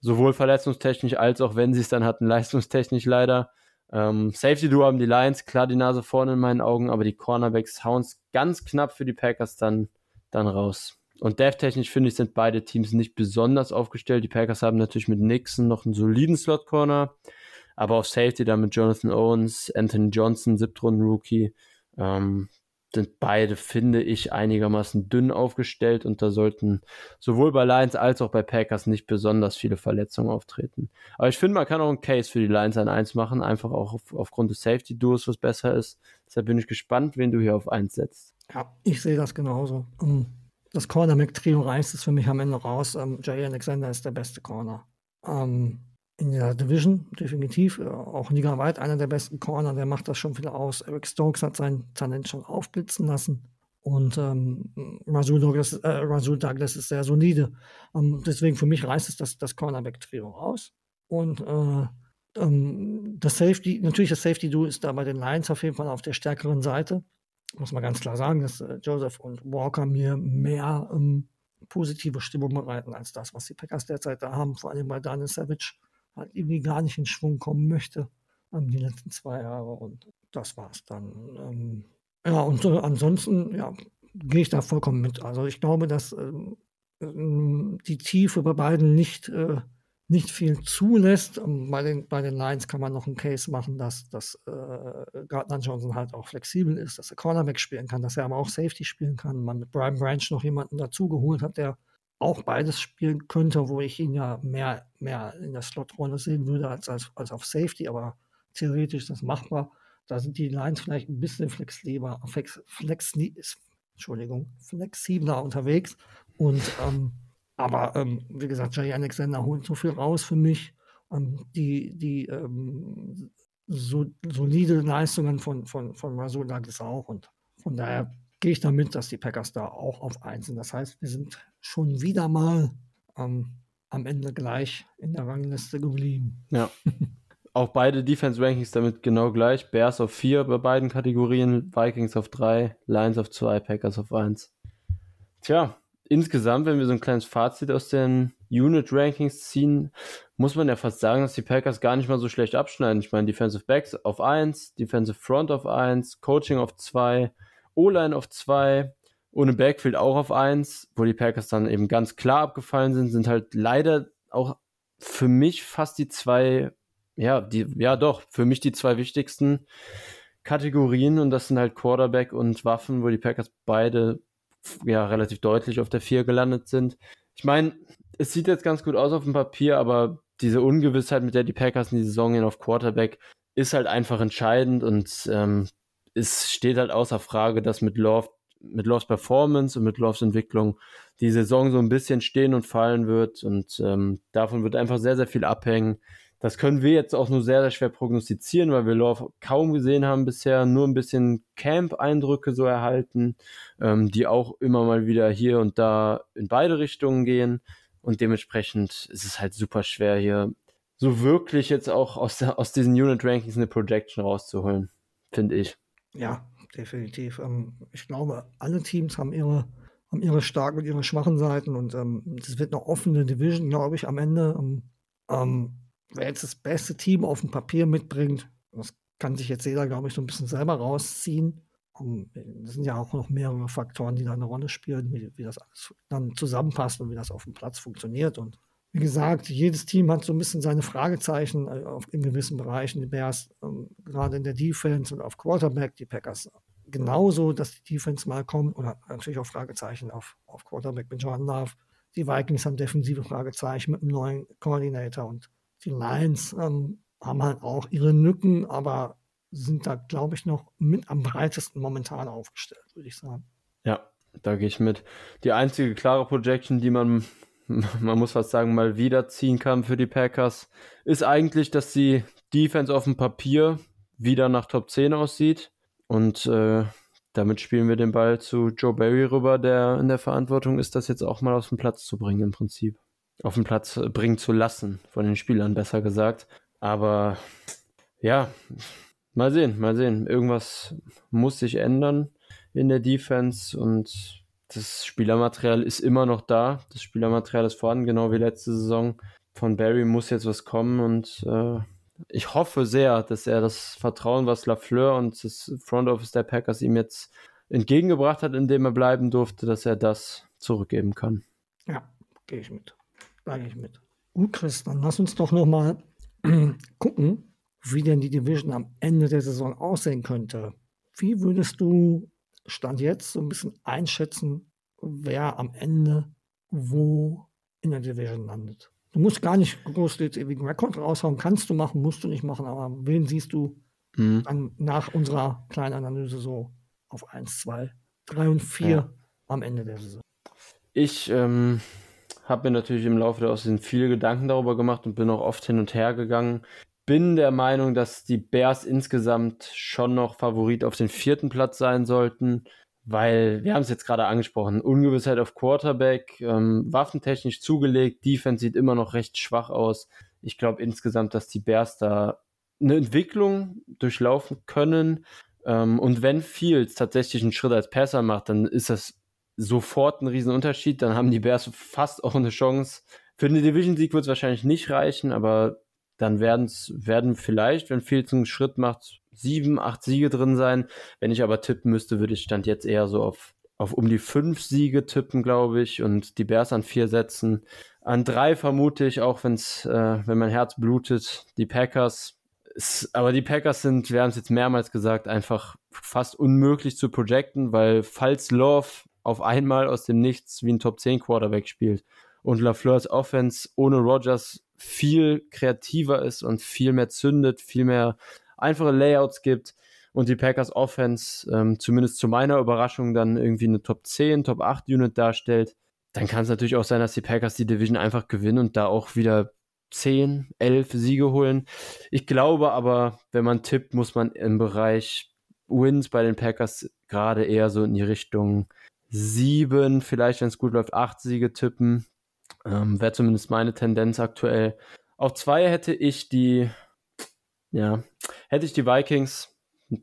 Sowohl verletzungstechnisch als auch wenn sie es dann hatten, leistungstechnisch leider. Ähm, Safety Duo haben die Lions klar die Nase vorne in meinen Augen, aber die Cornerbacks hauen es ganz knapp für die Packers dann dann raus. Und dev-technisch finde ich, sind beide Teams nicht besonders aufgestellt. Die Packers haben natürlich mit Nixon noch einen soliden Slot-Corner, aber auf Safety dann mit Jonathan Owens, Anthony Johnson, Siebtrunden-Rookie, ähm, sind beide, finde ich, einigermaßen dünn aufgestellt und da sollten sowohl bei Lions als auch bei Packers nicht besonders viele Verletzungen auftreten. Aber ich finde, man kann auch einen Case für die Lions an 1 machen, einfach auch auf, aufgrund des Safety-Duos, was besser ist. Deshalb bin ich gespannt, wen du hier auf 1 setzt. Ja, ich sehe das genauso. Ähm, das Cornerback-Trio reißt es für mich am Ende raus. Ähm, Jay Alexander ist der beste Corner. Ähm, in der Division, definitiv. Äh, auch ligaweit einer der besten Corner, der macht das schon wieder aus. Eric Stokes hat sein Talent schon aufblitzen lassen. Und ähm, Rasul, Douglas, äh, Rasul Douglas ist sehr solide. Ähm, deswegen für mich reißt es das, das Cornerback-Trio raus. Und äh, ähm, das Safety, natürlich das Safety-Duo ist da bei den Lions auf jeden Fall auf der stärkeren Seite. Muss man ganz klar sagen, dass äh, Joseph und Walker mir mehr ähm, positive Stimmung bereiten als das, was die Packers derzeit da haben. Vor allem bei Daniel Savage halt irgendwie gar nicht in Schwung kommen möchte ähm, die letzten zwei Jahre. Und das war's dann. Ähm, ja, und äh, ansonsten, ja, gehe ich da vollkommen mit. Also ich glaube, dass ähm, ähm die Tiefe bei beiden nicht, äh, nicht viel zulässt. Ähm, bei den, bei den Lions kann man noch einen Case machen, dass, dass äh, Gardner Johnson halt auch flexibel ist, dass er Cornerback spielen kann, dass er aber auch Safety spielen kann. Man mit Brian Branch noch jemanden dazugeholt hat, der auch beides spielen könnte, wo ich ihn ja mehr, mehr in der Slot-Rolle sehen würde als, als, als auf Safety, aber theoretisch ist das machbar. Da sind die Lines vielleicht ein bisschen flexibler, flex, flex, Entschuldigung, flexibler unterwegs. Und ähm, aber ähm, wie gesagt, Jay Alexander holt so viel raus für mich. Ähm, die die ähm, so, solide Leistungen von, von, von Rasul Douglas auch. Und von daher gehe ich damit, dass die Packers da auch auf 1 sind. Das heißt, wir sind schon wieder mal ähm, am Ende gleich in der Rangliste geblieben. Ja. Auch beide Defense Rankings damit genau gleich. Bears auf 4 bei beiden Kategorien, Vikings auf 3, Lions auf 2, Packers auf 1. Tja, insgesamt, wenn wir so ein kleines Fazit aus den Unit Rankings ziehen, muss man ja fast sagen, dass die Packers gar nicht mal so schlecht abschneiden. Ich meine, Defensive Backs auf 1, Defensive Front auf 1, Coaching auf 2, O-Line auf 2, ohne Backfield auch auf 1, wo die Packers dann eben ganz klar abgefallen sind, sind halt leider auch für mich fast die zwei, ja, die, ja doch, für mich die zwei wichtigsten Kategorien und das sind halt Quarterback und Waffen, wo die Packers beide ja relativ deutlich auf der 4 gelandet sind. Ich meine, es sieht jetzt ganz gut aus auf dem Papier, aber diese Ungewissheit, mit der die Packers in die Saison gehen auf Quarterback, ist halt einfach entscheidend und ähm, es steht halt außer Frage, dass mit Love, mit Loves Performance und mit Loves Entwicklung die Saison so ein bisschen stehen und fallen wird und ähm, davon wird einfach sehr, sehr viel abhängen. Das können wir jetzt auch nur sehr, sehr schwer prognostizieren, weil wir Love kaum gesehen haben bisher, nur ein bisschen Camp-Eindrücke so erhalten, ähm, die auch immer mal wieder hier und da in beide Richtungen gehen. Und dementsprechend ist es halt super schwer, hier so wirklich jetzt auch aus, der, aus diesen Unit Rankings eine Projection rauszuholen, finde ich. Ja, definitiv. Ähm, ich glaube, alle Teams haben ihre, haben ihre starken und ihre schwachen Seiten und ähm, das wird eine offene Division, glaube ich, am Ende. Ähm, ähm, wer jetzt das beste Team auf dem Papier mitbringt, das kann sich jetzt jeder, glaube ich, so ein bisschen selber rausziehen. Das sind ja auch noch mehrere Faktoren, die da eine Rolle spielen, wie, wie das alles dann zusammenpasst und wie das auf dem Platz funktioniert. Und wie gesagt, jedes Team hat so ein bisschen seine Fragezeichen äh, in gewissen Bereichen. Die Bears ähm, gerade in der Defense und auf Quarterback, die Packers genauso, dass die Defense mal kommt oder natürlich auch Fragezeichen auf, auf Quarterback mit Jordan Love. Die Vikings haben defensive Fragezeichen mit einem neuen Koordinator und die Lions ähm, haben halt auch ihre Lücken, aber sind da, glaube ich, noch mit am breitesten momentan aufgestellt, würde ich sagen. Ja, da gehe ich mit. Die einzige klare Projection, die man man muss fast sagen, mal wieder ziehen kann für die Packers, ist eigentlich, dass die Defense auf dem Papier wieder nach Top 10 aussieht. Und äh, damit spielen wir den Ball zu Joe Barry rüber, der in der Verantwortung ist, das jetzt auch mal auf den Platz zu bringen im Prinzip. Auf den Platz äh, bringen zu lassen, von den Spielern besser gesagt. Aber ja, mal sehen, mal sehen. Irgendwas muss sich ändern in der Defense und das Spielermaterial ist immer noch da. Das Spielermaterial ist vorhanden, genau wie letzte Saison. Von Barry muss jetzt was kommen und äh, ich hoffe sehr, dass er das Vertrauen, was Lafleur und das Front Office der Packers ihm jetzt entgegengebracht hat, indem er bleiben durfte, dass er das zurückgeben kann. Ja, gehe ich mit. Sage ich mit. Gut, Chris, dann lass uns doch nochmal gucken, wie denn die Division am Ende der Saison aussehen könnte. Wie würdest du Stand jetzt so ein bisschen einschätzen, wer am Ende wo in der Division landet. Du musst gar nicht groß jetzt ewigen Rekord raushauen, kannst du machen, musst du nicht machen, aber wen siehst du mhm. dann nach unserer kleinen Analyse so auf 1, 2, 3 und 4 ja. am Ende der Saison? Ich ähm, habe mir natürlich im Laufe der Offseason viele Gedanken darüber gemacht und bin auch oft hin und her gegangen. Bin der Meinung, dass die Bears insgesamt schon noch Favorit auf den vierten Platz sein sollten, weil wir haben es jetzt gerade angesprochen, Ungewissheit auf Quarterback, ähm, waffentechnisch zugelegt, Defense sieht immer noch recht schwach aus. Ich glaube insgesamt, dass die Bears da eine Entwicklung durchlaufen können. Ähm, und wenn Fields tatsächlich einen Schritt als Passer macht, dann ist das sofort ein Riesenunterschied. Dann haben die Bears fast auch eine Chance. Für den Division-Sieg wird es wahrscheinlich nicht reichen, aber dann werden's, werden vielleicht, wenn Fields einen Schritt macht, sieben, acht Siege drin sein. Wenn ich aber tippen müsste, würde ich Stand jetzt eher so auf, auf um die fünf Siege tippen, glaube ich, und die Bears an vier setzen. An drei vermute ich, auch wenn's, äh, wenn mein Herz blutet, die Packers. Ist, aber die Packers sind, wir haben es jetzt mehrmals gesagt, einfach fast unmöglich zu projecten, weil falls Love auf einmal aus dem Nichts wie ein Top 10 Quarterback spielt und LaFleurs Offense ohne Rogers viel kreativer ist und viel mehr zündet, viel mehr einfache Layouts gibt und die Packers Offense ähm, zumindest zu meiner Überraschung dann irgendwie eine Top 10, Top 8 Unit darstellt, dann kann es natürlich auch sein, dass die Packers die Division einfach gewinnen und da auch wieder 10, 11 Siege holen. Ich glaube aber, wenn man tippt, muss man im Bereich Wins bei den Packers gerade eher so in die Richtung sieben, vielleicht wenn es gut läuft, acht Siege tippen. Ähm, Wäre zumindest meine Tendenz aktuell. Auf zwei hätte ich die, ja, hätte ich die Vikings.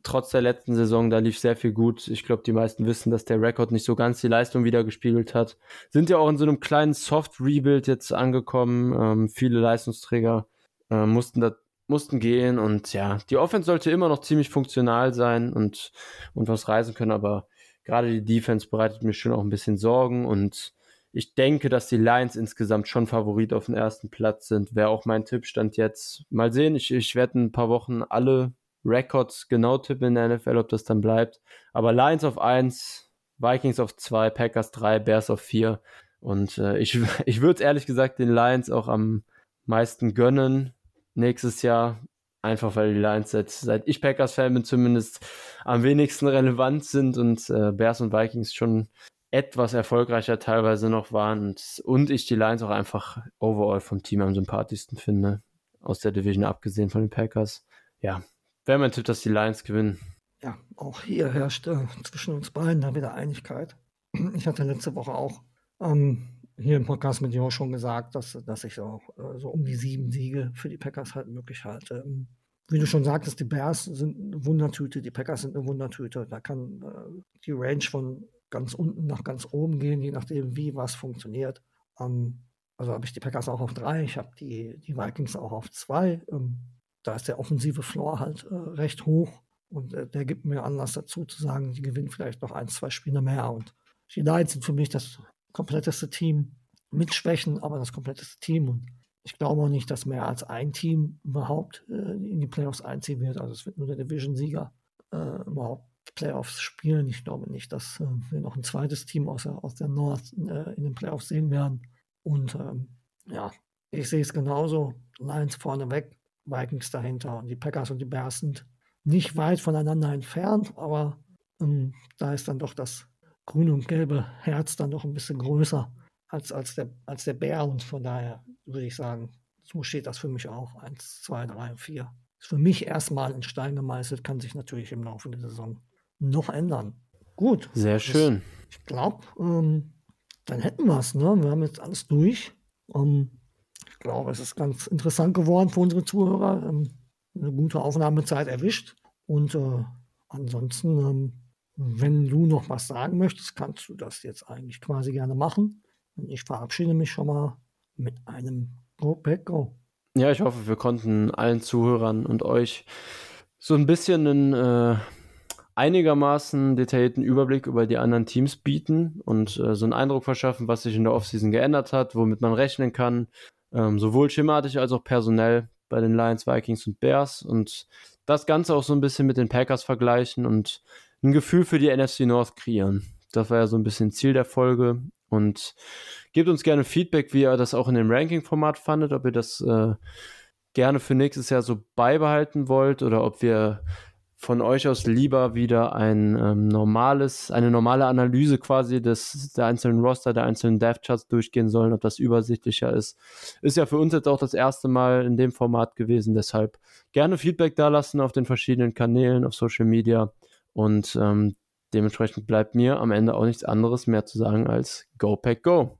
Trotz der letzten Saison, da lief sehr viel gut. Ich glaube, die meisten wissen, dass der Rekord nicht so ganz die Leistung wiedergespiegelt hat. Sind ja auch in so einem kleinen Soft-Rebuild jetzt angekommen. Ähm, viele Leistungsträger äh, mussten da mussten gehen und ja, die Offense sollte immer noch ziemlich funktional sein und, und was reisen können, aber gerade die Defense bereitet mir schon auch ein bisschen Sorgen und ich denke, dass die Lions insgesamt schon Favorit auf den ersten Platz sind. Wäre auch mein Tippstand jetzt. Mal sehen, ich, ich werde ein paar Wochen alle Records genau tippen in der NFL, ob das dann bleibt. Aber Lions auf 1, Vikings auf 2, Packers 3, Bears auf 4. Und äh, ich, ich würde ehrlich gesagt den Lions auch am meisten gönnen nächstes Jahr. Einfach weil die Lions seit, seit ich Packers-Fan bin, zumindest am wenigsten relevant sind und äh, Bears und Vikings schon etwas erfolgreicher teilweise noch waren und, und ich die Lions auch einfach overall vom Team am sympathischsten finde. Aus der Division abgesehen von den Packers. Ja, wäre mein Tipp, dass die Lions gewinnen. Ja, auch hier herrscht äh, zwischen uns beiden da wieder Einigkeit. Ich hatte letzte Woche auch ähm, hier im Podcast mit Jo schon gesagt, dass, dass ich auch äh, so um die sieben Siege für die Packers halt möglich halte. Ähm, wie du schon sagtest, die Bears sind eine Wundertüte, die Packers sind eine Wundertüte. Da kann äh, die Range von ganz unten nach ganz oben gehen, je nachdem, wie was funktioniert. Ähm, also habe ich die Packers auch auf drei, ich habe die, die Vikings auch auf zwei. Ähm, da ist der offensive Floor halt äh, recht hoch und äh, der gibt mir Anlass dazu zu sagen, die gewinnen vielleicht noch ein, zwei Spiele mehr. Und die Knights sind für mich das kompletteste Team mit Schwächen, aber das kompletteste Team. Und ich glaube auch nicht, dass mehr als ein Team überhaupt äh, in die Playoffs einziehen wird. Also es wird nur der Division-Sieger äh, überhaupt Playoffs spielen. Ich glaube nicht, dass äh, wir noch ein zweites Team aus der, aus der North äh, in den Playoffs sehen werden. Und ähm, ja, ich sehe es genauso. Lions vorneweg, Vikings dahinter und die Packers und die Bears sind nicht weit voneinander entfernt, aber ähm, da ist dann doch das grüne und gelbe Herz dann noch ein bisschen größer als, als, der, als der Bär. Und von daher würde ich sagen, so steht das für mich auch. Eins, zwei, drei vier. Ist für mich erstmal in Stein gemeißelt, kann sich natürlich im Laufe der Saison noch ändern. Gut. Sehr schön. Das, ich glaube, ähm, dann hätten wir es. Ne? Wir haben jetzt alles durch. Ähm, ich glaube, es ist ganz interessant geworden für unsere Zuhörer. Ähm, eine gute Aufnahmezeit erwischt. Und äh, ansonsten ähm, wenn du noch was sagen möchtest, kannst du das jetzt eigentlich quasi gerne machen. Und ich verabschiede mich schon mal mit einem Go Back Go. Ja, ich hoffe, wir konnten allen Zuhörern und euch so ein bisschen einen äh, einigermaßen detaillierten Überblick über die anderen Teams bieten und äh, so einen Eindruck verschaffen, was sich in der Offseason geändert hat, womit man rechnen kann, ähm, sowohl schematisch als auch personell bei den Lions, Vikings und Bears und das Ganze auch so ein bisschen mit den Packers vergleichen und ein Gefühl für die NFC North kreieren. Das war ja so ein bisschen Ziel der Folge. Und gebt uns gerne Feedback, wie ihr das auch in dem Ranking-Format fandet, ob ihr das äh, gerne für nächstes Jahr so beibehalten wollt oder ob wir von euch aus lieber wieder ein ähm, normales, eine normale Analyse quasi des, der einzelnen Roster, der einzelnen Death Charts durchgehen sollen, ob das übersichtlicher ist. Ist ja für uns jetzt auch das erste Mal in dem Format gewesen, deshalb gerne Feedback da lassen auf den verschiedenen Kanälen, auf Social Media und ähm, dementsprechend bleibt mir am Ende auch nichts anderes mehr zu sagen als Go Pack Go.